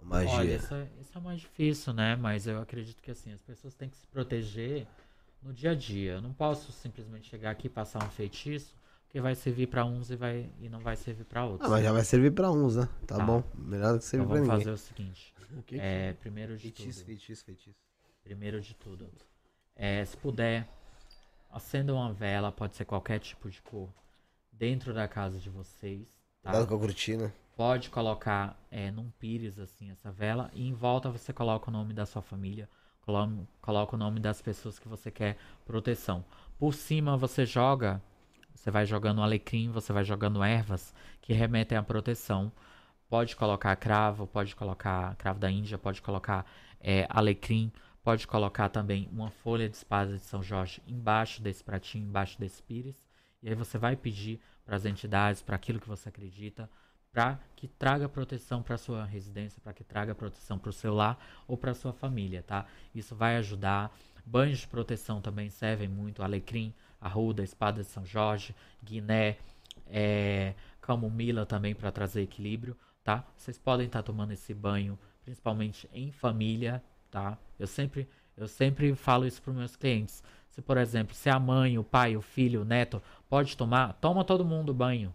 S2: Magia.
S7: Olha, isso é, isso é mais difícil, né? Mas eu acredito que assim, as pessoas têm que se proteger no dia a dia. Eu não posso simplesmente chegar aqui e passar um feitiço, que vai servir pra uns e, vai, e não vai servir pra outros.
S2: Ah, mas já vai servir pra uns, né? Tá,
S7: Tá.
S2: bom. Melhor do que servir
S7: Então vamos
S2: ninguém.
S7: fazer o seguinte.
S2: O que que
S7: é,
S2: é?
S7: primeiro de
S2: Feitiço,
S7: tudo.
S2: feitiço, feitiço.
S7: Primeiro de tudo. É, se puder, acenda uma vela, pode ser qualquer tipo de cor, dentro da casa de vocês. Tá?
S2: Cuidado com a cortina.
S7: Pode colocar é, num pires assim essa vela e em volta você coloca o nome da sua família, coloca o nome das pessoas que você quer proteção. Por cima você joga, você vai jogando alecrim, você vai jogando ervas que remetem à proteção. Pode colocar cravo, pode colocar cravo da Índia, pode colocar é, alecrim, pode colocar também uma folha de espada de São Jorge embaixo desse pratinho, embaixo desse pires. E aí você vai pedir para as entidades, para aquilo que você acredita, para que traga proteção para sua residência, para que traga proteção para o seu lar ou para sua família, tá? Isso vai ajudar. Banhos de proteção também servem muito. Alecrim, arruda, espada de São Jorge, guiné, é, camomila também para trazer equilíbrio, tá? Vocês podem estar tomando esse banho, principalmente em família, tá? Eu sempre, eu sempre falo isso para meus clientes. Se, por exemplo, se a mãe, o pai, o filho, o neto pode tomar, toma todo mundo banho.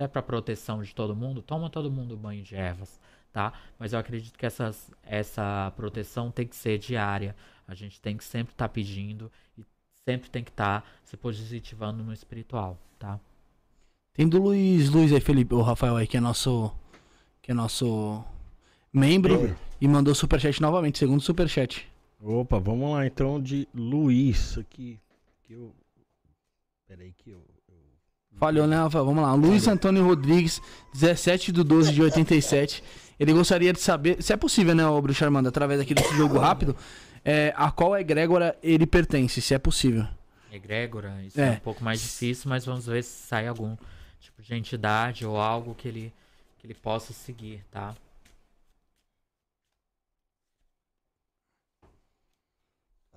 S7: Se é para proteção de todo mundo, toma todo mundo banho de ervas, tá? Mas eu acredito que essas, essa proteção tem que ser diária. A gente tem que sempre estar pedindo e sempre tem que estar se positivando no espiritual, tá?
S1: Tem do Luiz, Luiz aí, Felipe, o Rafael aí, que é nosso. Que é nosso membro. E mandou superchat novamente, segundo superchat.
S3: Opa, vamos lá então de Luiz aqui. Que eu... Peraí que eu.
S1: Falhou, né, Rafael? Vamos lá. Luiz Antônio Rodrigues, 17 de 12 de 87. Ele gostaria de saber, se é possível, né, ô Bruxo Armando, através aqui desse jogo rápido, é, a qual egrégora ele pertence, se é possível.
S7: Egrégora, isso é.
S1: É.
S7: um pouco mais difícil, mas vamos ver se sai algum tipo de entidade ou algo que ele, que ele possa seguir, tá?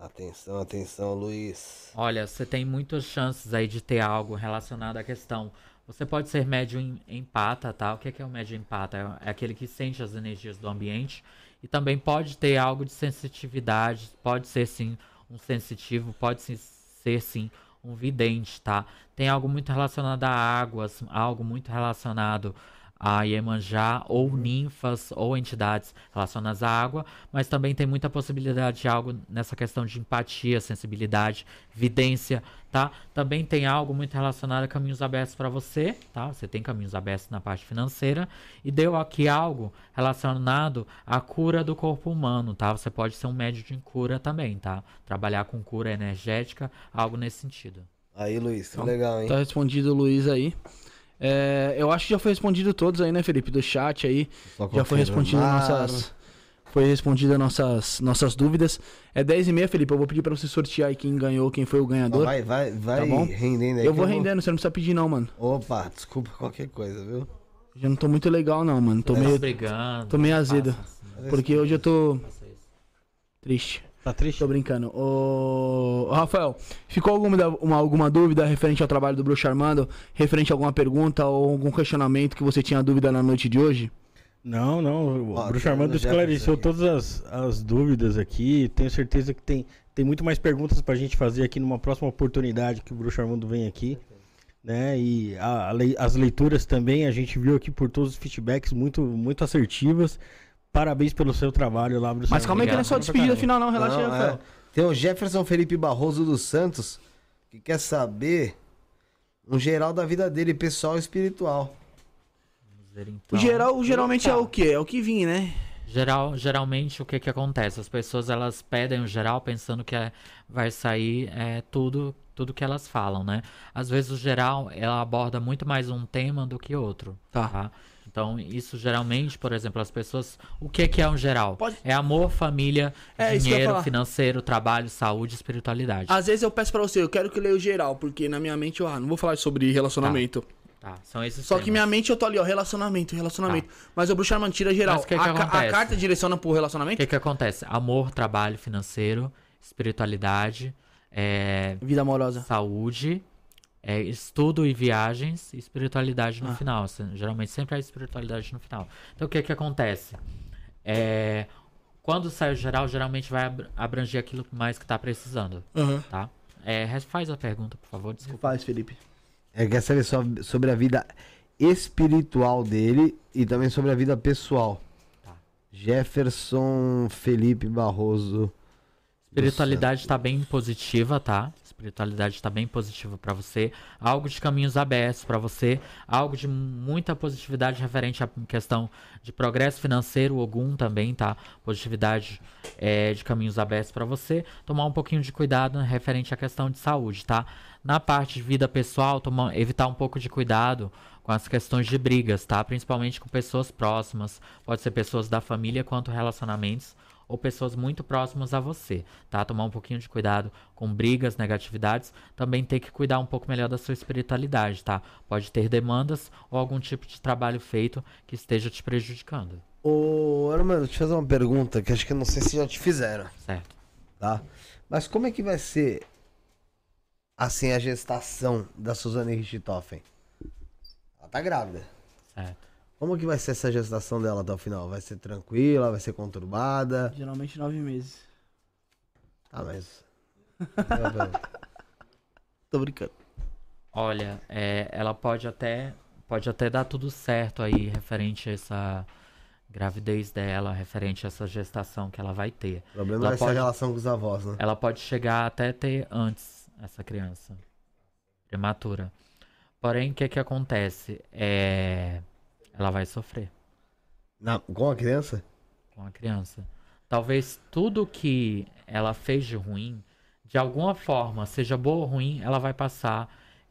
S2: Atenção, atenção, Luiz.
S7: Olha, você tem muitas chances aí de ter algo relacionado à questão. Você pode ser médium em- empata, tá? O que é, que é o médium empata? É, aquele que sente as energias do ambiente e também pode ter algo de sensitividade, pode ser sim um sensitivo, pode ser sim um vidente, tá? Tem algo muito relacionado a águas, algo muito relacionado a Iemanjá, ou ninfas, ou entidades relacionadas à água, mas também tem muita possibilidade de algo nessa questão de empatia, sensibilidade, vidência, tá? Também tem algo muito relacionado a caminhos abertos para você, tá? Você tem caminhos abertos na parte financeira e deu aqui algo relacionado à cura do corpo humano, tá? Você pode ser um médico de cura também, tá? Trabalhar com cura energética, algo nesse sentido.
S2: Aí, Luiz,
S1: Então,
S2: legal, hein?
S1: Tá respondido o Luiz aí. É, eu acho que já foi respondido todos aí, né, Felipe? Do chat aí.
S2: Só
S1: Já foi respondido nossas. Foi respondida nossas, nossas dúvidas. É 10 e meia, Felipe. Eu vou pedir pra você sortear aí quem ganhou, quem foi o ganhador.
S2: Vai, vai, vai
S1: Tá bom?
S2: rendendo aí.
S1: Eu vou rendendo, você não precisa pedir não, mano.
S2: Opa, desculpa qualquer coisa, viu?
S1: Já não tô muito legal não, mano. Tô
S7: Tá
S1: meio, tô meio azedo.
S7: assim.
S1: Porque hoje eu tô triste.
S3: Tá triste?
S1: Tô brincando. Ô, Rafael, ficou alguma, uma, alguma dúvida referente ao trabalho do Bruxo Armando? Referente a alguma pergunta ou algum questionamento que você tinha dúvida na noite de hoje?
S3: Não, não. O
S2: Ó,
S3: Bruxo Armando esclareceu todas as, as dúvidas aqui. Tenho certeza que tem, tem muito mais perguntas pra gente fazer aqui numa próxima oportunidade que o Bruxo Armando vem aqui. Né? E a- a as leituras também, a gente viu aqui por todos os feedbacks muito, muito assertivas. Parabéns pelo seu trabalho lá, Bruxo
S1: Mas calma aí que não é só despedida final não, relaxa aí,
S2: Não,
S1: Rafael.
S2: é. Tem o Jefferson Felipe Barroso dos Santos, que quer saber Um geral da vida dele, pessoal e espiritual.
S7: Ver,
S1: O
S7: então.
S1: geral, geralmente é o quê? É o que vim, né?
S7: Geral, geralmente o que que acontece? As pessoas elas pedem o geral pensando que é- vai sair é, tudo tudo que elas falam, né? Às vezes o geral ela aborda muito mais um tema do que outro,
S1: Tá.
S7: Então isso geralmente, por exemplo, as pessoas, o que que é um geral?
S1: Pode-
S7: É amor, família,
S1: É, que eu
S7: dinheiro, financeiro, trabalho, saúde, espiritualidade.
S1: Às vezes eu peço pra você, eu quero que leia o geral, porque na minha mente eu ah, não vou falar sobre relacionamento.
S7: Tá, são esses
S1: Só que
S7: temas.
S1: minha mente eu tô ali, ó, relacionamento, relacionamento. Mas o Bruxar tira geral.
S7: Mas o que que
S1: a, ca- a
S7: acontece?
S1: carta direciona pro
S7: O
S1: relacionamento?
S7: que que acontece? Amor, trabalho, financeiro, espiritualidade, é,
S1: Vida amorosa.
S7: saúde, é, estudo e viagens e espiritualidade no
S1: Ah.
S7: final. assim, Geralmente sempre há espiritualidade no final. Então o que que acontece? É, quando sai o geral, geralmente vai abr- abranger aquilo mais que tá precisando,
S1: Aham.
S7: tá? É, res- faz a pergunta, por favor, desculpa.
S1: Faz, Felipe.
S2: É, quer saber só sobre a vida espiritual dele e também sobre a vida pessoal.
S7: Tá.
S2: Jefferson Felipe Barroso.
S7: Espiritualidade está bem positiva, tá? Espiritualidade está bem positiva para você. Algo de caminhos abertos para você. Algo de muita positividade referente à questão de progresso financeiro, Ogum também, tá? Positividade é, de caminhos abertos para você. Tomar um pouquinho de cuidado referente à questão de saúde, tá? Na parte de vida pessoal, tomar, evitar um pouco de cuidado com as questões de brigas, tá? Principalmente com pessoas próximas. Pode ser pessoas da família quanto relacionamentos ou pessoas muito próximas a você, tá? Tomar um pouquinho de cuidado com brigas, negatividades. Também tem que cuidar um pouco melhor da sua espiritualidade, tá? Pode ter demandas ou algum tipo de trabalho feito que esteja te prejudicando,
S2: Ô, Armando, deixa eu te fazer uma pergunta que acho que eu não sei se já te fizeram,
S7: certo?
S2: tá? Mas como é que vai ser, assim, a gestação da Suzane Richthofen? Ela tá grávida.
S7: Certo.
S2: Como que vai ser essa gestação dela até o final? Vai ser tranquila? Vai ser conturbada?
S1: Geralmente nove meses.
S2: Tá, mas...
S1: Tô brincando.
S7: Olha, é, ela pode até pode até dar tudo certo aí referente a essa gravidez dela, referente a essa gestação que ela vai ter.
S2: O problema
S7: ela
S2: vai ser a relação com os avós, né?
S7: Ela pode chegar até ter antes essa criança prematura. Porém, o que que acontece? É, ela vai sofrer
S2: Na, com a criança?
S7: com a criança. Talvez tudo que ela fez de ruim, de alguma forma, seja boa ou ruim, ela vai passar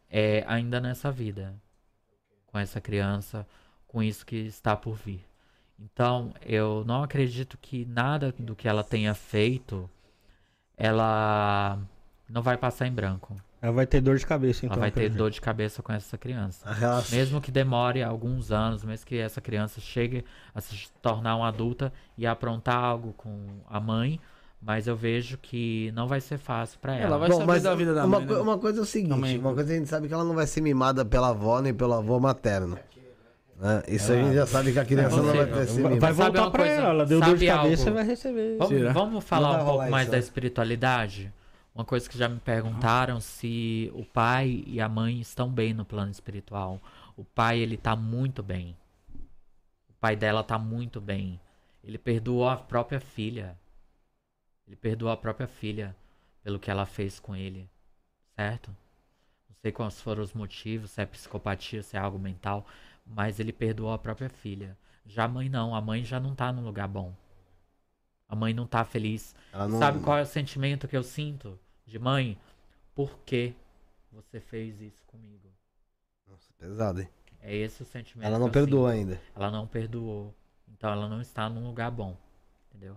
S7: é, ainda nessa vida. Com essa criança, com isso que está por vir. Então, eu não acredito que nada do que ela tenha feito, ela não vai passar em branco.
S3: Ela vai ter dor de cabeça, então.
S7: Ela vai ter dor de cabeça com essa criança. Mesmo que demore alguns anos, mesmo que essa criança chegue a se tornar uma adulta e aprontar algo com a mãe, mas eu vejo que não vai ser fácil pra ela.
S1: Ela vai saber da vida da
S2: uma,
S1: mãe,
S2: co-
S1: né?
S2: uma coisa é o seguinte,
S1: Também.
S2: uma coisa a gente sabe que ela não vai ser mimada pela avó nem pelo avô materno. né? Isso a gente já sabe que a criança não vai
S3: Vai
S2: mimada.
S7: Sabe
S3: voltar
S7: coisa?
S3: ela, ela deu dor de
S7: Sabe
S3: cabeça,
S7: algo?
S3: vai receber.
S7: Vamos, vamos falar
S2: vai
S7: um pouco mais
S2: isso,
S7: da
S2: né?
S7: espiritualidade? Uma coisa que já me perguntaram se o pai e a mãe estão bem no plano espiritual. O pai, ele tá muito bem. O pai dela tá muito bem. Ele perdoou a própria filha. Ele perdoou a própria filha pelo que ela fez com ele. Certo? Não sei quais foram os motivos, se é psicopatia, se é algo mental, mas ele perdoou a própria filha. Já a mãe não, a mãe já não tá no lugar bom. A mãe não tá feliz.
S2: Não-
S7: Sabe qual é o sentimento que eu sinto de mãe? Por que você fez isso comigo?
S2: Nossa, pesado, hein?
S7: É esse o sentimento.
S2: Ela não
S7: que eu
S2: perdoou
S7: sinto.
S2: ainda.
S7: Ela não perdoou. Então ela não está num lugar bom. Entendeu?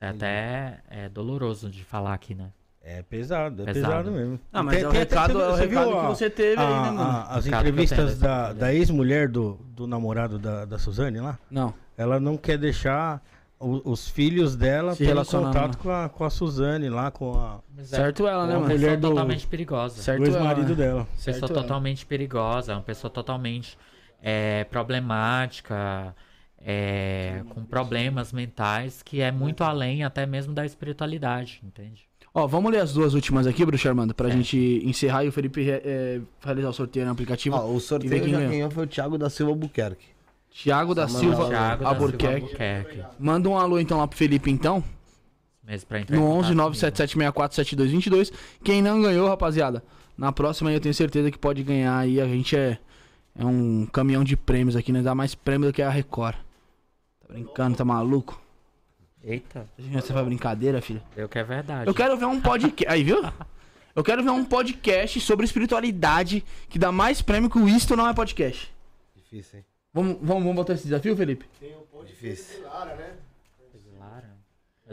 S7: É até é doloroso de falar aqui, né?
S3: É pesado, é
S7: Pesado.
S3: pesado, mesmo.
S1: Ah, mas
S3: Tem-
S1: é o
S3: tem-
S1: recado-
S3: você-
S1: é o
S3: você
S1: recado
S3: viu
S1: que
S3: a-
S1: você teve aí,
S3: a-
S1: né, mano?
S3: a- as entrevistas
S7: tenho
S3: da, da ex-mulher do, do namorado da, da Suzane lá?
S1: Não.
S3: Ela não quer deixar o- os filhos dela
S1: Se
S3: contato com a, com a Suzane lá, com a.
S7: Mas é
S1: Certo ela, né,
S3: Uma
S1: mano?
S3: mulher
S7: pessoa
S3: do-
S7: totalmente perigosa.
S1: Certo
S3: do ex-marido
S1: ela, né?
S3: dela.
S7: pessoa
S1: Certo ela.
S7: totalmente perigosa, uma pessoa totalmente é, problemática, é, com problemas mentais, que é muito além até mesmo da espiritualidade, entende?
S1: Ó, vamos ler as duas últimas aqui, Bruxo Armando, pra
S7: É.
S1: gente encerrar e o Felipe é, realizar o sorteio no aplicativo.
S2: Ó, o sorteio
S1: quem
S2: já
S1: ganhou.
S2: ganhou foi o Thiago da Silva Buquerque.
S1: Thiago da Silva
S7: Thiago
S1: Albuquerque. Manda um alô então lá pro Felipe então.
S7: Mesmo pra entrar
S1: No
S7: contato
S1: 11
S7: comigo.
S1: 97764 7222. Quem não ganhou, rapaziada, Na próxima aí eu tenho certeza que pode ganhar aí. A gente é, é um caminhão de prêmios aqui, né? Dá mais prêmio do que a Record. Tá brincando, tá maluco?
S7: Eita.
S1: Você faz brincadeira, filho?
S7: Eu que é verdade.
S1: Eu quero ver um podcast. Aí, viu? Eu quero ver um podcast sobre espiritualidade que dá mais prêmio que o Isto não é podcast.
S2: Difícil, hein?
S1: Vamos, vamos, vamos botar esse desafio, Felipe?
S2: Difícil.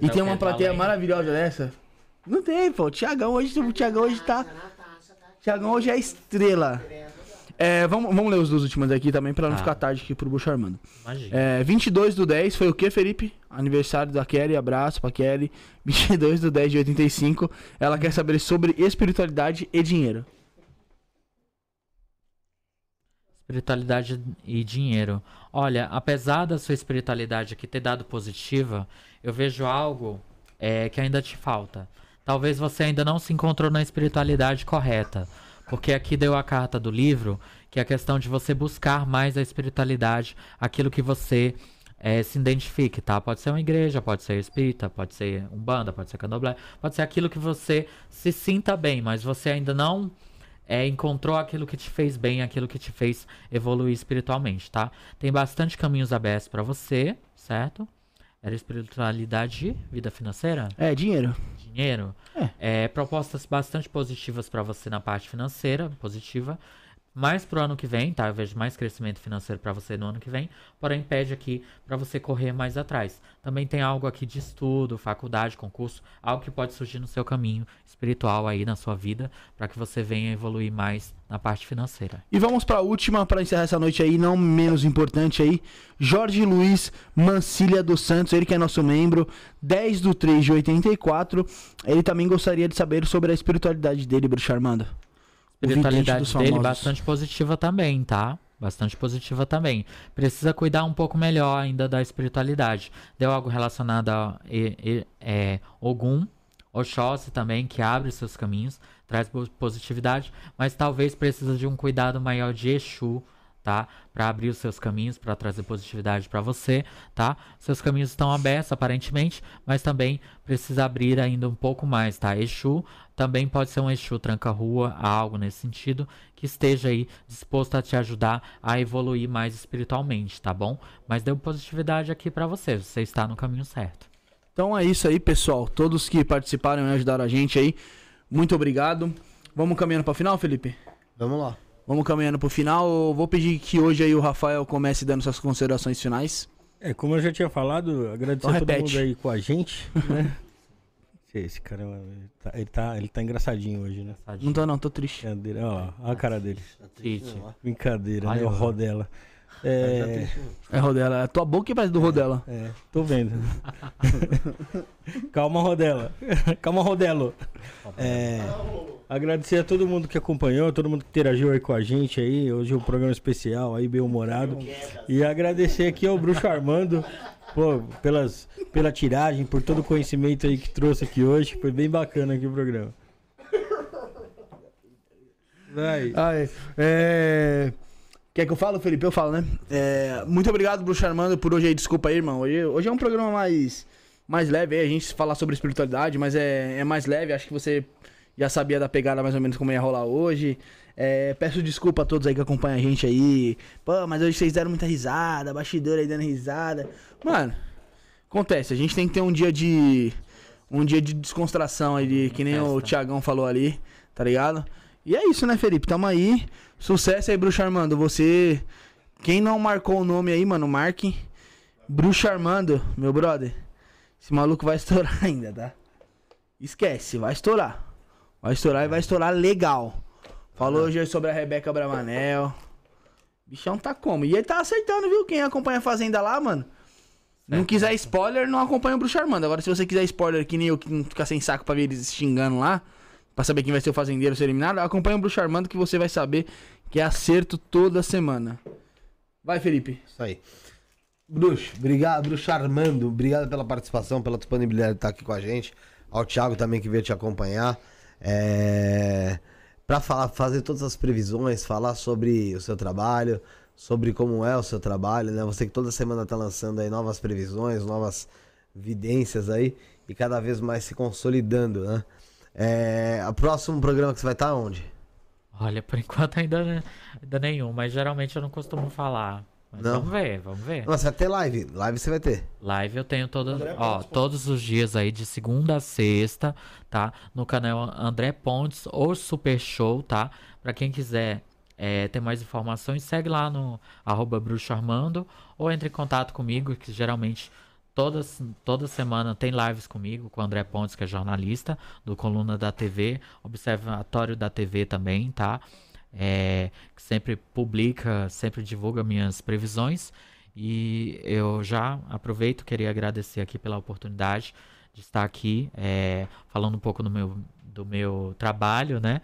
S1: E tem uma plateia maravilhosa dessa? Não tem, pô. O Tiagão hoje, o Tiagão hoje tá. Tiagão hoje é estrela. É, vamos, vamos ler os duas últimas aqui também pra não
S7: Tá.
S1: ficar tarde aqui pro Bucho Armando.
S7: Imagina.
S1: É, 22 do 10 foi o que, Felipe? Aniversário da Kelly, abraço pra Kelly. 22 do 10 de 85, ela quer saber sobre espiritualidade e dinheiro.
S7: Espiritualidade e dinheiro. Olha, apesar da sua espiritualidade aqui ter dado positiva, eu vejo algo é, que ainda te falta. Talvez você ainda não se encontrou na espiritualidade correta. Porque aqui deu a carta do livro, que é a questão de você buscar mais a espiritualidade, aquilo que você é, se identifique, tá? Pode ser uma igreja, pode ser espírita, pode ser umbanda, pode ser candomblé, pode ser aquilo que você se sinta bem, mas você ainda não é, encontrou aquilo que te fez bem, aquilo que te fez evoluir espiritualmente, tá? Tem bastante caminhos abertos pra você, certo? Era espiritualidade, vida financeira?
S1: É, dinheiro.
S7: Dinheiro. É, propostas bastante positivas pra você na parte financeira, positiva. Mais pro ano que vem, tá? Eu vejo mais crescimento financeiro pra você no ano que vem, porém pede aqui pra você correr mais atrás. Também tem algo aqui de estudo, faculdade, concurso, algo que pode surgir no seu caminho espiritual aí na sua vida, pra que você venha evoluir mais na parte financeira.
S1: E vamos pra última, pra encerrar essa noite aí, não menos importante aí. Jorge Luiz Mancilha dos Santos, ele que é nosso membro, 10 do 3 de 84. Ele também gostaria de saber sobre a espiritualidade dele, Bruxo Armando.
S7: Espiritualidade dele bastante positiva também, tá? Bastante positiva também. Precisa cuidar um pouco melhor ainda da espiritualidade. Deu algo relacionado a e- e- é, Ogum, Oxóssi também, que abre seus caminhos, traz po- positividade, mas talvez precisa de um cuidado maior de Exu, tá? Para abrir os seus caminhos, para trazer positividade para você, tá? Seus caminhos estão abertos aparentemente, mas também precisa abrir ainda um pouco mais, tá? Exu também pode ser um Exu tranca-rua, algo nesse sentido, que esteja aí disposto a te ajudar a evoluir mais espiritualmente, tá bom? Mas deu positividade aqui para você, você está no caminho certo.
S1: Então é isso aí, pessoal. Todos que participaram e ajudaram a gente aí, muito obrigado. Vamos caminhando pra final, Felipe?
S2: Vamos lá.
S1: Vamos caminhando pro final. Eu vou pedir que hoje aí o Rafael comece dando suas considerações finais.
S3: É, como eu já tinha falado, agradecer
S1: Então
S3: a todo
S1: repete.
S3: mundo aí com a gente, né? Esse- cara, ele tá, ele tá, ele tá engraçadinho hoje, né?
S1: Não tô não, tô triste.
S3: Brincadeira, olha a cara dele.
S7: Triste.
S3: Brincadeira,
S1: Ai,
S3: né? O
S1: ó.
S3: Rodela. É,
S1: É Rodela, a tua boca que parece do Rodela.
S3: é, tô vendo. Calma, Rodela. Calma, Rodelo. É, agradecer a todo mundo que acompanhou, todo mundo que interagiu aí com a gente aí. Hoje é um programa especial aí, bem humorado. E agradecer aqui ao Bruxo Armando, pô, pelas, pela tiragem, por todo o conhecimento aí que trouxe aqui hoje. Foi bem bacana aqui o programa. Vai.
S1: Ai, é... Quer que eu falo, Felipe? Eu falo, né? É, Muito obrigado, Bruxo Armando, por hoje aí. Desculpa aí, irmão. Hoje, hoje é um programa mais, mais leve aí, a gente falar sobre espiritualidade, mas é, é mais leve. Acho que você já sabia da pegada mais ou menos como ia rolar hoje. É, peço desculpa a todos aí que acompanham a gente aí. Pô, mas hoje vocês deram muita risada, bastidor aí dando risada. Mano, acontece, a gente tem que ter um dia de. Um dia de descontração aí, de, que nem o Thiagão falou ali, tá ligado? E é isso, né, Felipe? Tamo aí. Sucesso aí, Bruxo Armando. Você. Quem não marcou o nome aí, mano, marque. Bruxo Armando, meu brother. Esse maluco vai estourar ainda, tá? Esquece, vai estourar. Vai estourar e vai estourar legal. Falou hoje sobre a Rebeca Bramanel. Bichão tá como? E ele tá acertando, viu? Quem acompanha a Fazenda lá, mano. Não quiser spoiler, não acompanha o Bruxo Armando. Agora, se você quiser spoiler, que nem eu, que não ficar sem saco pra ver eles xingando lá, pra saber quem vai ser o fazendeiro ser eliminado, acompanha o Bruxo Armando que você vai saber que é acerto toda semana. Vai, Felipe.
S2: Isso aí. Bruxo, obrigado, Bruxo Armando, obrigado pela participação, pela disponibilidade de estar aqui com a gente. Ao Thiago também que veio te acompanhar. É... Para falar, fazer todas as previsões, falar sobre o seu trabalho, sobre como é o seu trabalho, né? Você que toda semana tá lançando aí novas previsões, novas vidências aí e cada vez mais se consolidando, né? É... O próximo programa que você vai estar onde?
S7: Olha, por enquanto ainda, ainda nenhum, mas geralmente eu não costumo falar. Mas
S2: Não?
S7: vamos ver, vamos ver.
S2: Mas vai ter live. Live você vai ter.
S7: Live eu tenho todas,
S2: André
S7: ó, todos os dias aí, de segunda a sexta, tá? No canal André Pontes ou Super Show, tá? Pra quem quiser é, ter mais informações, segue lá no arroba Bruxo Armando ou entre em contato comigo, que geralmente todas, toda semana tem lives comigo, com o André Pontes, que é jornalista do Coluna da TV, Observatório da TV também, tá? É, que sempre publica, sempre divulga minhas previsões. E eu já aproveito, queria agradecer aqui pela oportunidade de estar aqui é, falando um pouco do meu, do meu trabalho, né?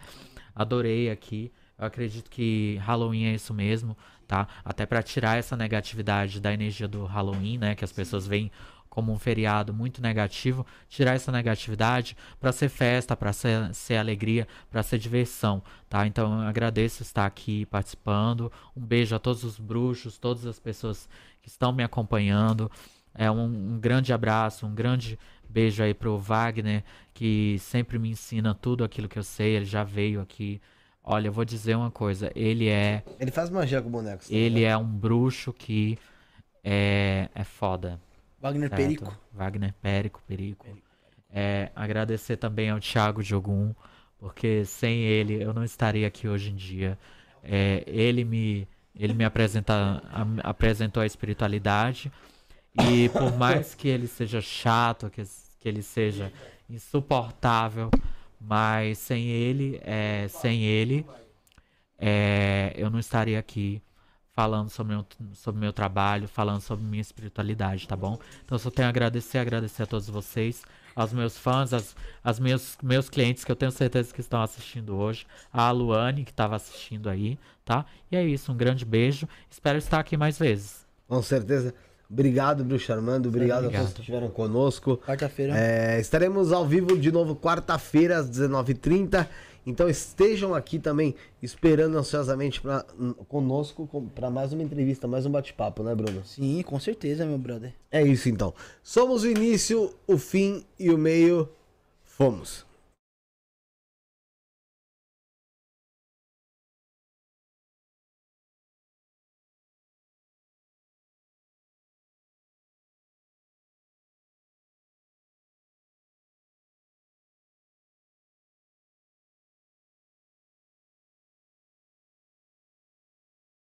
S7: Adorei aqui. Eu acredito que Halloween é isso mesmo, tá? Até para tirar essa negatividade da energia do Halloween, né? Que as pessoas veem como um feriado muito negativo, tirar essa negatividade para ser festa, para ser, ser alegria, para ser diversão, tá? Então eu agradeço estar aqui participando. Um beijo a todos os bruxos, todas as pessoas que estão me acompanhando. É um, um grande abraço, um grande beijo aí pro Wagner, que sempre me ensina tudo aquilo que eu sei. Ele já veio aqui. Olha, eu vou dizer uma coisa, ele é
S2: Ele faz magia com bonecos. tá
S7: ele é um bruxo que é, é foda.
S1: Wagner
S7: certo?
S1: Perico.
S7: Wagner Perico, Perico. É, agradecer também ao Thiago Jogum, porque sem ele eu não estaria aqui hoje em dia. É, ele me, ele me apresenta, a- apresentou a espiritualidade e por mais que ele seja chato, que, que ele seja insuportável, mas sem ele, é, sem ele, é, eu não estaria aqui falando sobre meu, sobre meu trabalho, falando sobre minha espiritualidade, tá bom? Então eu só tenho a agradecer, agradecer a todos vocês, aos meus fãs, aos, meus, meus clientes que eu tenho certeza que estão assistindo hoje, a Luane que estava assistindo aí, tá? E é isso, um grande beijo, espero estar aqui mais vezes.
S2: Com certeza. Obrigado, Bruxo Armando. Obrigado, a todos
S7: Obrigado.
S2: que estiveram conosco.
S1: Quarta-feira.
S2: É, estaremos ao vivo de novo quarta-feira, às 19h30. Então estejam aqui também esperando ansiosamente pra, conosco para mais uma entrevista, mais um bate-papo, né, Bruno?
S1: Sim, com certeza, meu brother.
S2: É isso então. Somos o início, o fim e o meio. Fomos.